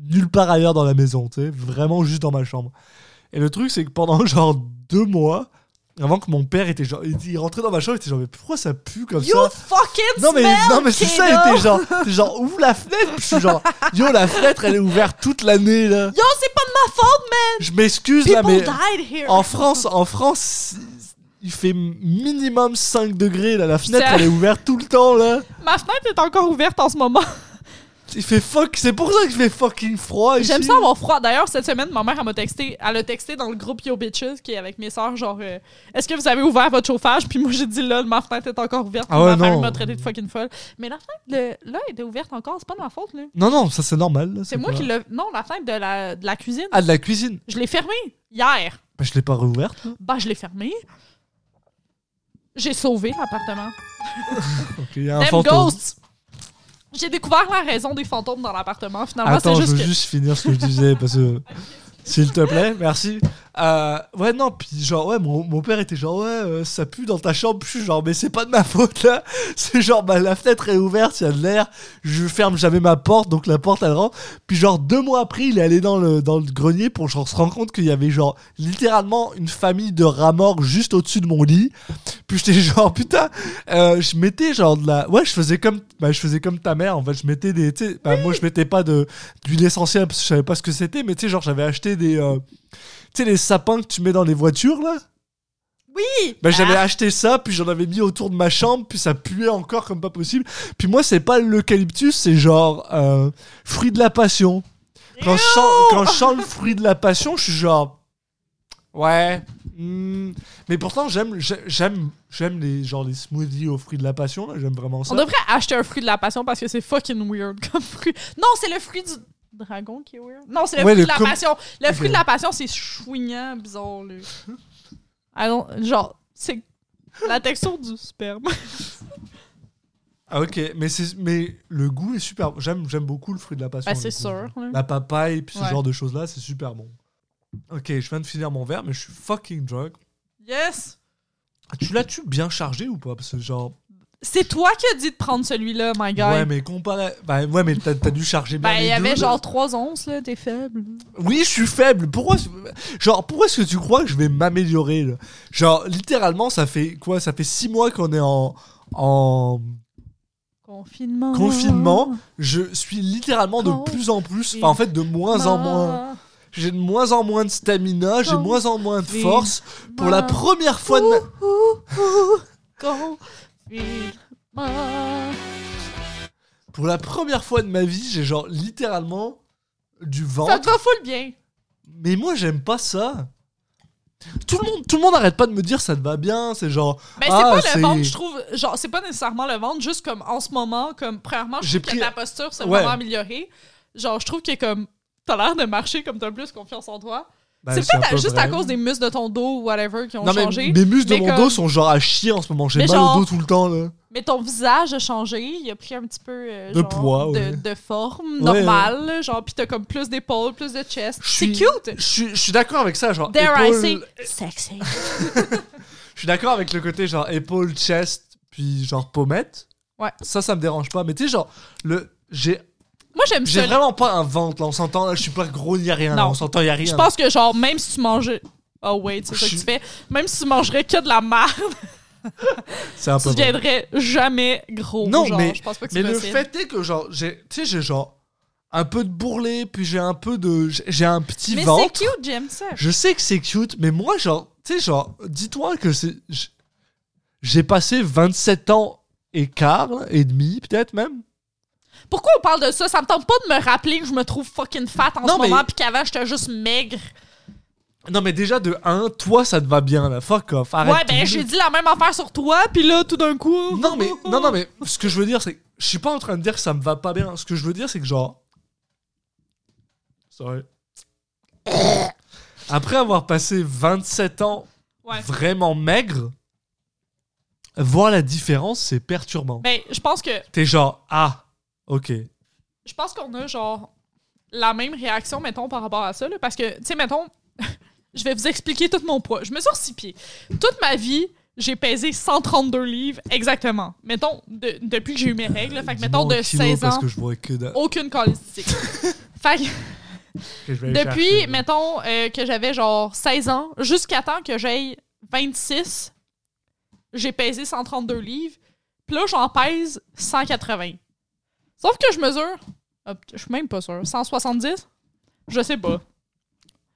nulle part ailleurs dans la maison, tu sais, vraiment juste dans ma chambre. Et le truc, c'est que pendant [LAUGHS] genre deux mois, avant que mon père était genre, il rentrait dans ma chambre, il était genre, mais pourquoi ça pue comme You ça? fucking non mais, smell, non mais c'est ça, il était genre, genre, ouvre la fenêtre, je suis genre, yo la fenêtre elle est ouverte toute l'année là. Yo, c'est pas de ma faute, man! Je m'excuse là mais died here. en France, en France, il fait minimum 5 degrés là. La fenêtre elle est ouverte tout le temps là. Ma fenêtre est encore ouverte en ce moment. [LAUGHS] Il fait fuck, c'est pour ça qu'il fait fucking froid. J'aime ça avoir froid. D'ailleurs, cette semaine, ma mère, elle m'a texté. Elle a texté dans le groupe Yo Bitches, qui est avec mes sœurs, genre, euh, est-ce que vous avez ouvert votre chauffage? Puis moi, j'ai dit, là, ma fenêtre est encore ouverte. Ah ouais, ma famille m'a traité de fucking folle. Mais la fenêtre, là, était ouverte encore. C'est pas de ma faute, là. Non non, ça c'est normal. C'est moi qui l'ai. Non, la fenêtre de la, de la cuisine. Ah de la cuisine. Je l'ai fermée hier. Bah, je l'ai pas réouverte. là. Bah, je l'ai fermée. J'ai sauvé l'appartement. [LAUGHS] Ok, il y a un Them ghosts! J'ai découvert la raison des fantômes dans l'appartement. Finalement, Attends, c'est je juste veux que. juste finir ce que je disais parce que. [LAUGHS] S'il te plaît, merci. Euh, ouais, non, puis genre, ouais, mon, mon père était genre, ouais, euh, ça pue dans ta chambre. Puis genre, mais c'est pas de ma faute là. [LAUGHS] C'est genre, bah, la fenêtre est ouverte, il y a de l'air. Je ferme jamais ma porte, donc la porte elle rentre. Puis genre, deux mois après, il est allé dans le, dans le grenier pour genre se rendre compte qu'il y avait genre littéralement une famille de rats morts juste au-dessus de mon lit. Puis j'étais [LAUGHS] genre, putain, euh, je mettais genre de la. Ouais, je faisais comme, bah, je faisais comme ta mère en fait. Je mettais des. bah, Moi, je mettais pas d'huile essentielle parce que je savais pas ce que c'était, mais tu sais, genre, j'avais acheté des. Tu sais, les sapins que tu mets dans les voitures là? Oui! Bah, j'avais Ah, acheté ça, puis j'en avais mis autour de ma chambre, puis ça puait encore comme pas possible. Puis moi, c'est pas l'eucalyptus, c'est genre euh, fruit de la passion. Quand je, sens, quand je sens le fruit de la passion, je suis genre. Ouais. hmm. Mais pourtant, j'aime, j'ai- j'aime, j'aime les, genre, les smoothies aux fruits de la passion, là. J'aime vraiment ça. On devrait acheter un fruit de la passion parce que c'est fucking weird comme fruit. Non, c'est le fruit du dragon qui est weird. Non, c'est le Ouais, fruit le de la com- passion. Le fruit de la passion, c'est chouignant, bizarre. Là. [LAUGHS] I don't- genre, c'est la texture du sperme. [LAUGHS] Ah, ok. Mais, c'est, mais le goût est super. J'aime, j'aime beaucoup le fruit de la passion. Ben, du c'est coup. sûr. là. La papaye, puis ce Ouais. genre de choses-là, c'est super bon. Ok, je viens de finir mon verre, mais je suis fucking drunk. Yes! Tu l'as-tu bien chargé ou pas? Parce que genre. C'est toi qui as dit de prendre celui-là, my guy. Ouais, mais comparé. Bah, ouais, mais t'as, t'as dû charger bien. ben, il les y avait là. genre 3 onces, là, t'es faible. Oui, je suis faible. Pourquoi Genre, pourquoi est-ce que tu crois que je vais m'améliorer là? Genre, littéralement, ça fait quoi? Ça fait six mois qu'on est en. en. Confinement. confinement, je suis littéralement de plus en plus, enfin en fait de moins en moins. J'ai de moins en moins de stamina, j'ai de moins en moins de force. Pour la première fois de ma... Pour la première fois de ma vie, j'ai genre littéralement du Ça ventre. te va full bien. Mais moi, j'aime pas ça. Tout le monde, tout le monde arrête pas de me dire ça te va bien. C'est genre. Mais c'est ah, pas c'est- le ventre, je trouve. Genre, c'est pas nécessairement le ventre, juste comme en ce moment, comme premièrement, je trouve que ta posture s'est Ouais. vraiment améliorée. Genre, je trouve que comme t'as l'air de marcher comme t'as plus confiance en toi. Ben, c'est peut-être peu juste à cause des muscles de ton dos ou whatever qui ont Non, mais changé. mes muscles de mon comme- dos sont genre à chier en ce moment. J'ai mal genre- au dos tout le temps là. Mais ton visage a changé, il a pris un petit peu euh, De genre, poids, de, ouais. de forme Ouais, normale, genre pis t'as comme plus d'épaules, plus de chest. C'est cute. Je suis, d'accord avec ça, genre. Dare I say [LAUGHS] sexy. Je suis d'accord avec le côté genre épaule, chest, puis genre pommette. Ouais. Ça, ça me dérange pas. Mais tu sais, genre, le. J'ai Moi j'aime j'ai ça. vraiment pas un ventre là, on s'entend. Là, je suis pas gros, il y a rien. là, Non. on s'entend, il y a rien. Je pense que genre même si tu mangeais Oh wait, c'est ça que tu fais. Même si tu mangerais que de la merde, [LAUGHS] c'est un tu peu. vrai. deviendrais jamais gros. Non, genre, mais- je pense pas que Mais c'est le possible. fait est que genre, j'ai, tu sais, j'ai genre un peu de bourrelet, puis j'ai un peu de, j'ai- j'ai un petit Mais c'est ventre. cute, j'aime ça. Je sais que c'est cute, mais moi, genre, tu sais, genre, dis-toi que c'est, j'ai passé 27 ans et quart et demi, peut-être même. Pourquoi on parle de ça? Ça me tente pas de me rappeler que je me trouve fucking fat en Non, ce mais- moment pis qu'avant j'étais juste maigre. Non, mais déjà de 1, toi, ça te va bien, là. Fuck off. Arrête. ouais, ben j'ai dit la même affaire sur toi pis là tout d'un coup. Non, mais, [LAUGHS] non, non, mais ce que je veux dire, c'est que je suis pas en train de dire que ça me va pas bien. Ce que je veux dire, c'est que genre. Sorry. Après avoir passé 27 ans Ouais. vraiment maigre, voir la différence, c'est perturbant. Ben, je pense que T'es genre, ah, ok. je pense qu'on a genre la même réaction, mettons, par rapport à ça. là, parce que, tu sais, mettons, [LAUGHS] je vais vous expliquer tout mon poids. Je me suis six pieds. Toute ma vie, j'ai pesé 132 livres exactement. Mettons, de- depuis que j'ai eu mes règles. là, fait que, mettons, de kilos 16 Parce ans, que je vois que, de- aucune qualité. [LAUGHS] fait que, que je vais aller depuis, chercher. mettons, euh, que j'avais genre 16 ans, jusqu'à temps que j'aille 26, j'ai pesé 132 livres. Puis là, j'en pèse 180. Sauf que je mesure, hop, je suis même pas sûr, 170? Je sais pas.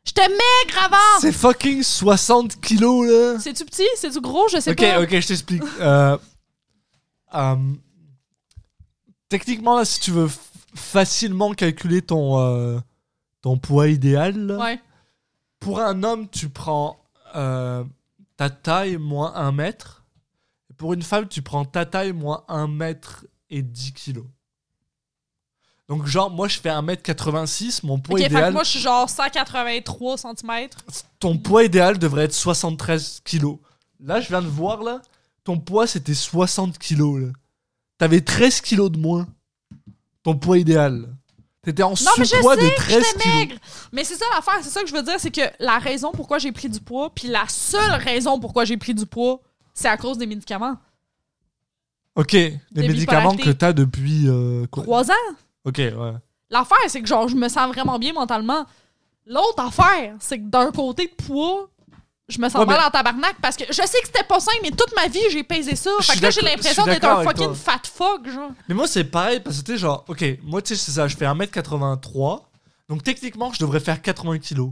J'étais maigre avant! C'est fucking 60 kilos, là. C'est-tu petit? C'est-tu gros? Je sais Ok, pas. ok, je t'explique. Euh, euh, techniquement, là, si tu veux facilement calculer ton, euh, ton poids idéal, là, Ouais. pour un homme, tu prends euh, ta taille moins 1 mètre. Pour une femme, tu prends ta taille moins 1 mètre et 10 kilos. Donc, genre, moi, je fais 1m86, mon poids Ok, fait que idéal. moi, je suis genre 183 cm. ton poids idéal devrait être 73 kilos. Là, je viens de voir, là, ton poids, c'était 60 kilos, là. T'avais 13 kilos de moins. Ton poids idéal. T'étais en Non, mais je sous-poids de sais, 13 j'étais kilos. maigre. Mais c'est ça l'affaire, c'est ça que je veux dire, c'est que la raison pourquoi j'ai pris du poids, puis la seule raison pourquoi j'ai pris du poids, c'est à cause des médicaments. Ok, les Des médicaments bipolarités. que t'as depuis... euh, quoi? Trois ans. Ok, ouais. L'affaire, c'est que genre, je me sens vraiment bien mentalement. L'autre affaire, c'est que d'un côté de poids, je me sens Ouais, mal mais- en tabarnak parce que je sais que c'était pas sain, mais toute ma vie, j'ai pesé ça. Fait que là, j'ai l'impression d'être un fucking toi. fat fuck, genre. Mais moi, c'est pareil, parce que tu sais, genre, ok, moi, tu sais, c'est ça, je fais 1m83, donc techniquement, je devrais faire 80 kilos.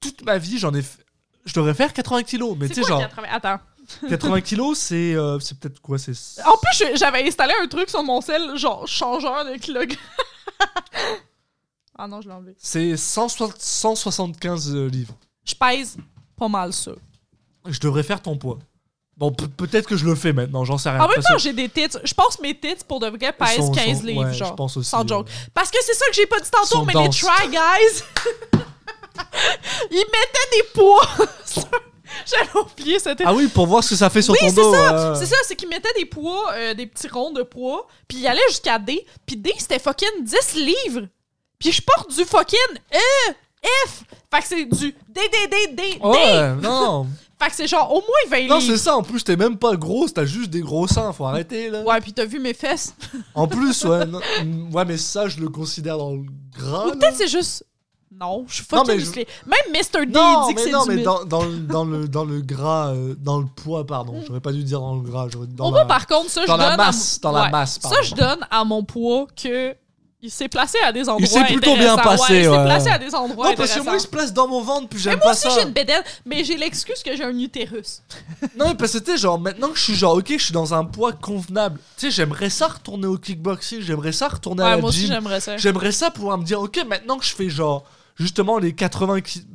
Toute ma vie, j'en ai fait... Je devrais faire 80 kilos, mais tu sais, genre, 80? Attends. [LAUGHS] 80 kilos, c'est euh, c'est peut-être quoi C'est En plus, j'avais installé un truc sur mon sel, genre changeur de kilogrammes. [LAUGHS] ah non, je l'ai enlevé. c'est 160 175 euh, livres. Je pèse pas mal ça. Je devrais faire ton poids. Bon, pe- peut-être que je le fais maintenant, j'en sais rien. En même temps, j'ai des tits. Je pense que mes tits, pour de vrai, pèsent sont- 15 sont- livres, ouais, genre. Je pense aussi. Sans joke. euh, Parce que c'est ça que j'ai pas dit tantôt, mais denses. les Try Guys, [LAUGHS] ils mettaient des poids [LAUGHS] J'avais oublié cette Ah oui, pour voir ce que ça fait sur Oui, ton c'est dos. ça. euh. C'est ça, c'est qu'ils mettaient des poids, euh, des petits ronds de poids, puis ils allaient jusqu'à D, puis D, c'était fucking 10 livres. Puis je porte du fucking E, F. Fait que c'est du D, D, D, D, D. Ouais, [LAUGHS] non. Fait que c'est genre au moins 20 non, c'est livres. ça, en plus, t'es même pas grosse, t'as juste des gros seins, faut arrêter là. Ouais, puis t'as vu mes fesses. En plus, ouais, non, ouais, mais ça, je le considère dans le gras. Ou peut-être c'est juste Non, je suis fucking mais je- musclé. Même Mr. D Non, dit que c'est non, mais dans, dans, le- dans le, dans le gras, euh, dans le poids, pardon. J'aurais pas dû dire dans le gras. Dans Au la... par contre, ça, je dans la donne. masse, à... dans la masse, Ça, pardon. je donne à mon poids que. Il s'est placé à des endroits s'est plutôt bien passé, Ouais, il s'est ouais. placé à des endroits Non, parce que moi, il se place dans mon ventre, puis j'aime Moi pas aussi, ça. j'ai une bédaine, mais j'ai l'excuse que j'ai un utérus. [LAUGHS] Non, mais parce que tu genre, maintenant que je suis genre, ok, je suis dans un poids convenable. Tu sais, j'aimerais ça retourner au kickboxing, j'aimerais ça retourner à la moi aussi, gym. j'aimerais ça. J'aimerais ça pouvoir me dire, ok, maintenant que je fais genre, justement, les 80 kilos.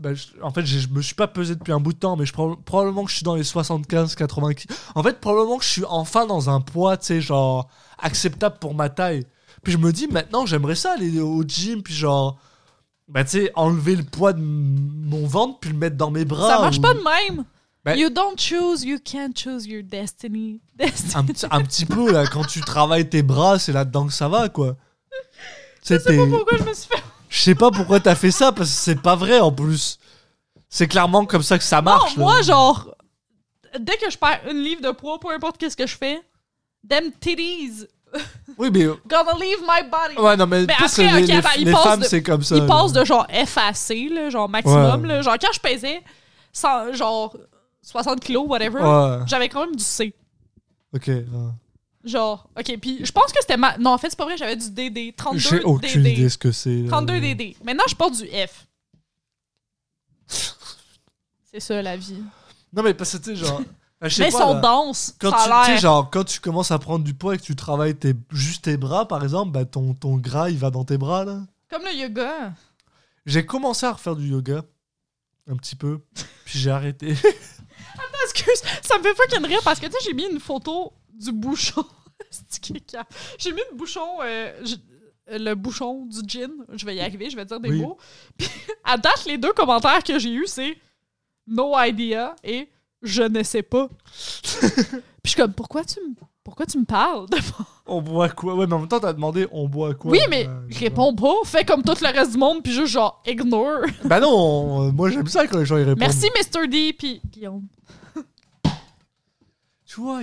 en fait, je me suis pas pesé depuis un bout de temps, mais je prob- probablement que je suis dans les 75-80 kilos. En fait, probablement que je suis enfin dans un poids, tu sais, genre, acceptable pour ma taille. Puis je me dis, maintenant, j'aimerais ça aller au gym, puis genre. Bah, tu sais, enlever le poids de mon ventre, puis le mettre dans mes bras. Ça marche ou- pas de même. Ben- You don't choose, you can't choose your destiny. [LAUGHS] Destiny. un, petit- un petit peu là quand tu travailles tes bras c'est là-dedans que ça va quoi Je sais pas pourquoi je me suis fait. Je sais pas pourquoi t'as fait ça parce que c'est pas vrai en plus c'est clairement comme ça que ça marche non, là. moi, genre, dès que je perds une livre de poids, peu importe qu'est-ce que je fais, them titties oui mais gonna leave my body. ouais non mais, Mais parce après, que les, ok, les- attends, les femmes c'est comme ça Il là. passe de genre FAC, là, genre maximum. Ouais. Là, genre, quand je pesais, genre 60 kilos, whatever, ouais j'avais quand même du C. ok ouais. Genre, ok, puis je pense que c'était ma. Non, en fait, c'est pas vrai, j'avais du DD. 32 j'ai aucune DD. idée ce que c'est là. 32 DD. Maintenant, je porte du F. C'est ça, la vie. non mais parce que tu sais genre [LAUGHS] je sais Mais ils pas, sont là. denses. quand ça tu, a tu sais, l'air. genre, quand tu commences à prendre du poids et que tu travailles tes, juste tes bras, par exemple, bah, ton, ton gras, il va dans tes bras, là. Comme le yoga. J'ai commencé à refaire du yoga. Un petit peu. Puis j'ai arrêté. [LAUGHS] Excuse, ça me fait fucking rire parce que, tu sais, j'ai mis une photo du bouchon. [LAUGHS] J'ai mis le bouchon. euh, euh, le bouchon du gin, je vais y arriver, je vais dire des Oui. mots. Puis, [LAUGHS] à date, les deux commentaires que j'ai eus, c'est No idea et Je ne sais pas. [LAUGHS] Puis je suis comme, pourquoi tu me, pourquoi tu me parles? de- on boit quoi? Ouais, mais en même temps, t'as demandé on boit quoi? Oui, mais je sais réponds pas. Fais comme tout le reste du monde, puis juste genre, ignore. Bah non, on- moi j'aime ça quand les gens y répondent. Merci, Mr. D, puis Guillaume. Tu vois,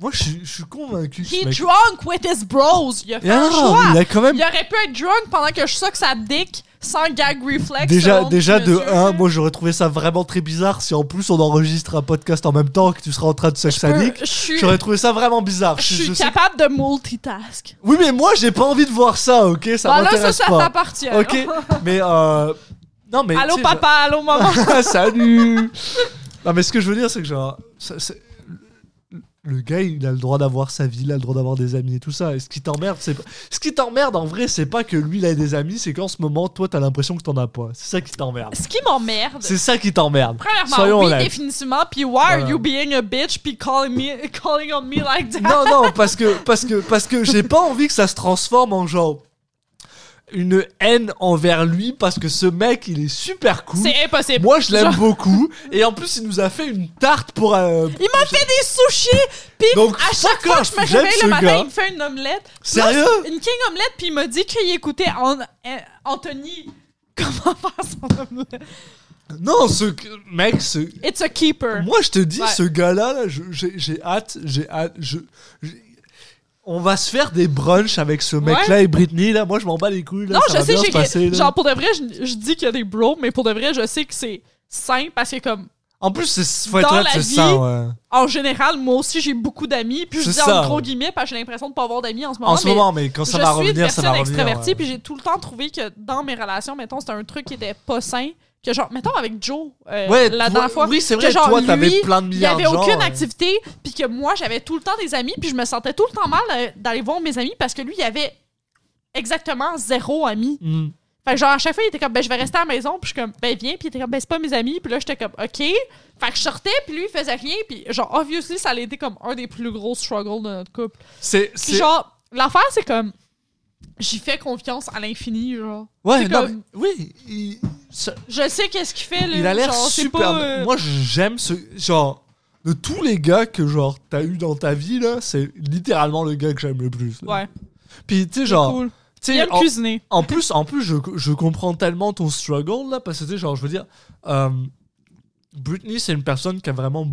moi je suis- je suis convaincu. que ce He mec- drunk with his bros. Il a fait Ah, un choix. il a quand même Il aurait pu être drunk pendant que je suck sa dick sans gag reflex. Déjà, selon déjà de monsieur. 1, moi j'aurais trouvé ça vraiment très bizarre si en plus on enregistre un podcast en même temps que tu seras en train de suck sa dick. Je suis, J'aurais trouvé ça vraiment bizarre. je Je- suis je sais- capable de multitask. Oui, mais moi j'ai pas envie de voir ça, ok? Ça Bon, là, ça, m'intéresse ça pas. t'appartient. Ok, [LAUGHS] mais euh. Non, mais. Allô, tu sais, papa, allô, maman. genre- [LAUGHS] Salut Non, mais ce que je veux dire, c'est que genre. ça- c'est- Le gars, il a le droit d'avoir sa vie, il a le droit d'avoir des amis et tout ça. Et ce qui t'emmerde, c'est. Ce qui t'emmerde en vrai, c'est pas que lui il a des amis, c'est qu'en ce moment, toi, t'as l'impression que t'en as pas. C'est ça qui t'emmerde. Ce qui m'emmerde. C'est ça qui t'emmerde. Premièrement, Soyons oui, honnêtes. définitivement. Puis why are Voilà. you being a bitch puis calling me, calling on me like that? Non, non, parce que, parce que, parce que j'ai pas envie que ça se transforme en genre une haine envers lui parce que ce mec il est super cool. C'est impossible. Moi je l'aime Genre- beaucoup et en plus il nous a fait une tarte pour. euh, Il m'a fait des sushis. Puis Donc, à chaque fois que je me réveille le matin, gars. il me fait une omelette. Sérieux? Une king omelette. Puis il m'a dit qu'il écoutait An- Anthony. [LAUGHS] Comment faire son omelette? Non, ce mec, ce. It's a keeper. Moi je te dis, Ouais. ce gars-là, là, j'ai hâte, j'ai hâte. Je, on va se faire des brunchs avec ce mec-là et Britney là. Moi je m'en bats les couilles là. Non, ça je sais, se j'ai. passer, là. Genre, pour de vrai, je, je dis qu'il y a des bros, mais pour de vrai, je sais que c'est sain parce que, comme, En plus, c'est faut être Dans honnête, la c'est vie, ça. Ouais. en général, moi aussi, j'ai beaucoup d'amis. Puis je dis ça. en gros guillemets parce que j'ai l'impression de pas avoir d'amis en ce moment. En ce mais moment, mais quand ça je va suis une revenir, ça personne va revenir. extravertie, ouais. puis j'ai tout le temps trouvé que dans mes relations, mettons, c'était un truc qui était pas sain. Que genre, mettons avec Joe, euh, Ouais, la toi- dernière fois. oui, c'est que vrai, genre, toi, t'avais plein de Il y milliards avait de gens, aucune ouais. activité, puis que moi, j'avais tout le temps des amis, puis je me sentais tout le temps mal euh, d'aller voir mes amis parce que lui, il avait exactement zéro ami. Hmm. Fait que genre, à chaque fois, il était comme, ben, je vais rester à la maison, puis je suis comme, ben, viens, puis il était comme, ben, c'est pas mes amis, puis là, j'étais comme, ok. Fait que je sortais, puis lui, il faisait rien, puis genre, obviously, ça a été comme un des plus gros struggles de notre couple. C'est- genre, l'affaire, c'est comme, j'y fais confiance à l'infini, genre. Ouais, non, comme- mais- oui, il, Je sais qu'est-ce qu'il fait, là. il a l'air super. pas, euh, Moi, j'aime ce. Genre, de tous les gars que, genre, t'as eu dans ta vie, là, c'est littéralement le gars que j'aime le plus. là. Ouais, Puis, tu sais, c'est genre. cool. Il aime en, cuisiner. en plus, en plus je, je comprends tellement ton struggle, là, parce que, tu sais, genre, je veux dire. euh, Britney, c'est une personne qui a vraiment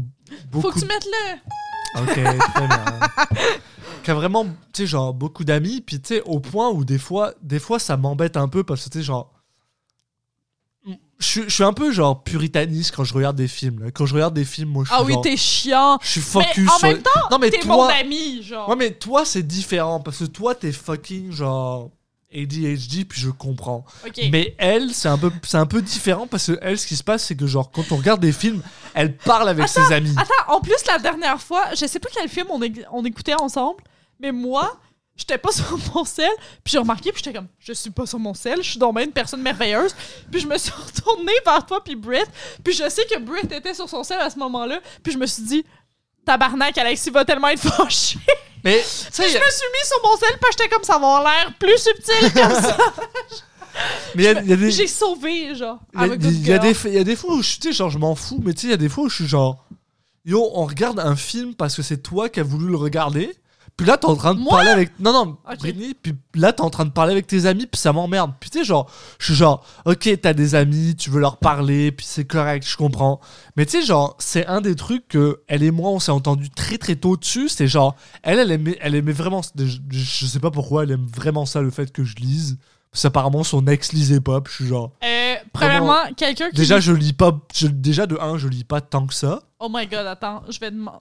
beaucoup. Faut que tu mettes le. Ok, très bien. [LAUGHS] qui a vraiment, tu sais, genre, beaucoup d'amis, puis tu sais, au point où des fois, des fois, ça m'embête un peu parce que, tu sais, genre, je, suis- je suis un peu genre puritaniste quand je regarde des films. là. Quand je regarde des films, moi, je suis Ah oui, genre- t'es chiant. je suis focus en sur. même temps, non mais T'es toi, mon ami, genre. ouais mais toi c'est différent parce que toi t'es fucking genre ADHD puis je comprends. Ok. Mais elle, c'est un peu, c'est un peu différent parce que elle, ce qui se passe, c'est que genre quand on regarde des films, elle parle avec ses amis. Attends, en plus, la dernière fois, je sais pas quel film on, é- on écoutait ensemble, mais moi, j'étais pas [LAUGHS] sur mon sel, puis j'ai remarqué, puis j'étais comme, je suis pas sur mon sel, je suis donc bien une personne merveilleuse, puis je me suis [LAUGHS] retournée vers toi, puis Britt, puis je sais que Britt était sur son sel à ce moment-là, puis je me suis dit, tabarnak, Alexis va tellement être [LAUGHS] fâché. Mais tu sais, je me suis mis sur mon sel, puis j'étais comme, ça va avoir l'air plus subtil comme ça. mais des, J'ai sauvé, genre, il y a- des, fois où je, tu sais, genre je m'en fous, mais tu sais, il y a des fois où je suis genre, yo, on regarde un film parce que c'est toi qui as voulu le regarder. Puis là, t'es en train de Moi parler avec. Non, non, Ok. Britney. Puis là, t'es en train de parler avec tes amis, puis ça m'emmerde. Puis tu sais, genre, je suis genre, ok, t'as des amis, tu veux leur parler, puis c'est correct, je comprends. Mais tu sais, genre, c'est un des trucs que elle et moi, on s'est entendu très très tôt dessus. C'est genre, elle, elle aimait, elle aimait vraiment. Je, je sais pas pourquoi, elle aime vraiment ça, le fait que je lise. Parce qu'apparemment, son ex lisait pas, puis je suis genre. Euh, premièrement, quelqu'un qui... Déjà, je lis pas. je- déjà, de 1, je lis pas tant que ça. Oh my god, attends, je vais demander...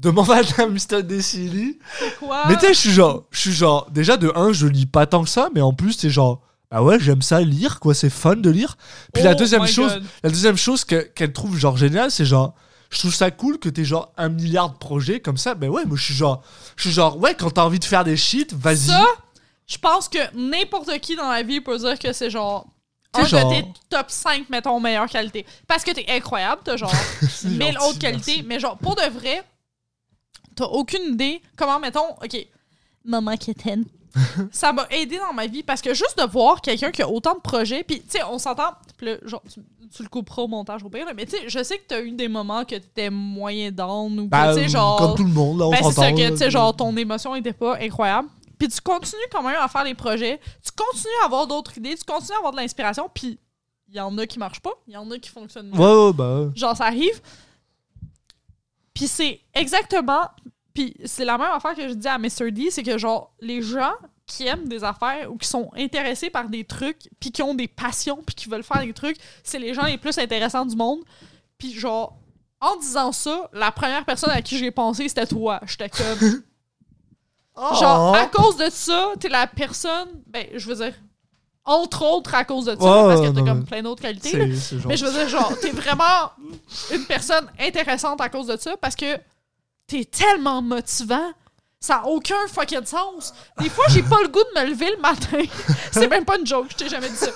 Demande à Mr. Decili. Quoi? Mais tu sais, je suis genre, je suis genre, déjà de 1, je lis pas tant que ça, mais en plus, c'est genre, bah ouais, j'aime ça lire, quoi, c'est fun de lire. Puis la Oh deuxième chose, God. la deuxième chose que- qu'elle trouve genre géniale, c'est genre, je trouve ça cool que t'aies genre un milliard de projets comme ça. Ben ouais, moi je suis genre, je suis genre, ouais, quand t'as envie de faire des shit, vas-y. Ça, je pense que n'importe qui dans la vie peut dire que c'est genre un genre- de tes top 5, mettons, meilleure qualité. Parce que t'es incroyable, t'as genre [LAUGHS] mille gentil, autres qualités, merci. mais genre, pour de vrai, t'as aucune idée comment, mettons, ok, maman Keten. [LAUGHS] ça m'a aidé dans ma vie parce que juste de voir quelqu'un qui a autant de projets, puis tu sais, on s'entend, genre, tu, tu le couperas au montage au pire, là, mais tu sais, je sais que t'as eu des moments que t'étais moyen down ou que, Bah, tu sais, genre. comme tout le monde, là, on Ben, c'est ça que, tu sais, genre, ton émotion était pas incroyable. Puis tu continues quand même à faire des projets, tu continues à avoir d'autres idées, tu continues à avoir de l'inspiration, puis il y en a qui marchent pas, il y en a qui fonctionnent mieux. Ouais, ouais, ouais. Genre, ça arrive. Puis c'est exactement. Puis c'est la même affaire que je dis à Mr. D, c'est que, genre, les gens qui aiment des affaires ou qui sont intéressés par des trucs, puis qui ont des passions, puis qui veulent faire des trucs, c'est les gens les plus intéressants du monde. Puis, genre, en disant ça, la première personne à qui j'ai pensé, c'était toi. J'étais comme. [LAUGHS] Genre, Oh. à cause de ça, t'es la personne. Ben, je veux dire, entre autres à cause de ça, parce que t'as non, comme plein d'autres qualités. là. Mais je veux dire, genre, t'es vraiment une personne intéressante à cause de ça parce que t'es tellement motivant. Ça n'a aucun fucking sens. Des fois, j'ai pas le goût de me lever le matin. [LAUGHS] C'est même pas une joke, je t'ai jamais dit ça.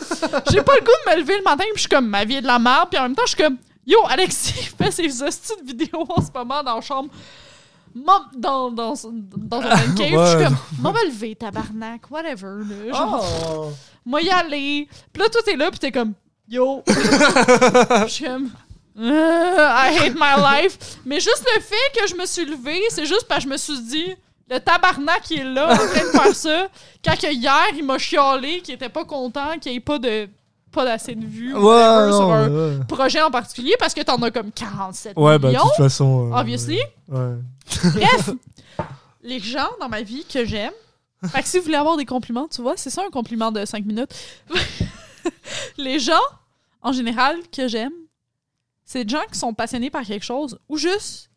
J'ai pas le goût de me lever le matin, puis je suis comme, ma vie est de la merde, puis en même temps, je suis comme, yo, Alexis [LAUGHS] fait ses hosties de vidéos en ce moment dans la chambre. Dans, dans, dans un man cave, je Ouais. suis comme, moi, me lever, tabarnak, whatever, là. Genre, Oh. moi y aller. Puis là, toi, t'es là, puis t'es comme, yo. [LAUGHS] Je suis comme, euh, I hate my life. Mais juste le fait que je me suis levée, c'est juste parce que je me suis dit, le tabarnak qui est là, en train de faire ça, quand que hier, il m'a chialé, qu'il était pas content, qu'il n'y ait pas de pas d'assez de vues ou Ouais, sur un ouais. projet en particulier, parce que t'en as comme 47 Ouais, bah, de millions. toute façon. euh, Obviously. Ouais. Bref, [LAUGHS] les gens dans ma vie que j'aime. Fait que si vous voulez avoir des compliments, tu vois, c'est ça un compliment de 5 minutes. [LAUGHS] les gens, en général, que j'aime, c'est des gens qui sont passionnés par quelque chose ou juste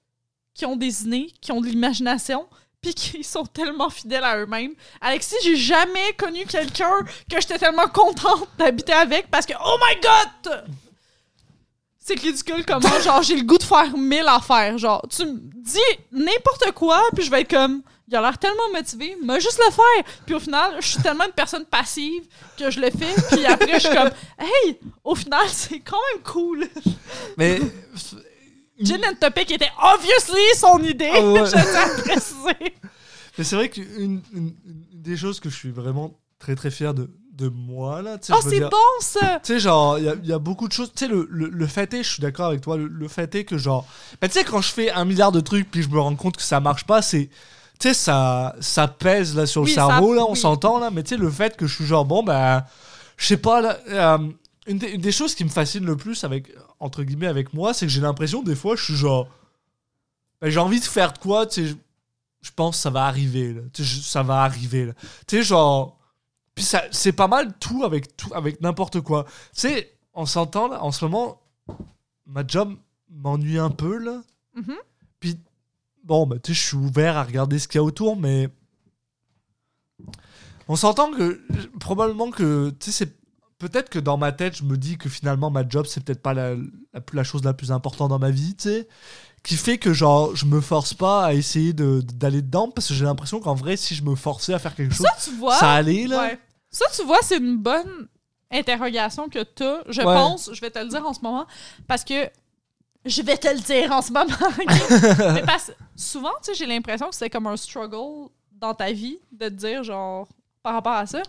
qui ont des idées, qui ont de l'imagination, puis qui sont tellement fidèles à eux-mêmes. Alexis, j'ai jamais connu quelqu'un que j'étais tellement contente d'habiter avec parce que, oh my god! C'est ridicule comment, [LAUGHS] genre, j'ai le goût de faire mille affaires. Genre, tu me dis n'importe quoi, puis je vais être comme, il a l'air tellement motivé, mais juste le faire. Puis au final, je suis tellement une personne passive que je le fais, puis après, je suis comme, hey, au final, [LAUGHS] c'est quand même cool. Mais. Gin and Topic était obviously son idée, Ah ouais. [LAUGHS] je tiens à préciser. Mais c'est vrai qu'une une, une des choses que je suis vraiment très très fier de, de moi là, tu sais, Oh, je veux c'est dire- bon ça! Tu sais, genre, il y a, il y a beaucoup de choses. Tu sais, le, le, le fait est, je suis d'accord avec toi, le, le fait est que, genre, bah, tu sais, quand je fais un milliard de trucs puis je me rends compte que ça marche pas, c'est. Tu sais, ça, ça pèse là sur Oui, le ça- cerveau, là, on oui. s'entend là, mais tu sais, le fait que je suis genre, bon, bah, je sais pas, là, euh, une, des, une des choses qui me fascine le plus avec, entre guillemets, avec moi, c'est que j'ai l'impression, des fois, je suis genre, bah, j'ai envie de faire de quoi, tu sais, je, pense que ça va arriver, là, tu sais, je- ça va arriver, là. Tu sais, genre. Puis ça, c'est pas mal tout avec tout avec n'importe quoi. Tu sais, on s'entend là, en ce moment, ma job m'ennuie un peu là. Mhm. Puis, bon, bah, tu sais, je suis ouvert à regarder ce qu'il y a autour, mais. On s'entend que. Probablement que. Tu sais. Peut-être que dans ma tête, je me dis que finalement, ma job, c'est peut-être pas la, la, la chose la plus importante dans ma vie, tu sais. Qui fait que, genre, je me force pas à essayer de- d'aller dedans, parce que j'ai l'impression qu'en vrai, si je me forçais à faire quelque chose, Ça, tu vois. ça allait, là. Ouais. Ça, tu vois, c'est une bonne interrogation que t'as. Je Ouais. pense, je vais te le dire en ce moment, parce que je vais te le dire en ce moment. [LAUGHS] Mais parce souvent, tu sais, j'ai l'impression que c'est comme un struggle dans ta vie de te dire, genre, par rapport à ça.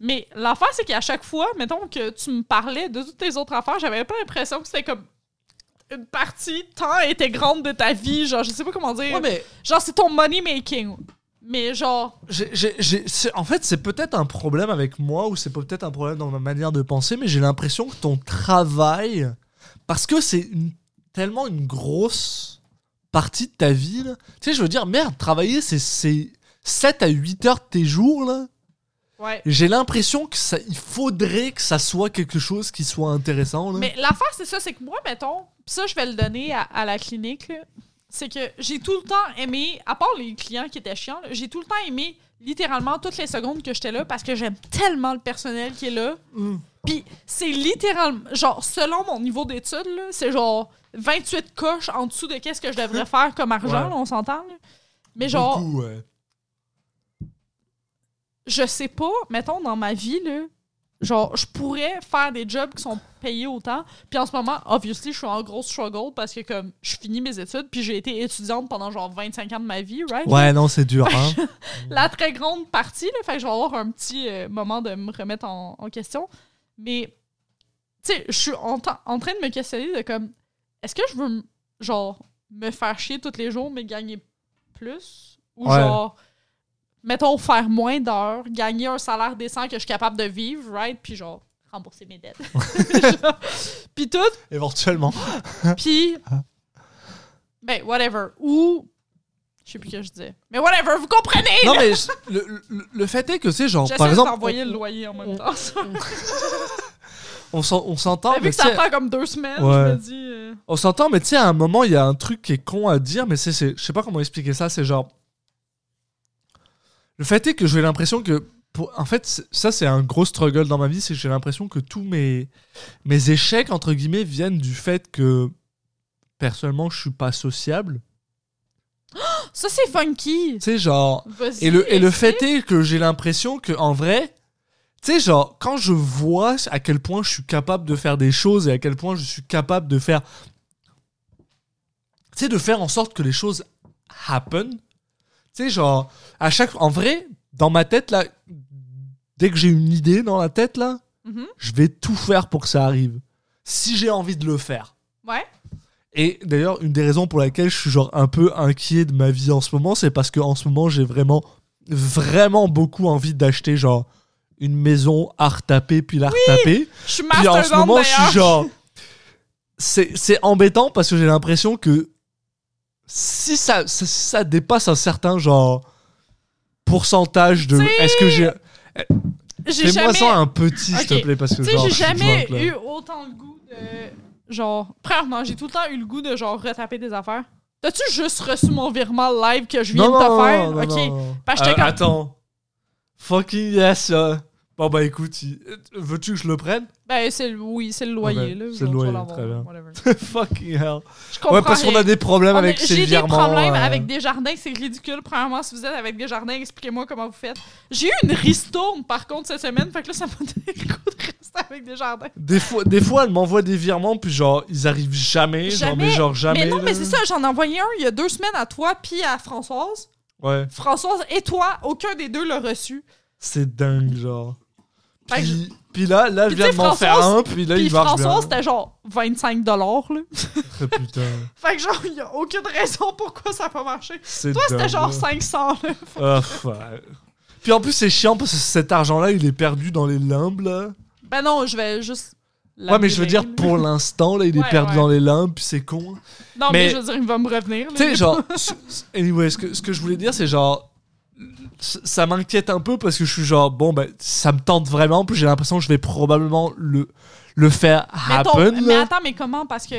Mais l'affaire, c'est qu'à chaque fois, mettons que tu me parlais de toutes tes autres affaires, j'avais pas l'impression que c'était comme une partie tant intégrante de ta vie. Genre, je sais pas comment dire. Ouais, mais Genre, c'est ton money making. Mais genre, en fait, c'est peut-être un problème avec moi ou c'est peut-être un problème dans ma manière de penser, mais j'ai l'impression que ton travail, parce que c'est une- tellement une grosse partie de ta vie, là. tu sais, je veux dire, merde, travailler, c'est- c'est 7 à 8 heures de tes jours, là. Ouais. J'ai l'impression que ça, il faudrait que ça soit quelque chose qui soit intéressant, là. Mais l'affaire, c'est ça, c'est que moi, mettons, pis ça, je vais le donner à, à la clinique, là, c'est que j'ai tout le temps aimé, à part les clients qui étaient chiants, là, j'ai tout le temps aimé littéralement toutes les secondes que j'étais là parce que j'aime tellement le personnel qui est là. Mm. Puis c'est littéralement, genre, selon mon niveau d'études, là, c'est genre 28 coches en dessous de qu'est-ce que je devrais [LAUGHS] faire comme argent, Ouais. là, on s'entend. là. Mais genre, Beaucoup, ouais. Je sais pas, mettons, dans ma vie, là, genre, je pourrais faire des jobs qui sont payés autant. Puis en ce moment, obviously, je suis en gros struggle parce que, comme, je finis mes études, puis j'ai été étudiante pendant, genre, 25 ans de ma vie, right? Ouais, non, c'est dur, hein. [LAUGHS] La très grande partie, là, fait que je vais avoir un petit euh, moment de me remettre en, en question. Mais, tu sais, je suis en, train de me questionner de, comme, est-ce que je veux, genre, me faire chier tous les jours, mais gagner plus? Ou Ouais. genre, mettons, faire moins d'heures, gagner un salaire décent que je suis capable de vivre, right? Puis genre, rembourser mes dettes. [LAUGHS] [LAUGHS] Puis tout. Éventuellement. [LAUGHS] Puis, ben, whatever. Ou, je sais plus ce que je disais. Mais whatever, vous comprenez! Non, mais je- le, le- le fait est que, c'est genre, par exemple, d'envoyer le loyer en même temps. on s'en- on s'entend, Vu que ça prend comme deux semaines, Ouais. je me dis... euh, On s'entend, mais tu sais, à un moment, il y a un truc qui est con à dire, mais c'est, c'est- je sais pas comment expliquer ça, c'est genre. Le fait est que j'ai l'impression que. pour- en fait, ça, c'est un gros struggle dans ma vie, c'est que j'ai l'impression que tous mes, mes échecs, entre guillemets, viennent du fait que. Personnellement, je suis pas sociable. [GASPS] Ça, c'est funky! Tu sais, genre. Et le, et le fait est que j'ai l'impression que, en vrai. Tu sais, genre, quand je vois à quel point je suis capable de faire des choses et à quel point je suis capable de faire. Tu sais, de faire en sorte que les choses happen. Tu sais, genre, à chaque. En vrai, dans ma tête, là, dès que j'ai une idée dans la tête, là, Mhm. je vais tout faire pour que ça arrive. Si j'ai envie de le faire. Ouais. Et d'ailleurs, une des raisons pour laquelle je suis genre un peu inquiet de ma vie en ce moment, c'est parce qu'en ce moment, j'ai vraiment, vraiment beaucoup envie d'acheter genre une maison à retaper puis la retaper. Je suis Puis en ce moment, je suis genre. C'est c'est embêtant parce que j'ai l'impression que si ça, si ça dépasse un certain genre pourcentage de. Est-ce que j'ai. J'ai Fais-moi jamais... ça un petit, s'il te plaît, parce que genre. j'ai jamais là. eu autant le goût de. Genre, premièrement, j'ai tout le temps eu le goût de genre retaper des affaires. T'as-tu juste reçu mon virement live que je viens Non, de te non, faire? non, non, ok. non, non. Parce que Euh, comme- Attends. Fucking yes. euh. Bon, bah écoute, il- veux-tu que je le prenne? Ben, c'est le... oui, c'est le loyer, là. c'est le loyer, très bien. [LAUGHS] Fucking hell. Je comprends Ouais, parce qu'on rien. a des problèmes On a- avec ces J'ai des virements. problèmes euh. avec des jardins, c'est ridicule. Premièrement, si vous êtes avec des jardins, expliquez-moi comment vous faites. J'ai eu une ristourne, par contre, cette semaine, fait que là, ça m'a [LAUGHS] donné le de rester avec des jardins. Des fois, des fois, elle m'envoie des virements, puis genre, ils arrivent jamais. Genre, mais Jamais. genre, jamais. mais non, là. mais c'est ça, j'en ai envoyé un il y a deux semaines à toi, puis à Françoise. Ouais, Françoise et toi, aucun des deux l'a reçu. c'est dingue, genre. Fait que Puis, là, là, je Puis viens tu de m'en faire un, puis là, Puis il marche Françoise, bien. c'était genre 25 là. Ah, Putain, [LAUGHS] Fait que genre, il y a aucune raison pourquoi ça n'a pas marché. Toi, c'était genre là. 500 là. Ah, ouais. Puis en plus, c'est chiant parce que cet argent-là, il est perdu dans les limbes, là. Ben non, je vais juste. Ouais, mais je veux dire, pour l'instant, là, il est perdu ouais. dans les limbes, puis c'est con. Non, mais... mais- je veux dire, il va me revenir. Tu sais, [LAUGHS] genre, ce- anyway, ce que, ce que je voulais dire, c'est genre, ça m'inquiète un peu parce que je suis genre, bon, ben, ça me tente vraiment, puis j'ai l'impression que je vais probablement le, le faire Mais, ton- happen. mais là. attends, mais comment? Parce que.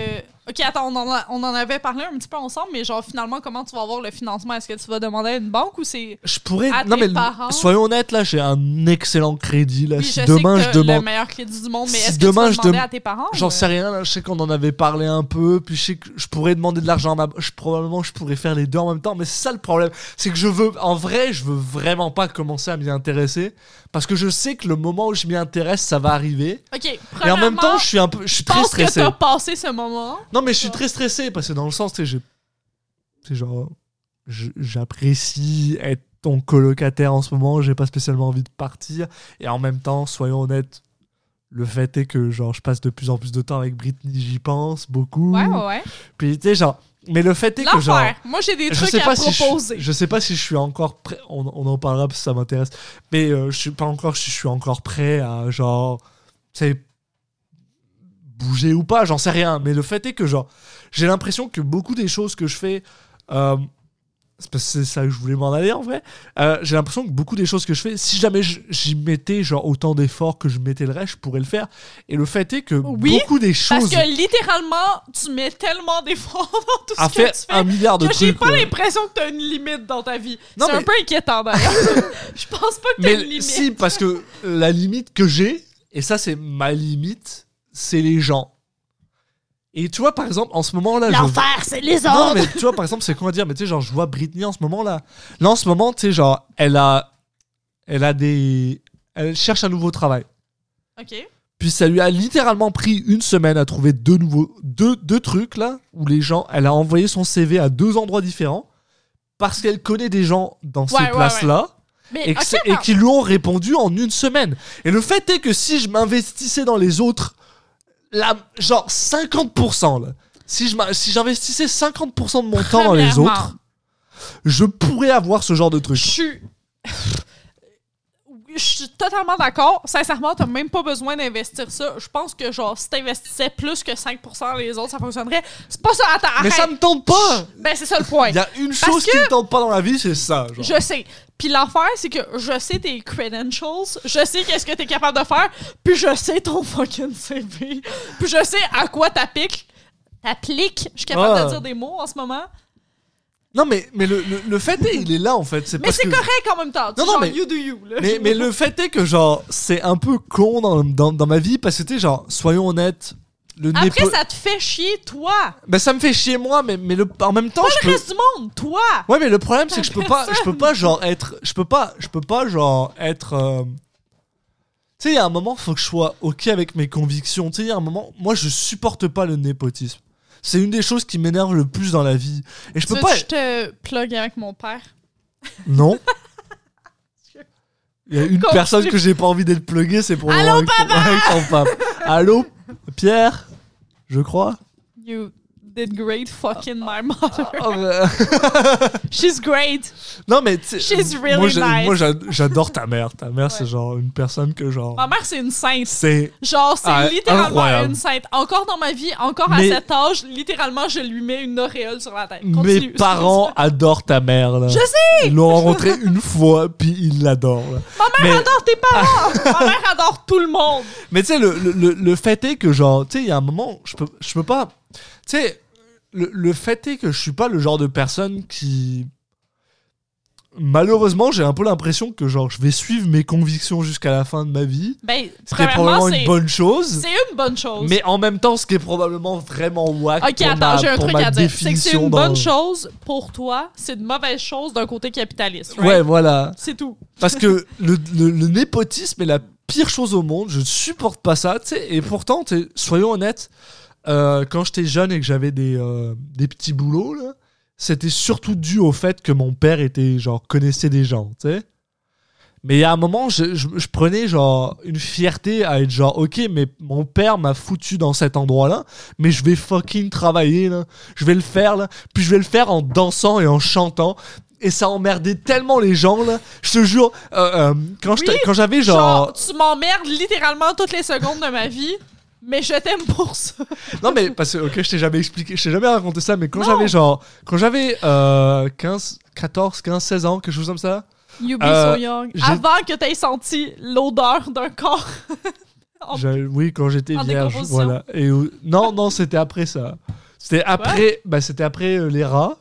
Ok, attends, on en, a- on en avait parlé un petit peu ensemble, mais genre, finalement, comment tu vas avoir le financement? Est-ce que tu vas demander à une banque ou c'est. Je pourrais. à non, tes mais parents? soyons honnêtes, là, j'ai un excellent crédit. Là. Oui, si je demain sais je que t'as le demande. meilleur crédit du monde, mais Si est-ce que demain, tu je vas demander dem- à tes parents? J'en sais rien, là, je sais qu'on en avait parlé un peu, puis je sais que je pourrais demander de l'argent à ma... Je, probablement, je pourrais faire les deux en même temps, mais c'est ça le problème. C'est que je veux, en vrai, je veux vraiment pas commencer à m'y intéresser, parce que je sais que le moment où je m'y intéresse, ça va arriver. Ok, Et en même temps, je suis un peu, je suis très que stressé. t'as passé ce moment. Non, mais je suis très stressé, parce que dans le sens, tu sais. C'est genre... J'apprécie être ton colocataire en ce moment, j'ai pas spécialement envie de partir, et en même temps, soyons honnêtes, le fait est que, genre, je passe de plus en plus de temps avec Britney, j'y pense beaucoup. Ouais, ouais, ouais. Puis tu sais, genre. Mais le fait est que genre. Moi, j'ai des trucs à pas si je, proposer. je sais pas si je suis encore prêt. On, on en parlera parce que ça m'intéresse. Mais euh, je suis pas encore. Si je suis encore prêt à genre. Tu sais. Bouger ou pas, j'en sais rien. Mais le fait est que genre. J'ai l'impression que beaucoup des choses que je fais. euh, c'est parce ça que je voulais m'en aller en vrai. Euh, j'ai l'impression que beaucoup des choses que je fais, si jamais j'y mettais genre autant d'efforts que je mettais le reste, je pourrais le faire. Et le fait est que Oui, beaucoup des Parce choses que littéralement, tu mets tellement d'efforts [LAUGHS] dans tout ce que faire tu fais un milliard de que j'ai pas ouais. l'impression que t'as une limite dans ta vie. C'est un mais- peu inquiétant d'ailleurs. [LAUGHS] Je pense pas que t'as Mais une limite. si, parce que la limite que j'ai, et ça c'est ma limite, c'est les gens. Et tu vois, par exemple, en ce moment-là, je... L'enfer, c'est les Non, autres. mais tu vois, par exemple, c'est quoi dire Mais tu sais, genre, je vois Britney en ce moment-là. Là, en ce moment, tu sais, genre, elle a... Elle a des... Elle cherche un nouveau travail. Ok. Puis ça lui a littéralement pris une semaine à trouver deux nouveaux... Deux, deux trucs, là, où les gens... Elle a envoyé son CV à deux endroits différents, parce qu'elle connaît des gens dans ces Ouais, ouais, places-là Mais non. et qui lui ont répondu en une semaine. Et le fait est que si je m'investissais dans les autres, genre 50%, là, si je si j'investissais 50% de mon temps dans les autres, je pourrais avoir ce genre de Je truc. suis. Je suis totalement d'accord. Sincèrement, t'as même pas besoin d'investir ça. Je pense que, genre, si t'investissais plus que 5% les autres, ça fonctionnerait. C'est pas ça. Attends, Mais arrête. ça me tente pas Ben, c'est ça le point. Il y a une Parce chose qui me tente pas dans la vie, c'est ça. genre. Je sais. Puis l'affaire, c'est que je sais tes credentials, je sais qu'est-ce que t'es capable de faire, puis je sais ton fucking CV, puis je sais à quoi t'appliques. T'appliques. Je suis capable Ah. de dire des mots en ce moment. Non, mais, mais le, le, le fait est, il est là en fait. C'est Mais c'est que... correct en même temps. Non, non, genre, mais- you do you. Mais, mais le fait est que, genre, c'est un peu con dans, dans, dans ma vie parce que, tu genre, soyons honnêtes, le Après, népo- ça te fait chier, toi. Ben, ça me fait chier moi, mais, mais le, en même temps, Pas je le peux... reste du monde, toi. Ouais, mais le problème, c'est que je peux pas, je peux pas, genre, être, je peux pas, je peux pas, genre, être, euh, tu sais, il y a un moment, faut que je sois ok avec mes convictions. Tu sais, il y a un moment, moi, je supporte pas le népotisme. C'est une des choses qui m'énerve le plus dans la vie. Et je Tu peux veux pas. que je te plug avec mon père? [LAUGHS] Non. [LAUGHS] Il y a une Continue. personne que j'ai pas envie d'être plugué, c'est pour Allô, avec ton, [LAUGHS] avec ton pape. Allô, Pierre, je crois? You did great fucking my mother. [LAUGHS] Oh, [LAUGHS] She's great. non mais tu She's really moi, nice. moi, j'a- j'adore ta mère. Ta mère, c'est genre une personne que genre. Ma mère, c'est une sainte. C'est Genre, c'est Ah, littéralement incroyable. une sainte. Encore dans ma vie, encore Mais- à cet âge, littéralement, je lui mets une auréole sur la tête. Mes parents [LAUGHS] adorent ta mère. Là. Je sais! Ils l'ont rencontrée une fois, puis ils l'adorent. Ma mère Mais- adore tes parents! Ma mère adore tout le monde! Mais tu sais, le, le, le- le fait est que, genre, tu sais, il y a un moment, je peux, je peux pas. Tu sais, le, le fait est que je suis pas le genre de personne qui. Malheureusement, j'ai un peu l'impression que, genre, je vais suivre mes convictions jusqu'à la fin de ma vie. Ben, Ce qui est probablement une bonne chose. c'est une bonne chose. Mais en même temps, ce qui est probablement vraiment whack Ok, pour attends, ma, j'ai un pour truc ma à dire. C'est que c'est une dans- bonne chose pour toi, c'est une mauvaise chose d'un côté capitaliste. right? Ouais, voilà. C'est tout. Parce que le, le- le népotisme est la pire chose au monde. Je ne supporte pas ça. tu sais. Et pourtant, soyons honnêtes, euh, quand j'étais jeune et que j'avais des, euh, des petits boulots, là, c'était surtout dû au fait que mon père était genre connaissait des gens. tu sais. Mais a un moment, je, je- je prenais genre une fierté à être genre, ok, mais mon père m'a foutu dans cet endroit-là, mais je vais fucking travailler là, je vais le faire là, puis je vais le faire en dansant et en chantant. Et ça emmerdait tellement les gens là. Je te jure, euh, euh, quand quand j'avais Genre, genre, tu m'emmerdes littéralement toutes les secondes de ma vie, mais je t'aime pour ça. non mais parce que ok, je t'ai jamais expliqué, je t'ai jamais raconté ça, mais quand j'avais genre, quand j'avais euh, 15, 14, 15, 16 ans, quelque chose comme ça. You be Euh, so young. Avant que t'aies senti l'odeur d'un corps. [LAUGHS] En- Oui, quand j'étais vierge. Voilà. Et, non, non, c'était après ça. C'était après, bah, c'était après euh, les rats.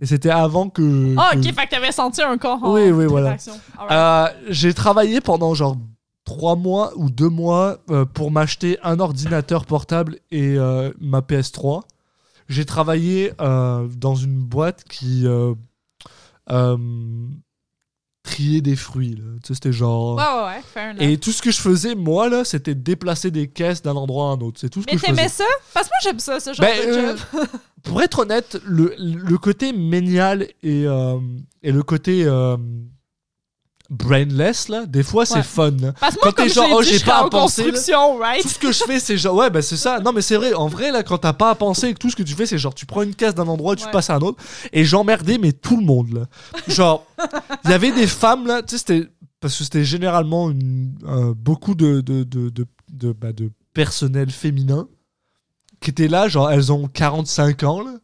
Et c'était avant que. Ah, que- ok, fait que t'avais senti un corps en Oui, oui, voilà. Euh, j'ai travaillé pendant genre trois mois ou deux mois euh, pour m'acheter un ordinateur portable et euh, ma PS3. J'ai travaillé euh, dans une boîte qui euh, euh, triait des fruits. là. Tu sais, c'était genre. Ouais, ouais, ouais, fair enough. Et tout ce que je faisais, moi, là, c'était déplacer des caisses d'un endroit à un autre. C'est tout ce Mais que je faisais. t'aimais ça? Parce que moi, j'aime ça, ce genre Ben, de euh, job. [LAUGHS] pour être honnête, le, le côté ménial et, euh, et le côté euh, brainless, là, des fois, c'est fun. là. Parce que quand t'es genre, oh, j'ai pas à en penser, là. construction, right? Tout ce que je fais, c'est genre, ouais, bah c'est ça. Non, mais c'est vrai, en vrai, là, quand t'as pas à penser et que tout ce que tu fais, c'est genre, tu prends une case d'un endroit, tu Ouais. passes à un autre. Et j'emmerdais, mais tout le monde, là. Genre, il y avait des femmes, là, tu sais, c'était. Parce que c'était généralement une, euh, beaucoup de, de, de, de, de, bah, de personnel féminin qui étaient là, genre, elles ont 45 ans, là.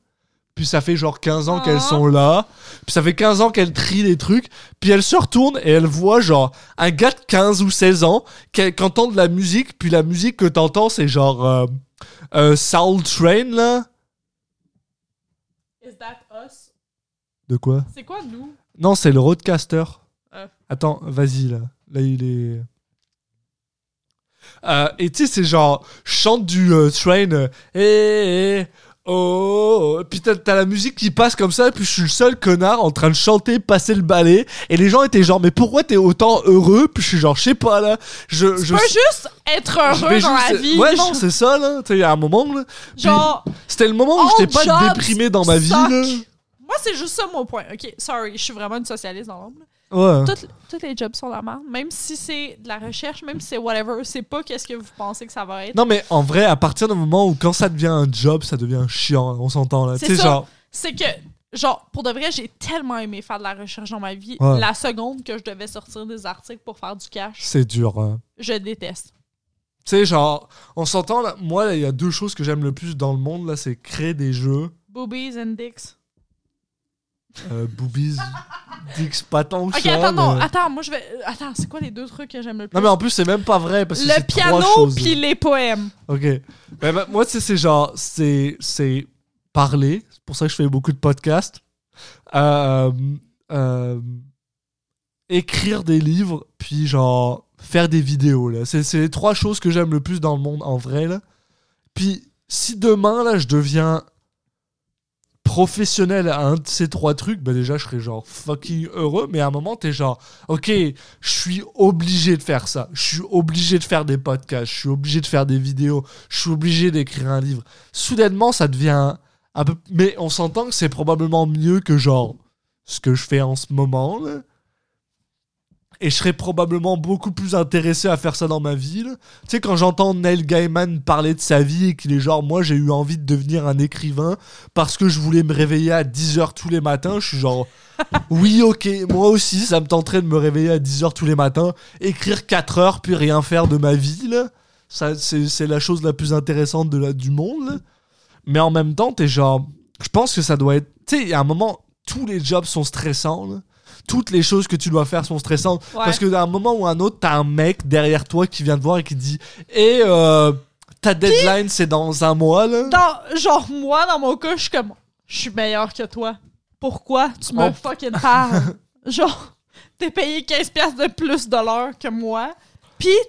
Puis ça fait genre 15 ans qu'elles Ah. sont là. Puis ça fait 15 ans qu'elles trient des trucs. Puis elles se retournent et elles voient genre un gars de 15 ou 16 ans qui, qui entend de la musique. Puis la musique que t'entends, c'est genre euh, euh, Soul Train, là. Is that us? De quoi? C'est quoi, nous? Non, c'est le Roadcaster. Ah. Attends, vas-y, là. Là, il est... Euh, et tu sais, c'est genre, chante du euh, train, euh, Eh, eh, oh, oh. puis t'as, t'as la musique qui passe comme ça, et puis je suis le seul connard en train de chanter, passer le balai, et les gens étaient genre, mais pourquoi t'es autant heureux? Puis je suis genre, je sais pas là, je, je, peux juste être heureux dans la vie. Ouais, non, c'est ça là, tu sais, il y a un moment là, Genre, c'était le moment où All j'étais pas déprimé dans ma vie là. moi, c'est juste ça mon point. Ok, sorry, je suis vraiment une socialiste dans l'ombre. Ouais. Toutes, tous les jobs sont la merde. Même si c'est de la recherche, même si c'est whatever, c'est pas qu'est-ce que vous pensez que ça va être. Non, mais en vrai, à partir du moment où quand ça devient un job, ça devient chiant, on s'entend là. C'est genre. C'est que, genre, pour de vrai, j'ai tellement aimé faire de la recherche dans ma vie. Ouais. La seconde que je devais sortir des articles pour faire du cash, C'est dur. hein. je déteste. Tu sais, genre, on s'entend là. Moi, là, il y a deux choses que j'aime le plus dans le monde là, c'est créer des jeux. Boobies and dicks. Euh, boobies, dicks, pas tant que Ok, ça, attends, non, mais- attends, moi je vais. euh, Attends, c'est quoi les deux trucs que j'aime le plus? Non, mais en plus, c'est même pas vrai parce que le c'est piano trois choses. puis les poèmes. Ok. Ben, ben, moi, tu sais, c'est genre, c'est, c'est parler. C'est pour ça que je fais beaucoup de podcasts. Euh, euh, écrire des livres, puis genre faire des vidéos. Là. C'est, c'est les trois choses que j'aime le plus dans le monde en vrai. Là. Puis si demain, là, je deviens professionnel à un de ces trois trucs, ben déjà, je serais genre fucking heureux. Mais à un moment, t'es genre, ok, je suis obligé de faire ça. Je suis obligé de faire des podcasts. Je suis obligé de faire des vidéos. Je suis obligé d'écrire un livre. Soudainement, ça devient un peu. Mais on s'entend que c'est probablement mieux que genre ce que je fais en ce moment. là. Et je serais probablement beaucoup plus intéressé à faire ça dans ma vie. là. Tu sais, quand j'entends Neil Gaiman parler de sa vie et qu'il est genre, moi j'ai eu envie de devenir un écrivain parce que je voulais me réveiller à 10h tous les matins, je suis genre, [LAUGHS] oui, ok, moi aussi, ça me tenterait de me réveiller à 10h tous les matins, écrire 4 heures puis rien faire de ma vie, là. Ça, c'est, la chose la plus intéressante de la, du monde. Mais en même temps, t'es genre, je pense que ça doit être, tu sais, a un moment, tous les jobs sont stressants. Toutes les choses que tu dois faire sont stressantes. Ouais. Parce que d'un moment ou un autre, t'as un mec derrière toi qui vient te voir et qui dit Et euh, ta deadline, c'est dans un mois, là. Dans, genre, moi, dans mon cas, je suis comme, je suis meilleur que toi. Pourquoi tu me Oh. fucking parles? genre, t'es payé 15$ piastres de plus de l'heure que moi,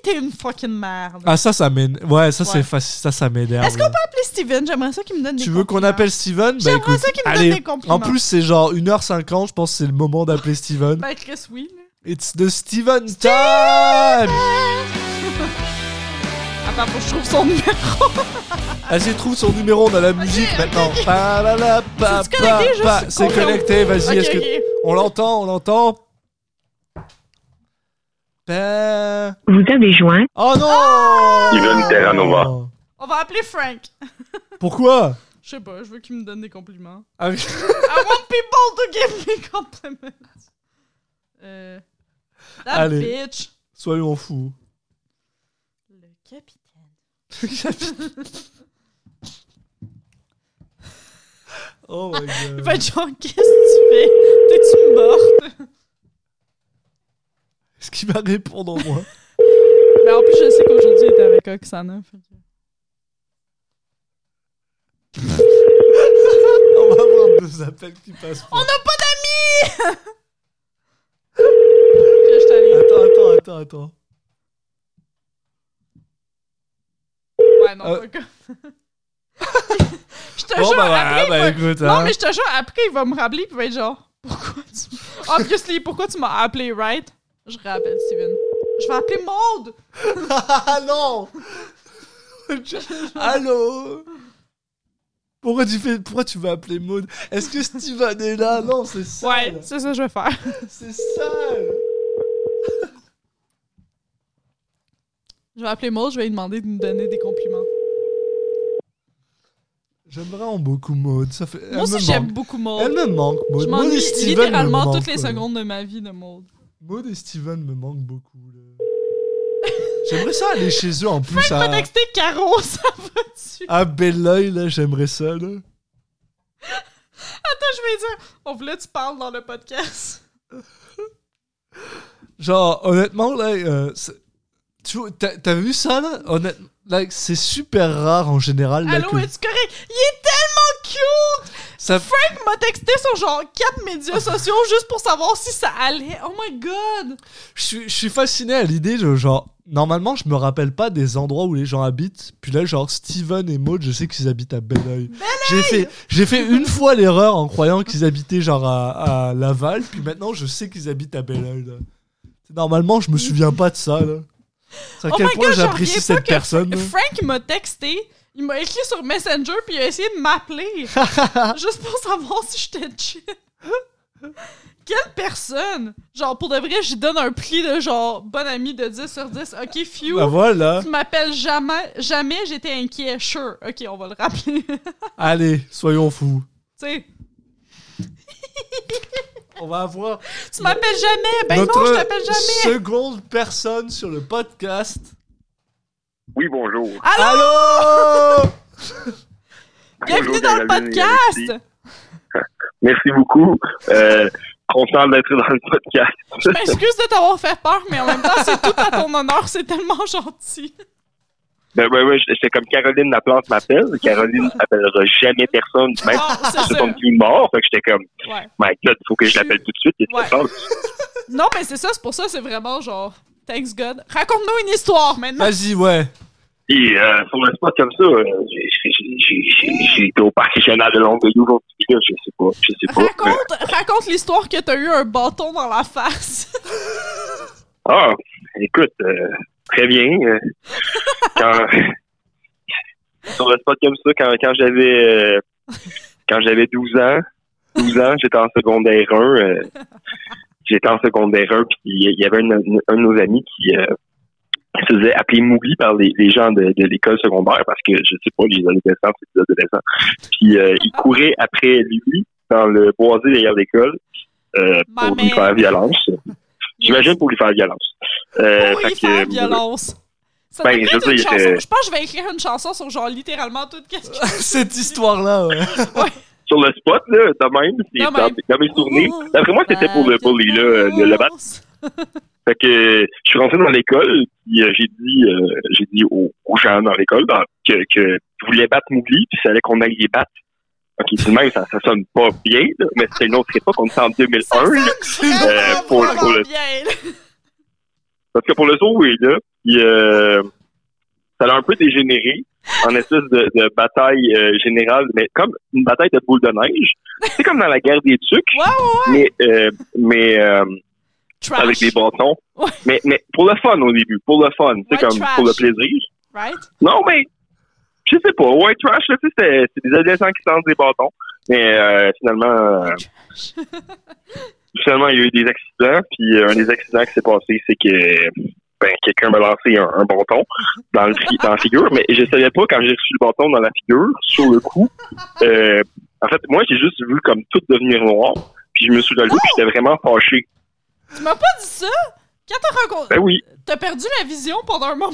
t'es une fucking merde. Ah, ça, ça m'énerve. Ouais, ça, c'est facile. Ça, ça m'énerve. Est-ce qu'on peut appeler Steven? J'aimerais ça qu'il me donne des Tu veux qu'on appelle Steven? Bah J'aimerais ça qu'il me donne des compliments. En plus, c'est genre 1h50, je pense que c'est le moment d'appeler Steven. Ben, Chris, oui. It's the Steven time [LAUGHS] Attends, faut que je trouve son numéro. [LAUGHS] Vas-y, trouve son numéro, on a la musique maintenant. ok. Pa, la, la, pa, C'est-tu connecté? pa, Juste pa. C'est connecté, vas-y, est-ce que... On l'entend, on l'entend? Vous avez joint? Oh non Steven Terranova. On va appeler Frank. [LAUGHS] Pourquoi? Je sais pas, je veux qu'il me donne des compliments. Ah oui. [LAUGHS] I want people to give me compliments. Euh. That Allez. bitch. Soyons fous. Le capitaine. [LAUGHS] oh my Il god. va être genre, qu'est-ce que tu fais? T'es-tu morte? Est-ce qu'il va répondre en moi Mais en plus, je sais qu'aujourd'hui, il était avec Oksana. fait [LAUGHS] On va avoir deux appels qui passent. pas. On n'a pas d'amis! [LAUGHS] Attends, attends, attends, attends. Ouais, non, Euh. pas. [LAUGHS] Je te Bon, jure, bah, après, bah, il va- écoute, Non, hein. mais je te jure, après, il va me rappeler puis il va être genre, pourquoi tu. Obviously, pourquoi tu m'as appelé, right? Je rappelle Steven. Je vais appeler Maude! Ah [LAUGHS] non Allô? Pourquoi tu, fais, pourquoi tu vas appeler Maud Est-ce que Steven est là? Non, c'est ça. Ouais, c'est ça que je vais faire. [LAUGHS] C'est sale. Je vais appeler Maude, je vais lui demander de nous donner des compliments. J'aime vraiment beaucoup Maud. Ça fait, elle Moi aussi, me j'aime manque. beaucoup Elle Maude. me manque, Maud. Je Maud m'ennuie et Steven me littéralement manquent, toutes les ouais. secondes de ma vie de Maude. Maud et Steven me manquent beaucoup. là. J'aimerais ça aller chez eux en plus M'a à, texté Caro, [LAUGHS] ça va dessus. à Belleuil, là. J'aimerais ça, là. Attends, je vais dire, on voulait que tu parles dans le podcast. Genre, honnêtement, là, euh, tu t'as vu ça, là? Honnêtement, like, c'est super rare en général. Là, Allô, que es-tu correct? Il est tellement cute! Ça, Frank m'a texté sur genre 4 médias sociaux juste pour savoir si ça allait. Oh my god! je, suis, je suis fasciné à l'idée de genre. Normalement, je me rappelle pas des endroits où les gens habitent. Puis là, genre, Steven et Maud, je sais qu'ils habitent à Belleuil. J'ai fait, j'ai fait une fois l'erreur en croyant qu'ils habitaient genre à, à Laval. Puis maintenant, je sais qu'ils habitent à Belleuil. Normalement, je me souviens pas de ça. Là. C'est à Oh quel point j'apprécie cette personne. Frank m'a texté, il m'a écrit sur Messenger puis il a essayé de m'appeler [LAUGHS] juste pour savoir si j'étais chill. Quelle personne! Genre, pour de vrai, j'y donne un prix de genre bon ami de 10 sur 10. Ok, few. Bah voilà. Tu m'appelles jamais, jamais j'étais inquiet. Sure. Ok, on va le rappeler. tu [LAUGHS] Allez, soyons fous. sais, [LAUGHS] On va avoir tu m'appelles jamais? Ben non, je t'appelle jamais. seconde personne sur le podcast. Oui, bonjour. Allô? Allô? [LAUGHS] Bienvenue Bonjour, dans le podcast! [LAUGHS] Merci beaucoup. Euh, content d'être dans le podcast. Je m'excuse de t'avoir fait peur, mais en même temps, c'est tout à ton honneur, c'est tellement gentil. Ben, ben, ouais, j'étais comme Caroline Laplante m'appelle. Caroline n'appellera jamais personne, même c'est si c'est ton petit mort. Fait que j'étais comme, Ouais. my God, il faut que je l'appelle tout de suite. Ouais. Non, mais c'est ça, c'est pour ça, c'est vraiment genre, thanks God. Raconte-nous une histoire maintenant. Vas-y, ouais. Et euh, sur le spot comme ça, euh, j'ai- été au parc régional de Longueuil aujourd'hui. Je sais pas, je sais pas. Raconte, raconte l'histoire que t'as eu un bâton dans la face. [LAUGHS] Ah, écoute, euh, très bien. euh, quand, [LAUGHS] sur le spot comme ça, quand, quand j'avais euh, quand j'avais 12 ans, 12 ans, j'étais en secondaire 1. J'étais en secondaire 1, puis il y avait un, un de nos amis qui euh, se faisait appeler Mougli par les, les gens de, de l'école secondaire parce que, je sais pas, les adolescents, c'est des adolescents. Puis euh, il courait après lui dans le boisé derrière l'école euh, pour lui faire violence. [LAUGHS] J'imagine pour lui faire violence. Euh, Pour que, faire violence. Ça ben, je être veux une dire, chanson. euh, Je pense que je vais écrire une chanson sur genre littéralement tout ce que [LAUGHS] Cette histoire-là, ouais. Sur le spot, là, de même, c'est De dans, mes souvenirs. D'après moi, c'était pour le bully, là, euh, le, le battre. [LAUGHS] Fait que euh, je suis rentré dans l'école, puis euh, j'ai dit euh, j'ai dit aux, aux gens dans l'école dans- que, que je voulais battre Mougli, puis il fallait qu'on aille les battre. Ok, tout de même, ça, ça sonne pas bien, là, mais c'était une autre époque, on était en 2001. là. Vraiment, pour- pour le- bien. Parce que pour le sauver, là, puis, euh, ça a un peu dégénéré en espèce de, de bataille euh, générale, mais comme une bataille de boules de neige. C'est comme dans la guerre des tucs, Ouais, ouais, mais, euh, mais euh, avec des bâtons. Ouais. Mais, mais pour le fun au début, pour le fun, c'est Ouais, comme trash. pour le plaisir. Right? Non, mais je sais pas. White trash, là, tu sais, c'est des adolescents qui lancent des bâtons. Mais euh, finalement, euh, [LAUGHS] finalement, il y a eu des accidents. Puis un des accidents qui s'est passé, c'est que ben, quelqu'un m'a lancé un, un bâton dans, le, dans la figure. Mais je savais pas quand j'ai reçu le bâton dans la figure, sur le coup. Euh, en fait, moi, j'ai juste vu comme tout devenir noir. Puis je me suis levé, puis j'étais vraiment fâché. Tu m'as pas dit ça? Quand t'as rencontré. Ben oui. T'as perdu la vision pendant un moment.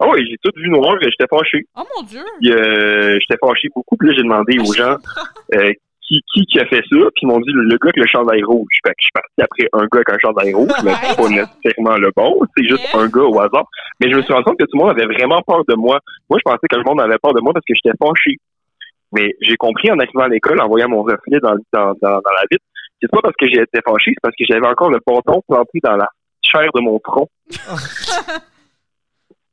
Ah oui, j'ai tout vu noir, j'étais fâché. Oh mon dieu! Euh, j'étais fâché beaucoup. Puis là, j'ai demandé aux gens euh, qui, qui, qui a fait ça, puis ils m'ont dit le, le gars avec le chandail rouge. Fait que je suis parti après un gars avec un chandail rouge, mais c'est pas [LAUGHS] nécessairement le bon, c'est juste un gars au hasard. Mais je me suis rendu compte que tout le monde avait vraiment peur de moi. Moi, je pensais que le monde avait peur de moi parce que j'étais fâché. Mais j'ai compris en arrivant à l'école, en voyant mon reflet dans, dans, dans, dans la vitre, c'est pas parce que j'étais fâché, c'est parce que j'avais encore le bâton planté dans la chair de mon front. [LAUGHS]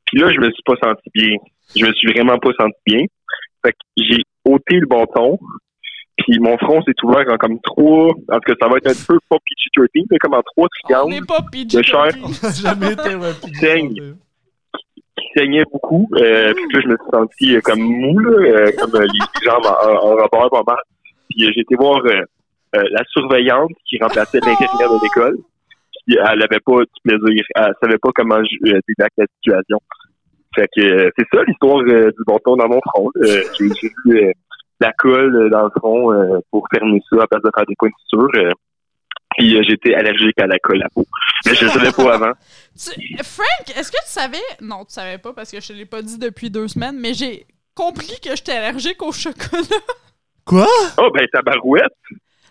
Puis là, je me suis pas senti bien. Je me suis vraiment pas senti bien. Fait que j'ai ôté le bâton, puis mon front s'est ouvert en comme trois, en tout cas, ça va être un peu pas PG-13, mais comme en trois On triangles n'est pas PG. de chair. On jamais été ouais, Saigne. qui saignaient beaucoup. Euh, puis là, je me suis senti euh, comme mou, là, euh, comme euh, les jambes en, en rapport pas mal. Puis euh, j'ai été voir euh, euh, la surveillante qui remplaçait [LAUGHS] l'intérieur de l'école. Puis elle avait pas du plaisir. Elle savait pas comment je- euh, débattre la situation. Fait que euh, c'est ça l'histoire euh, du bâton dans mon front. Euh, j'ai euh, de la colle euh, dans le front euh, pour fermer ça à place de faire des suture. euh. puis euh, j'étais allergique à la colle à peau. Mais je le savais pas avant. [LAUGHS] Tu- Frank, est-ce que tu savais. Non, tu savais pas parce que je te l'ai pas dit depuis deux semaines, mais j'ai compris que j'étais allergique au chocolat. [LAUGHS] Quoi? Oh ben tabarouette!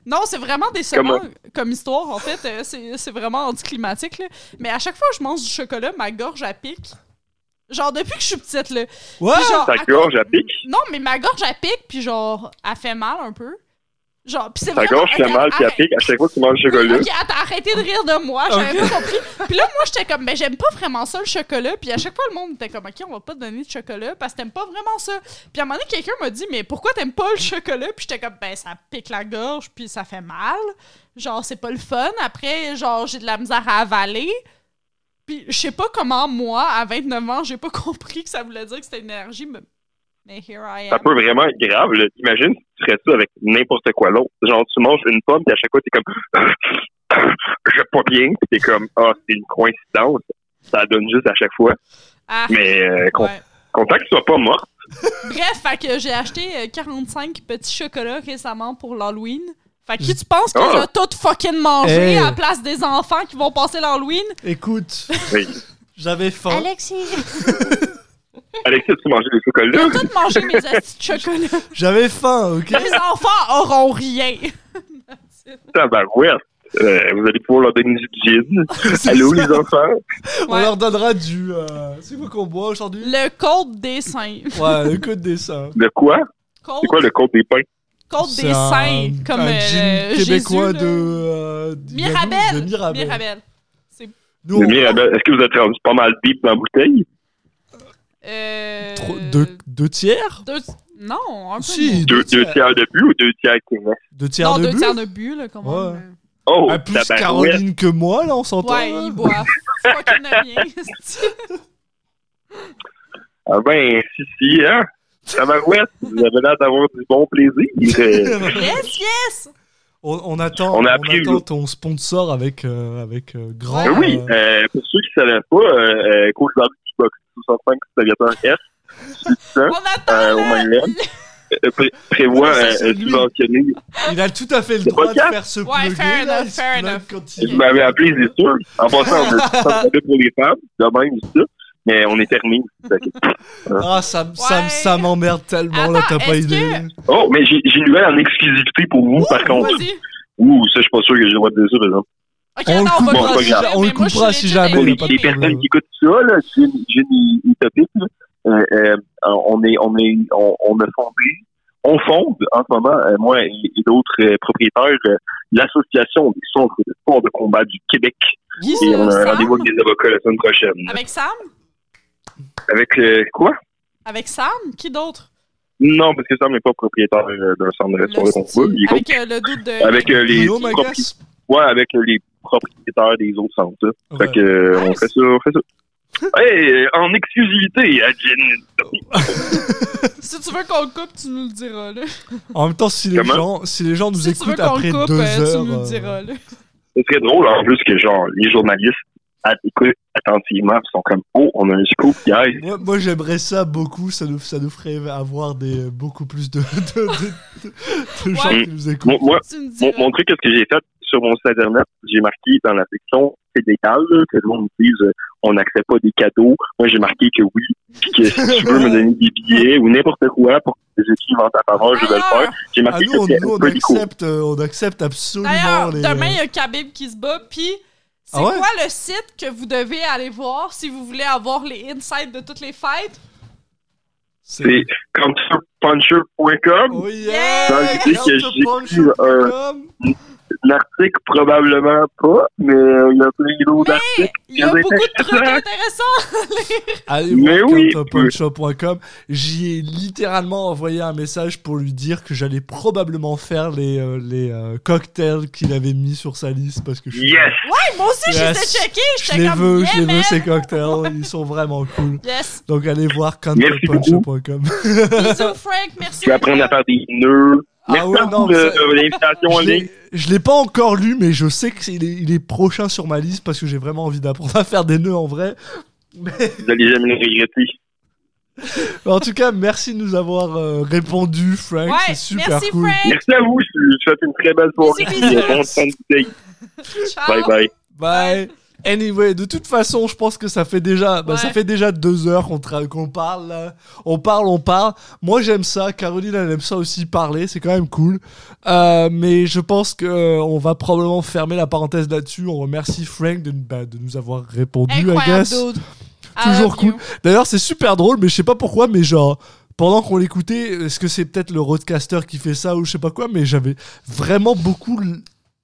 Non, c'est vraiment décevant comme histoire, en fait. C'est c'est vraiment anticlimatique, là. Mais à chaque fois que je mange du chocolat, ma gorge, elle pique. Genre, depuis que je suis petite, là. Ouais? Genre, Ta gorge, elle pique? Non, mais ma gorge, elle pique, puis genre, elle fait mal un peu. Genre, puis c'est Ta vraiment... gorge fait mal puis elle pique à chaque fois que tu manges du Oui, chocolat. ok, attends, arrêtez de rire de moi, j'avais pas compris. Puis là, moi, j'étais comme, ben, j'aime pas vraiment ça, le chocolat. Puis à chaque fois, le monde était comme, ok, on va pas te donner de chocolat parce que t'aimes pas vraiment ça. Puis à un moment donné, quelqu'un m'a dit, mais pourquoi t'aimes pas le chocolat? Puis j'étais comme, ben, ça pique la gorge, puis ça fait mal. Genre, c'est pas le fun. Après, genre, j'ai de la misère à avaler. Puis je sais pas comment, moi, à 29 ans, j'ai pas [LAUGHS] compris que ça voulait dire que c'était une énergie, mais, mais here I Ça am. peut vraiment être grave. là. Imagine si tu ferais ça avec n'importe quoi d'autre. Genre, tu manges une pomme, puis à chaque fois, t'es comme, [COUGHS] je pas bien, puis t'es comme, ah, c'est une coïncidence. Ça donne juste à chaque fois. Ah, Mais euh, ouais. content que tu sois pas mort. Bref, fait que j'ai acheté euh, 45 petits chocolats récemment pour l'Halloween. Fait que qui tu penses que Oh. j'ai tout fucking mangé Hey. à la place des enfants qui vont passer l'Halloween? Écoute, Oui. [LAUGHS] j'avais faim. Alexis! [LAUGHS] Alexis, as-tu mangé des J'ai chocolats? tout mangé mes [LAUGHS] astis de chocolat. J'avais faim, ok? Les enfants auront rien. Tabarouette. Euh, vous allez pouvoir leur donner du gin. C'est Allô, ça. les enfants? On Ouais. leur donnera du. euh, C'est quoi qu'on boit aujourd'hui? Le code des seins. Ouais, le code des seins. De quoi? C'est quoi le code des pains? C'est des un- seins. Comme un euh, québécois Jésus, de. euh, d'Yalou, Mirabelle. De Mirabelle. Mirabelle. Nous, on- Mirabelle. Est-ce que vous êtes rendu pas mal deep dans la bouteille? Euh... Deux, deux tiers? deux- Non, un peu Si. Deux, deux tiers de but ou deux tiers qui? Deux tiers Non, de deux but? tiers de but, là, comment. Ouais. Oh, Ah, plus. Caroline que moi, là, on s'entend? Ouais, là? il boit fucking rien. [LAUGHS] c'est-tu? Ah ben, si, si, hein? [LAUGHS] Tabarouette, vous avez l'air d'avoir du bon plaisir. [LAUGHS] Euh, yes, yes! on, on attend, On on a appris attend ton sponsor avec, euh, avec euh, grand. Ben oui, euh, euh, pour ceux qui ne savaient pas, euh, coach barbecue box 65 aviateur S, On euh, attend au euh, pré- prévoit c'est subventionner. il a tout à fait le droit de faire ce Ouais, fair là, enough, fair enough. Vous m'avez appelé, c'est sûr. En passant, on a [LAUGHS] ça pour les femmes, de même, ça. Mais on est terminé. Ah, ça, ça, Ouais. ça m'emmerde tellement, là, t'as pas idée. que- Oh, mais j'ai j'ai une nouvelle en exclusivité pour vous, par contre. Ouh, ça, je suis pas sûr que j'ai le droit de dire ça, par exemple. On le coupera si- jamais, Pour y a les, personnes qui écoutent ça, là, j'ai une- j'ai une utopique, là. Euh, euh, on est, on est, on, on a fondé, on fonde en ce moment, euh, moi et, et d'autres euh, propriétaires, euh, l'association des centres de sport de combat du Québec. Et on a un rendez-vous avec des avocats la semaine prochaine. Avec Sam? Avec euh, quoi? Avec Sam? Qui d'autre? Non, parce que Sam n'est pas propriétaire euh, d'un centre de. Il est Avec euh, le doute de... avec euh, les ouais, avec euh, les propriétaires des autres centres. là. Ouais. Fait que euh, on fait ça, on fait ça. [LAUGHS] Hey, en exclusivité à Jen. [LAUGHS] Si tu veux qu'on le coupe, tu nous le diras, là. En même temps, si les, Comment? gens, si les gens nous Si tu veux écoutent qu'on après le coupe, deux euh, heures. tu nous euh, le diras, là. Ce serait drôle en plus que genre les journalistes écoutent attentivement ils sont comme oh on a un scoop guys. Moi, moi, j'aimerais ça beaucoup, ça nous, ça nous ferait avoir des, beaucoup plus de, de, de, de- de gens Ouais. qui nous écoutent. Moi, mon, truc, qu'est-ce que j'ai fait sur mon site internet, j'ai marqué dans la section fédérale là, que le monde me dise euh, on n'accepte pas des cadeaux. Moi j'ai marqué que oui, puis que [LAUGHS] si tu veux me donner des billets ou n'importe quoi pour écrivent en ta faveur, je vais le faire. J'ai Ah, marqué nous, que on, nous, on accepte, euh, on accepte absolument D'ailleurs, les... demain, il y a Khabib qui se bat, puis c'est Ah ouais? quoi le site que vous devez aller voir si vous voulez avoir les insights de toutes les fights? C'est counterpuncher.com. Oh Yeah! yeah! Dans l'idée que Counterpuncher.com. Un article, probablement pas, mais euh, il y a plein d'autres articles. Il y a beaucoup de trucs intéressant. [LAUGHS] intéressants. Allez Mais voir oui. J'y ai littéralement envoyé un message pour lui dire que j'allais probablement faire les, euh, les euh, cocktails qu'il avait mis sur sa liste parce que je suis- Yes! Ouais, moi aussi, Yes. je les ai checkés. Je J'étais les veux, yeah, je les veux ces cocktails, [LAUGHS] ils sont vraiment cool. Yes. Donc allez voir Merci counterpuncher.com. [LAUGHS] Bisous, Frank. Merci. Je vais apprendre à faire des nœuds. Ah ouais, non, de, Je l'ai- je l'ai pas encore lu, mais je sais qu'il est, il est prochain sur ma liste parce que j'ai vraiment envie d'apprendre à faire des nœuds en vrai. Mais Vous allez jamais le regretter. [LAUGHS] en tout cas, merci de nous avoir euh, répondu, Frank. Ouais, c'est super merci, cool. Frank. Merci à vous. Je vous souhaite une très belle soirée. [LAUGHS] Ciao. Bye bye. Bye. Anyway, de toute façon, je pense que ça fait déjà, bah, ça fait déjà deux heures qu'on tra- qu'on parle. là. On parle, on parle. Moi, j'aime ça. Caroline, elle aime ça aussi parler. C'est quand même cool. Euh, mais je pense que euh, on va probablement fermer la parenthèse là-dessus. On remercie Frank de, bah, de nous avoir répondu, I Incroyable, guess. dude. I Toujours love cool. you. D'ailleurs, c'est super drôle, mais je sais pas pourquoi, mais genre. Pendant qu'on l'écoutait, est-ce que c'est peut-être le roadcaster qui fait ça ou je sais pas quoi, mais j'avais vraiment beaucoup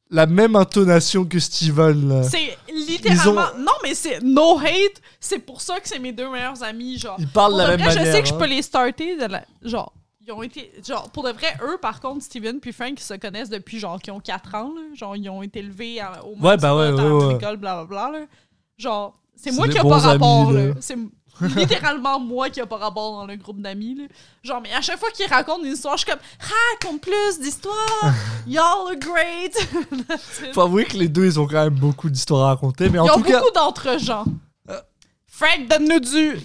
la même intonation que Steven. là. C'est littéralement. Non, mais c'est no hate. C'est pour ça que c'est mes deux meilleurs amis. Genre, Ils parlent pour de la vrai, même je manière. sais que je hein. peux les starter. De la... Genre, ils ont été. Genre, pour de vrai, eux, par contre, Steven puis Frank, ils se connaissent depuis genre qu'ils ont 4 ans. Là. Genre, ils ont été élevés à- au Ouais, bah ouais, l'école, blablabla. Là. Genre, c'est moi qui a bons pas rapport. amis, là. là. C'est [LAUGHS] littéralement moi qui a pas rapport dans le groupe d'amis. là. Genre, mais à chaque fois qu'ils racontent une histoire, je suis comme raconte plus d'histoires. [LAUGHS] Y'all are great. Faut avouer que les deux, ils ont quand même beaucoup d'histoires à raconter, mais en Ils ont tout cas, beaucoup d'entre-gens. Frank, donne-nous du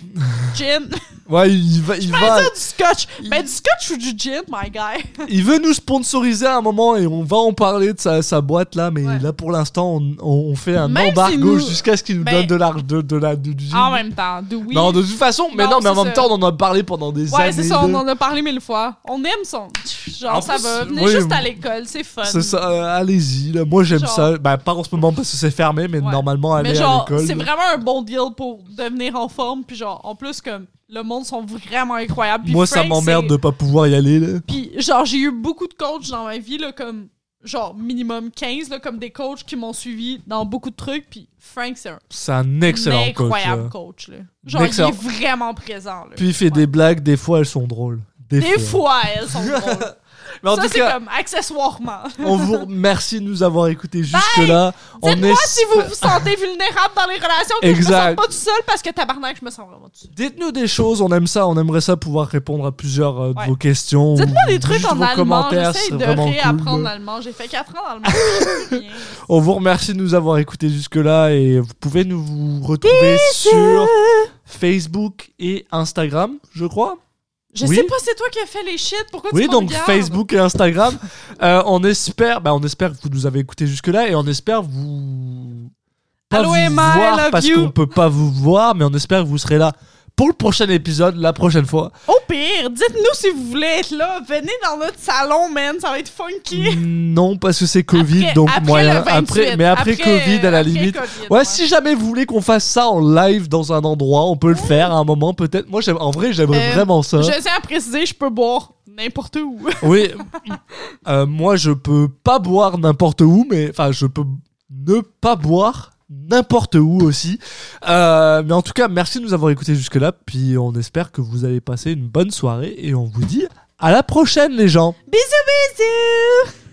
gin. [LAUGHS] ouais, il va, il va, dire du scotch. Mais du scotch ou du gin, my guy? [LAUGHS] il veut nous sponsoriser à un moment et on va en parler de sa, sa boîte là, mais Ouais. là pour l'instant, on, on fait un Même si embargo nous- jusqu'à ce qu'il nous Mais- donne de l'argent, de, de la, du, du gin. En même temps, do we? Non, de toute façon, mais Non, non, mais en même ça. temps, on en a parlé pendant des années. Ouais, c'est ça, on en a parlé mille fois. On aime son. Genre, En ça plus, va. Venez oui, juste oui. à l'école, c'est fun. C'est ça, euh, allez-y. Moi, j'aime Genre- ça. Bah, pas en ce moment parce que c'est fermé, mais normalement, aller Mais à genre, l'école. c'est vraiment un bon deal pour devenir en forme. Puis genre, en plus, comme, le monde sont vraiment incroyables. Puis Moi, ça m'emmerde de pas pouvoir y aller. Là. Puis genre, j'ai eu beaucoup de coachs dans ma vie, là, comme, genre, minimum 15, là, comme des coachs qui m'ont suivi dans beaucoup de trucs. Puis Frank, c'est un C'est un excellent coach. incroyable là. coach, là. Genre, Excellent. il est vraiment présent, là. Puis il fait Ouais. des blagues, des fois elles sont drôles. Des, Des fois, elles sont drôles. [LAUGHS] Mais en ça, tout c'est cas, comme accessoirement. [LAUGHS] on vous remercie de nous avoir écoutés jusque-là. Dites-moi est... si vous vous sentez vulnérable dans les relations, que je me Exact. sens pas tout seul parce que tabarnak, je me sens vraiment tout seul. Dites-nous des choses, on aime ça, on aimerait ça pouvoir répondre à plusieurs euh, de Ouais. vos questions. Dites-moi des trucs juste en allemand. J'essaie de réapprendre cool. l'allemand. J'ai fait 4 ans rien. [LAUGHS] On vous remercie de nous avoir écoutés jusque-là et vous pouvez nous vous retrouver sur Facebook et Instagram, je crois. Je Oui. sais pas, c'est toi qui as fait les shit. Pourquoi Oui, tu donc regardes? Facebook et Instagram. [LAUGHS] Euh, on espère, bah, on espère que vous nous avez écoutés jusque-là et on espère vous pas vous Emma, voir parce qu'on peut pas vous voir, mais on espère que vous serez là pour le prochain épisode la prochaine fois. Au pire, dites-nous si vous voulez être là. Venez dans notre salon, man. Ça va être funky. Non, parce que c'est Covid, Après- donc après moyen. le 28, après, mais après, Covid, à la après limite. Covid, Ouais, si jamais vous voulez qu'on fasse ça en live dans un endroit, on peut le faire à un moment peut-être. Moi, j'aime- en vrai, j'aimerais Euh, vraiment ça. Je tiens à préciser, je peux boire n'importe où. [LAUGHS] Oui, euh, moi je peux pas boire n'importe où, mais enfin je peux ne pas boire n'importe où aussi. Euh, mais en tout cas, merci de nous avoir écoutés jusque-là, puis on espère que vous allez passer une bonne soirée et on vous dit à la prochaine les gens. Bisous, bisous!